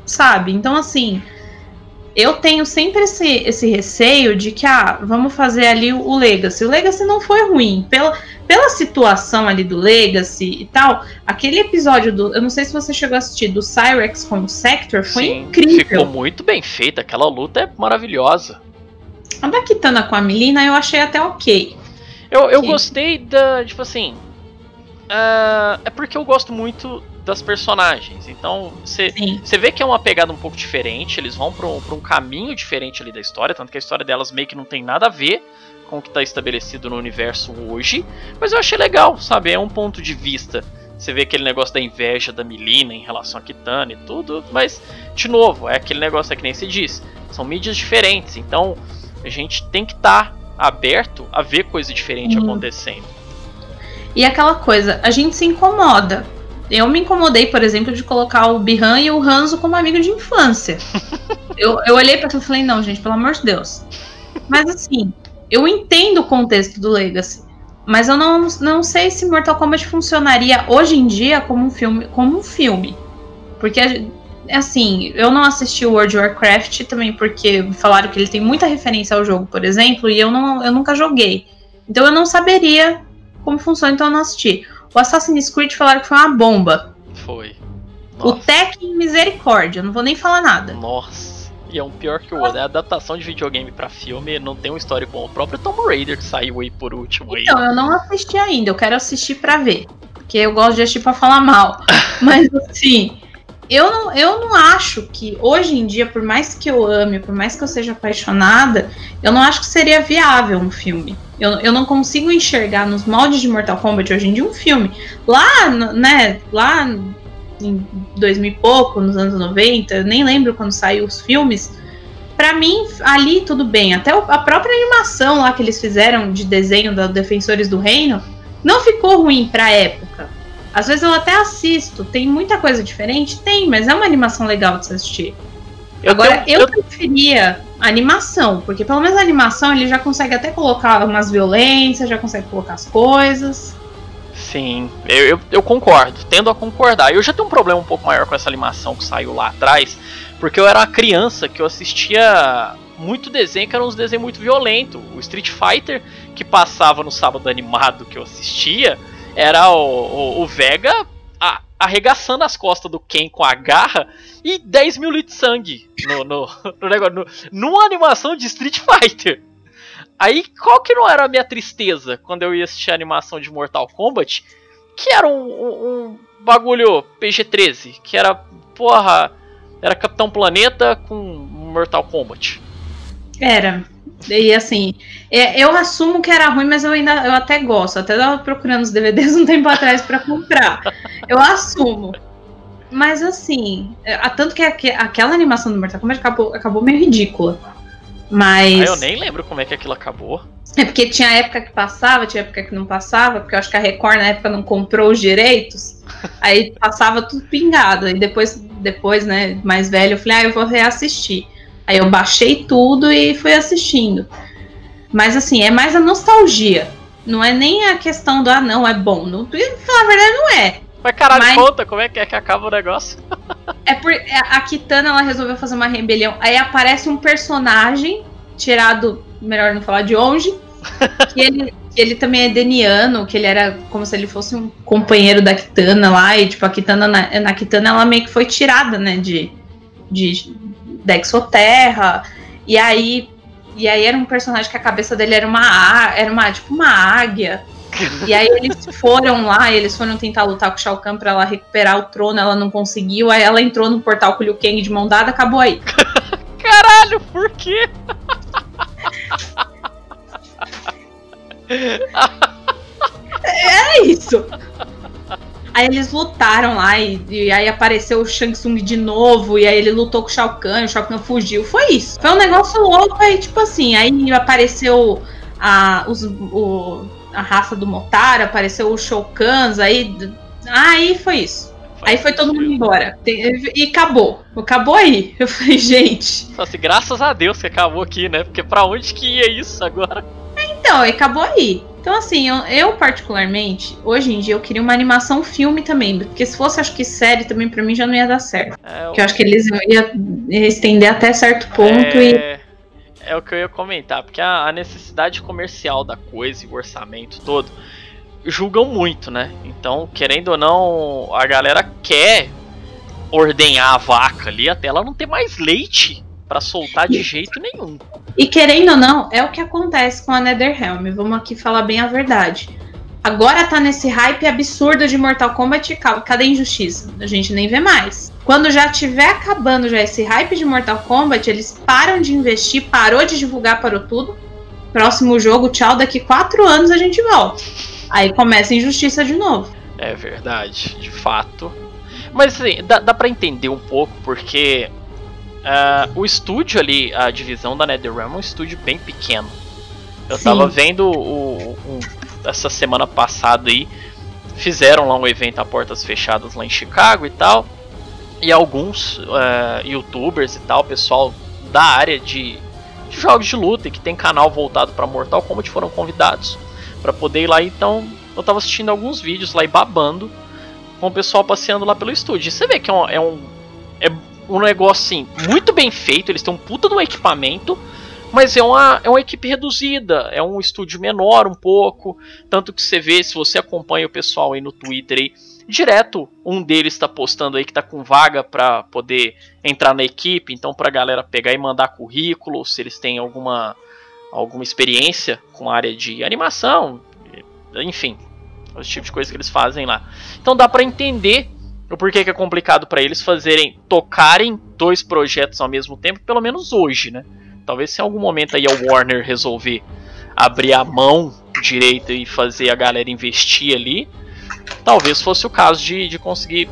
Sabe? Então assim, eu tenho sempre esse, esse receio de que, ah, vamos fazer ali o, Legacy. O Legacy não foi ruim. Pela, pela situação ali do Legacy e tal, aquele episódio do. Eu não sei se você chegou a assistir, do Cyrex com o Sector, foi Sim, incrível. Ficou muito bem feita, aquela luta é maravilhosa. A da Kitana com a Melina eu achei até ok. Eu, eu Sim. gostei da. Tipo assim. Ah, é porque eu gosto muito das personagens. Então, você vê que é uma pegada um pouco diferente. Eles vão pra um, pra um caminho diferente ali da história. Tanto que a história delas meio que não tem nada a ver com o que tá estabelecido no universo hoje. Mas eu achei legal, sabe? É um ponto de vista. Você vê aquele negócio da inveja da Milina em relação a Kitana e tudo. Mas, de novo, é aquele negócio é que nem se diz. São mídias diferentes. Então, a gente tem que estar aberto a ver coisa diferente Uhum. acontecendo. E aquela coisa, a gente se incomoda. Eu me incomodei, por exemplo, de colocar o Bihan e o Hanzo como amigo de infância. eu, eu olhei pra aquilo e falei, não, gente, pelo amor de Deus. Mas assim, eu entendo o contexto do Legacy. Mas eu não, não sei se Mortal Kombat funcionaria hoje em dia como um filme. Como um filme. Porque, assim, eu não assisti o World of Warcraft também porque falaram que ele tem muita referência ao jogo, por exemplo, e eu, não, eu nunca joguei. Então eu não saberia como funciona, então eu não assisti. O Assassin's Creed falaram que foi uma bomba. Foi. O Tekken, misericórdia, não vou nem falar nada. Nossa. E é um pior que o outro. É a adaptação de videogame pra filme, não tem uma história com o próprio Tomb Raider que saiu aí por último aí. Então, eu não assisti ainda, eu quero assistir pra ver. Porque eu gosto de assistir pra falar mal. Mas assim, eu não, eu não acho que hoje em dia, por mais que eu ame, por mais que eu seja apaixonada, eu não acho que seria viável um filme. Eu, eu não consigo enxergar nos moldes de Mortal Kombat hoje em dia um filme. Lá, né, lá em 2000 e pouco, nos anos 90, eu nem lembro quando saiu os filmes. Pra mim, ali tudo bem. Até a própria animação lá que eles fizeram de desenho da Defensores do Reino não ficou ruim pra época. Às vezes eu até assisto, tem muita coisa diferente? Tem, mas é uma animação legal de se assistir. Eu Agora, tenho- eu, preferia animação, porque pelo menos a animação ele já consegue até colocar umas violências, já consegue colocar as coisas. Sim, eu, eu, eu concordo, tendo a concordar. Eu já tenho um problema um pouco maior com essa animação que saiu lá atrás, porque eu era uma criança que eu assistia muito desenho que era uns desenhos muito violentos. O Street Fighter que passava no sábado animado que eu assistia era o, o, o Vega a- arregaçando as costas do Ken com a garra e 10 mil litros de sangue no, no, no negócio, no, numa animação de Street Fighter. Aí, qual que não era a minha tristeza quando eu ia assistir a animação de Mortal Kombat? Que era um, um- um bagulho PG-13, que era, porra, era Capitão Planeta com Mortal Kombat. Era. E assim, é, eu assumo que era ruim, mas eu ainda eu até gosto. Até tava procurando os DVDs um tempo atrás para comprar. Eu assumo. Mas assim, é, tanto que aquela animação do Mortal Kombat acabou, acabou meio ridícula. Mas. Ah, eu nem lembro como é que aquilo acabou. É porque tinha época que passava, tinha época que não passava, porque eu acho que a Record na época não comprou os direitos. aí passava tudo pingado. E depois, depois, né, mais velho, eu falei, ah, eu vou reassistir. Aí eu baixei tudo e fui assistindo. Mas assim, é mais a nostalgia. Não é nem a questão do, ah, não, é bom. Não, falar a verdade, não é. Mas caralho, Mas... conta como é que é que acaba o negócio. é por é, a Kitana ela resolveu fazer uma rebelião. Aí aparece um personagem tirado, melhor não falar de onde, que ele, ele também é deniano, que ele era como se ele fosse um companheiro da Kitana lá, e tipo, a Kitana na, na Kitana ela meio que foi tirada, né, de, de da Exoterra, e aí e aí era um personagem que a cabeça dele era uma era uma tipo uma águia. E aí eles foram lá, eles foram tentar lutar com o Shao Kahn pra ela recuperar o trono, ela não conseguiu, aí ela entrou no portal com o Liu Kang de mão dada, acabou aí. Caralho, por quê? é isso. Aí eles lutaram lá e, e, aí apareceu o Shang Tsung de novo e aí ele lutou com o Shao Kahn, o Shao Kahn fugiu. Foi isso. Foi um negócio louco aí, tipo assim, aí apareceu a, os, o, a raça do Motara, apareceu o Shoukans, aí aí foi isso. Aí foi todo mundo embora. E acabou. Acabou aí. Eu falei, gente. Só graças a Deus que acabou aqui, né? Porque pra onde que ia isso agora? Então, acabou aí. Então, assim, eu, eu, particularmente, hoje em dia, eu queria uma animação filme também. Porque se fosse, acho que série também, pra mim já não ia dar certo. É, porque eu acho que eles iam estender até certo ponto é... e. É o que eu ia comentar, porque a, a necessidade comercial da coisa e o orçamento todo julgam muito, né? Então, querendo ou não, a galera quer ordenhar a vaca ali até ela não ter mais leite para soltar de jeito nenhum. E querendo ou não, é o que acontece com a Netherrealm. Vamos aqui falar bem a verdade. Agora tá nesse hype absurdo de Mortal Kombat, cadê a injustiça? A gente nem vê mais. Quando já tiver acabando já esse hype de Mortal Kombat, eles param de investir, parou de divulgar, parou tudo. Próximo jogo, tchau, daqui quatro anos a gente volta. Aí começa a injustiça de novo. É verdade, de fato. Mas assim, dá, dá pra entender um pouco, porque uh, o estúdio ali, a divisão da NetherRealm é um estúdio bem pequeno. Eu Sim. tava vendo o, o, essa semana passada aí, fizeram lá um evento a portas fechadas lá em Chicago e tal. E alguns uh, youtubers e tal, pessoal da área de, de jogos de luta e que tem canal voltado para Mortal Kombat foram convidados para poder ir lá. Então eu tava assistindo alguns vídeos lá e babando com o pessoal passeando lá pelo estúdio. E você vê que é um, é um, é um negócio assim, muito bem feito, eles têm um puta do equipamento, mas é uma, é uma equipe reduzida, é um estúdio menor um pouco. Tanto que você vê, se você acompanha o pessoal aí no Twitter aí, direto um deles está postando aí que tá com vaga para poder entrar na equipe, então pra galera pegar e mandar currículo, se eles têm alguma alguma experiência com a área de animação, enfim, os tipos de coisa que eles fazem lá. Então dá para entender o porquê que é complicado para eles fazerem tocarem dois projetos ao mesmo tempo, pelo menos hoje, né? Talvez se em algum momento aí a Warner resolver abrir a mão direita e fazer a galera investir ali, talvez fosse o caso de, de conseguir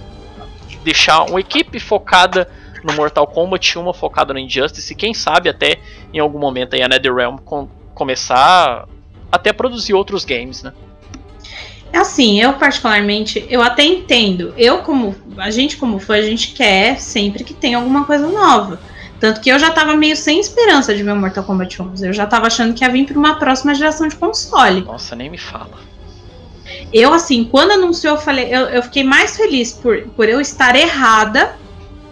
deixar uma equipe focada no Mortal Kombat, uma focada no Injustice, e quem sabe até em algum momento aí a NetherRealm com, começar até a produzir outros games, né? É assim, eu particularmente, eu até entendo. Eu como a gente como fã, a gente quer sempre que tenha alguma coisa nova. Tanto que eu já tava meio sem esperança de ver o Mortal Kombat 11. Eu já tava achando que ia vir para uma próxima geração de console. Nossa, nem me fala. Eu, assim, quando anunciou, eu falei, eu, eu fiquei mais feliz por, por eu estar errada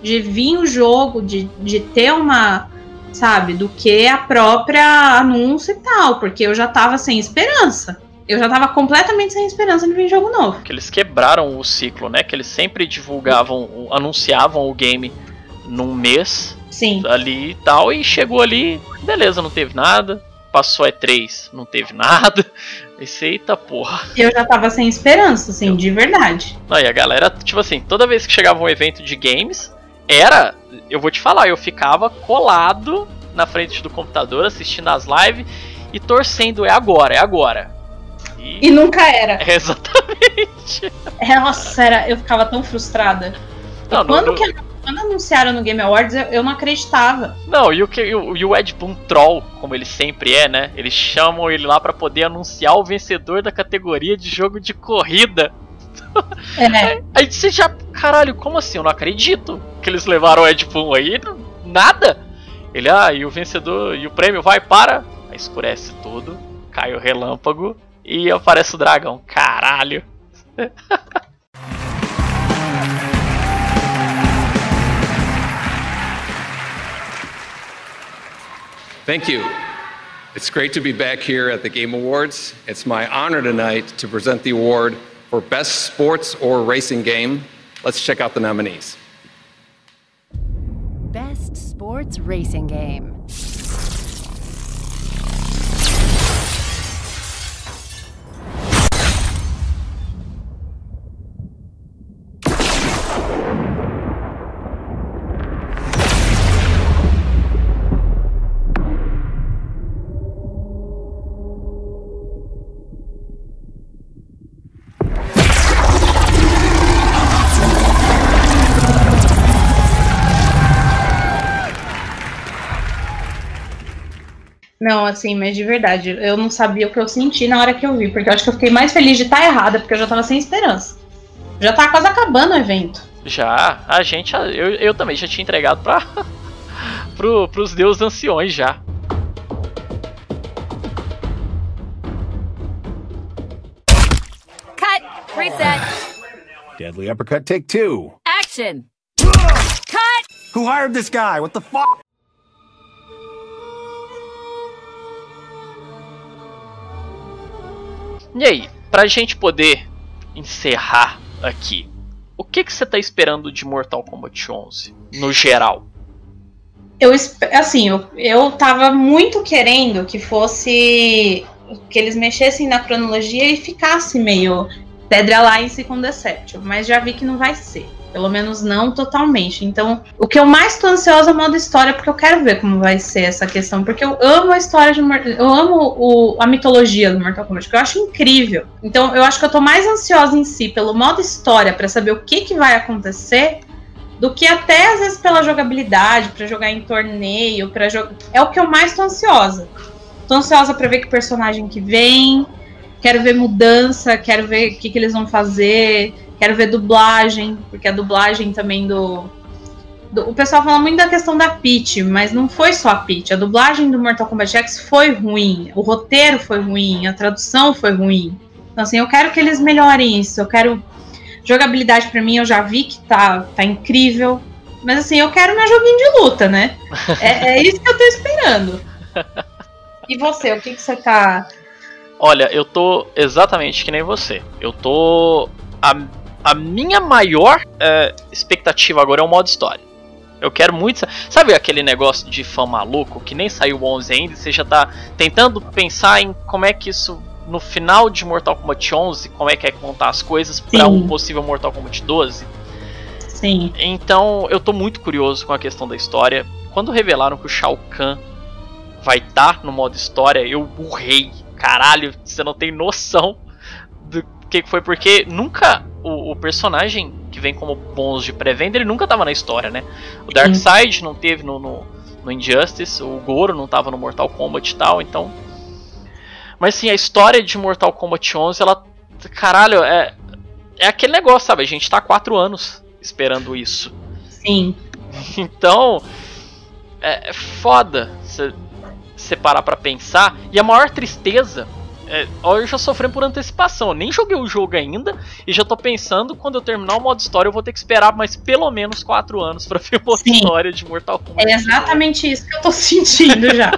de vir o jogo, de, de ter uma, sabe, do que a própria anúncio e tal, porque eu já tava sem esperança. Eu já tava completamente sem esperança de vir jogo novo. Que eles quebraram o ciclo, né? Que eles sempre divulgavam, anunciavam o game num mês. Sim. Ali e tal, e chegou ali, beleza, não teve nada. Passou E3, não teve nada. Esse eita porra. Eu já tava sem esperança, assim, eu... de verdade. Não, e a galera, tipo assim, toda vez que chegava um evento de games, era, eu vou te falar, eu ficava colado na frente do computador, assistindo as lives e torcendo, é agora, é agora. E, e nunca era. Exatamente. É, nossa, era, eu ficava tão frustrada. Não, quando, no, que, quando anunciaram no Game Awards, eu, eu não acreditava. Não, e o, que, o, e o Ed Boon troll, como ele sempre é, né? Eles chamam ele lá para poder anunciar o vencedor da categoria de jogo de corrida. É. Aí você já. Caralho, como assim? Eu não acredito que eles levaram o Ed Boon aí. Nada! Ele, ah, e o vencedor, e o prêmio vai para. Aí escurece tudo, cai o relâmpago e aparece o dragão. Caralho! Thank you. It's great to be back here at the Game Awards. It's my honor tonight to present the award for Best Sports or Racing Game. Let's check out the nominees. Best Sports Racing Game. Não, assim, mas de verdade, eu não sabia o que eu senti na hora que eu vi, porque eu acho que eu fiquei mais feliz de estar tá errada, porque eu já tava sem esperança. Já tá quase acabando o evento. Já, a gente, eu, eu também já tinha entregado pra, pro, pros deuses anciões já. Cut! Reset! Deadly uppercut, take two. Action! Cut! Who hired this guy? What the fuck? E aí, pra gente poder encerrar aqui, o que, que você tá esperando de Mortal Kombat 11, no geral? Eu, assim, eu, eu tava muito querendo que fosse. que eles mexessem na cronologia e ficasse meio Dead Alliance com Deception, mas já vi que não vai ser. Pelo menos não totalmente. Então, o que eu mais tô ansiosa é o modo história, porque eu quero ver como vai ser essa questão. Porque eu amo a história de. Eu amo o, a mitologia do Mortal Kombat, que eu acho incrível. Então, eu acho que eu tô mais ansiosa em si pelo modo história, para saber o que, que vai acontecer, do que até às vezes pela jogabilidade, para jogar em torneio, para jogar. É o que eu mais tô ansiosa. Tô ansiosa para ver que personagem que vem. Quero ver mudança, quero ver o que, que eles vão fazer Quero ver dublagem, porque a dublagem também do, do. o pessoal fala muito da questão da Peach, mas não foi só a Peach. A dublagem do Mortal Kombat X foi ruim, o roteiro foi ruim, a tradução foi ruim. Então, assim, eu quero que eles melhorem isso. Eu quero. Jogabilidade para mim, eu já vi que tá, tá incrível. Mas, assim, eu quero meu joguinho de luta, né? É, é isso que eu tô esperando. E você, o que, que você tá. Olha, eu tô exatamente que nem você. Eu tô. A a minha maior é, expectativa agora é o modo história. Eu quero muito. Sabe aquele negócio de fã maluco que nem saiu o 11 ainda e você já tá tentando pensar em como é que isso. No final de Mortal Kombat 11, como é que é contar as coisas para um possível Mortal Kombat 12? Sim. Então eu tô muito curioso com a questão da história. Quando revelaram que o Shao Kahn vai estar tá no modo história, eu burrei. Caralho, você não tem noção do que foi, porque nunca o, o, personagem que vem como bônus de pré-venda, ele nunca tava na história, né? O Darkseid não teve no, no, no, Injustice, o Goro não tava no Mortal Kombat e tal, então. Mas sim, a história de Mortal Kombat 11, ela. Caralho, é. É aquele negócio, sabe? A gente tá há quatro anos esperando isso. Sim. Então. É, é foda você parar pra pensar. E a maior tristeza é, eu já sofri por antecipação. Eu nem joguei o jogo ainda e já tô pensando quando eu terminar o modo história eu vou ter que esperar mais pelo menos 4 anos para ver uma história de Mortal Kombat. É exatamente isso que eu tô sentindo já.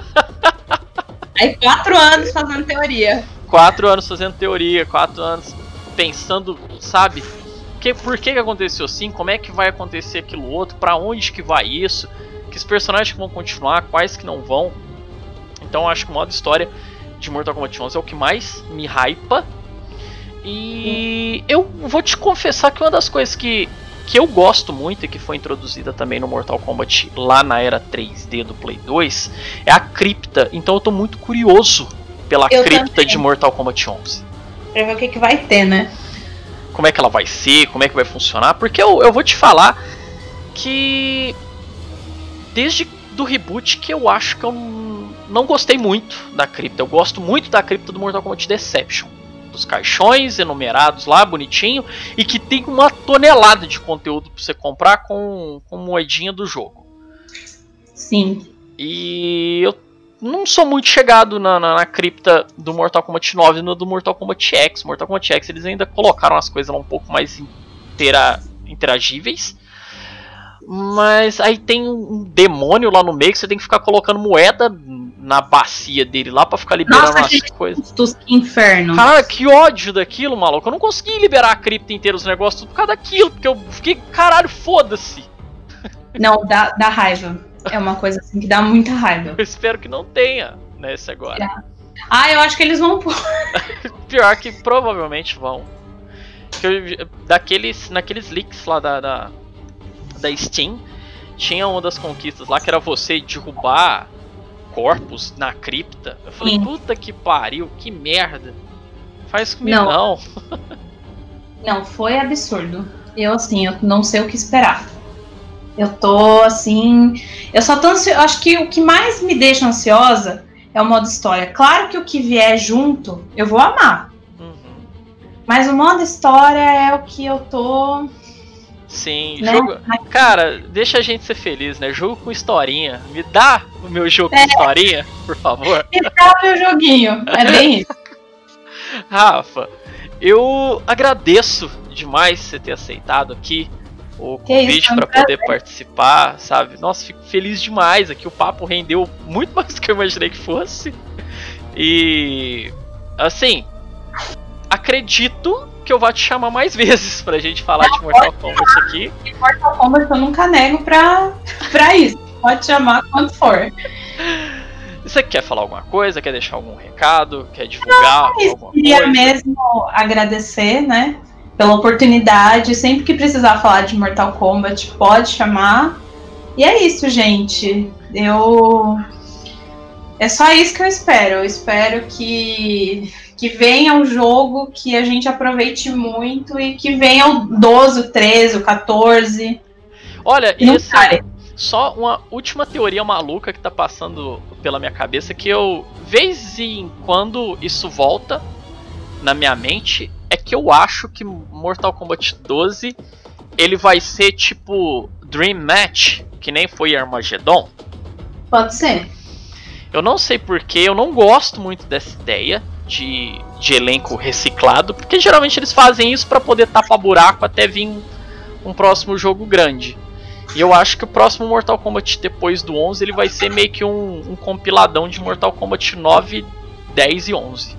Aí 4 anos fazendo teoria. 4 anos fazendo teoria, 4 anos pensando, sabe? Que, por que, que aconteceu assim? Como é que vai acontecer aquilo outro? Para onde que vai isso? Que os personagens que vão continuar, quais que não vão? Então acho que o modo história de Mortal Kombat 11 é o que mais me hypa. E eu vou te confessar que uma das coisas que que eu gosto muito e que foi introduzida também no Mortal Kombat lá na era 3D do Play 2 é a cripta. Então eu tô muito curioso pela Eu cripta também. de Mortal Kombat 11. Pra ver o que, que vai ter, né? Como é que ela vai ser, como é que vai funcionar, porque eu, eu vou te falar que desde do reboot que eu acho que eu não gostei muito da cripta. Eu gosto muito da cripta do Mortal Kombat Deception. Dos caixões enumerados lá, bonitinho, e que tem uma tonelada de conteúdo pra você comprar com, com moedinha do jogo. Sim. E eu não sou muito chegado na, na, na cripta do Mortal Kombat 9 e no do Mortal Kombat X. Mortal Kombat X eles ainda colocaram as coisas lá um pouco mais intera interagíveis. Mas aí tem um demônio lá no meio que você tem que ficar colocando moeda na bacia dele lá pra ficar liberando Nossa, as coisas. Sustos, que inferno. Cara, que ódio daquilo, maluco. Eu não consegui liberar a cripta inteira, os negócios, tudo por causa daquilo, porque eu fiquei, caralho, foda-se. Não, dá, dá raiva. É uma coisa assim que dá muita raiva. Eu espero que não tenha nesse agora. Ah, eu acho que eles vão pôr. Pior que provavelmente vão. Eu daqueles, naqueles leaks lá da, da, da Steam, tinha uma das conquistas lá que era você derrubar corpos na cripta. Eu falei, Sim. puta que pariu, que merda. Faz comigo Não. não. Não, foi absurdo. Eu, assim, eu não sei o que esperar. Eu tô, assim. Eu só tô ansiosa. Acho que o que mais me deixa ansiosa é o modo história. Claro que o que vier junto, eu vou amar. Mas o modo história é o que eu tô. Sim, Né? jogo. Cara, deixa a gente ser feliz, né? Jogo com historinha. Me dá o meu jogo É. com historinha, por favor. E tá o meu joguinho. É bem isso. Rafa, eu agradeço demais você ter aceitado aqui o convite é para poder participar, sabe? Nossa, fico feliz demais aqui. O papo rendeu muito mais do que eu imaginei que fosse. E assim, acredito que eu vou te chamar mais vezes pra gente falar de Mortal Kombat aqui. E Mortal Kombat eu nunca nego pra, pra isso. Pode chamar quando for. Você quer falar alguma coisa? Quer deixar algum recado? Quer divulgar Mas alguma queria coisa? mesmo agradecer, né? Pela oportunidade. Sempre que precisar falar de Mortal Kombat, pode chamar. E é isso, gente. Eu. É só isso que eu espero. Eu espero que, que venha um jogo que a gente aproveite muito e que venha o 12, o 13, o 14. Olha, E não esse, só uma última teoria maluca que tá passando pela minha cabeça que eu, vez em quando isso volta na minha mente, é que eu acho que Mortal Kombat 12 ele vai ser tipo Dream Match, que nem foi Armageddon. Pode ser. Eu não sei porquê, eu não gosto muito dessa ideia de, de elenco reciclado, porque geralmente eles fazem isso pra poder tapar buraco até vir um, um próximo jogo grande. E eu acho que o próximo Mortal Kombat depois do 11 ele vai ser meio que um, um compiladão de Mortal Kombat 9, 10 e 11.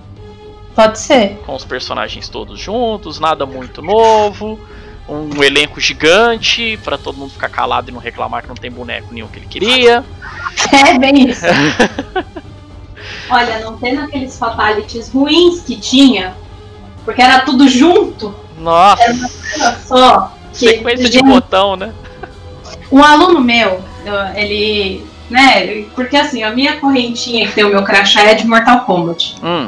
Pode ser. Com os personagens todos juntos, nada muito novo, um elenco gigante pra todo mundo ficar calado e não reclamar que não tem boneco nenhum que ele queria. É bem isso. Olha, não tendo aqueles fatalities ruins que tinha, porque era tudo junto, Nossa, era uma coisa só. que, sequência de botão, né? Um aluno meu, eu- ele. Né, porque assim, a minha correntinha que tem o meu crachá é de Mortal Kombat. Hum.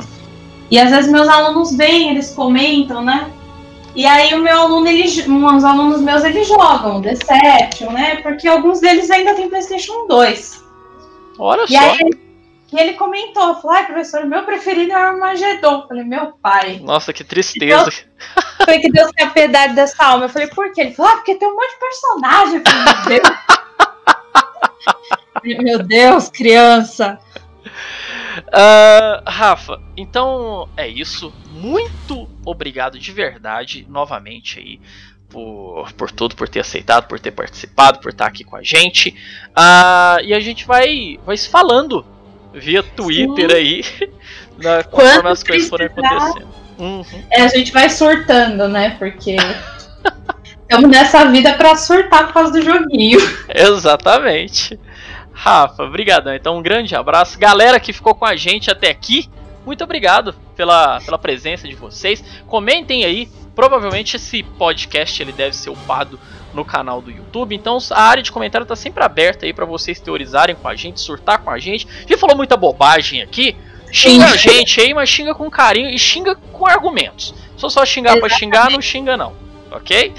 E às vezes meus alunos vêm, eles comentam, né? E aí o meu aluno, ele, uns alunos meus, eles jogam Deception, né? Porque alguns deles ainda tem Playstation 2. Olha E só. aí e ele comentou, falou, ai professor, o meu preferido é o Armagedon. Falei, meu pai. Nossa, que tristeza. Foi que Deus tenha piedade dessa alma. Eu falei, por quê? Ele falou, ah, porque tem um monte de personagem. Falei, meu Deus. meu Deus, criança. Ah, Rafa, então é isso. Muito obrigado de verdade, novamente aí, por, por tudo, por ter aceitado, por ter participado, por estar aqui com a gente. Ah, e a gente vai, vai se falando via Twitter Sim. aí, na, conforme Quando as coisas precisar. acontecendo. Uhum. É, a gente vai surtando, né? Porque estamos nessa vida pra surtar por causa do joguinho. Exatamente. Rafa, obrigadão. Então um grande abraço. Galera que ficou com a gente até aqui, muito obrigado pela, pela presença de vocês. Comentem aí. Provavelmente esse podcast ele deve ser upado no canal do YouTube. Então a área de comentário tá sempre aberta aí para vocês teorizarem com a gente, surtar com a gente. A gente falou muita bobagem aqui. Xinga a gente aí, mas xinga com carinho e xinga com argumentos. Se for só xingar para xingar, não xinga não. Ok?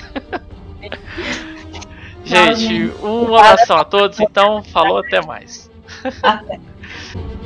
gente, um abração a todos, então falou, até mais. Até.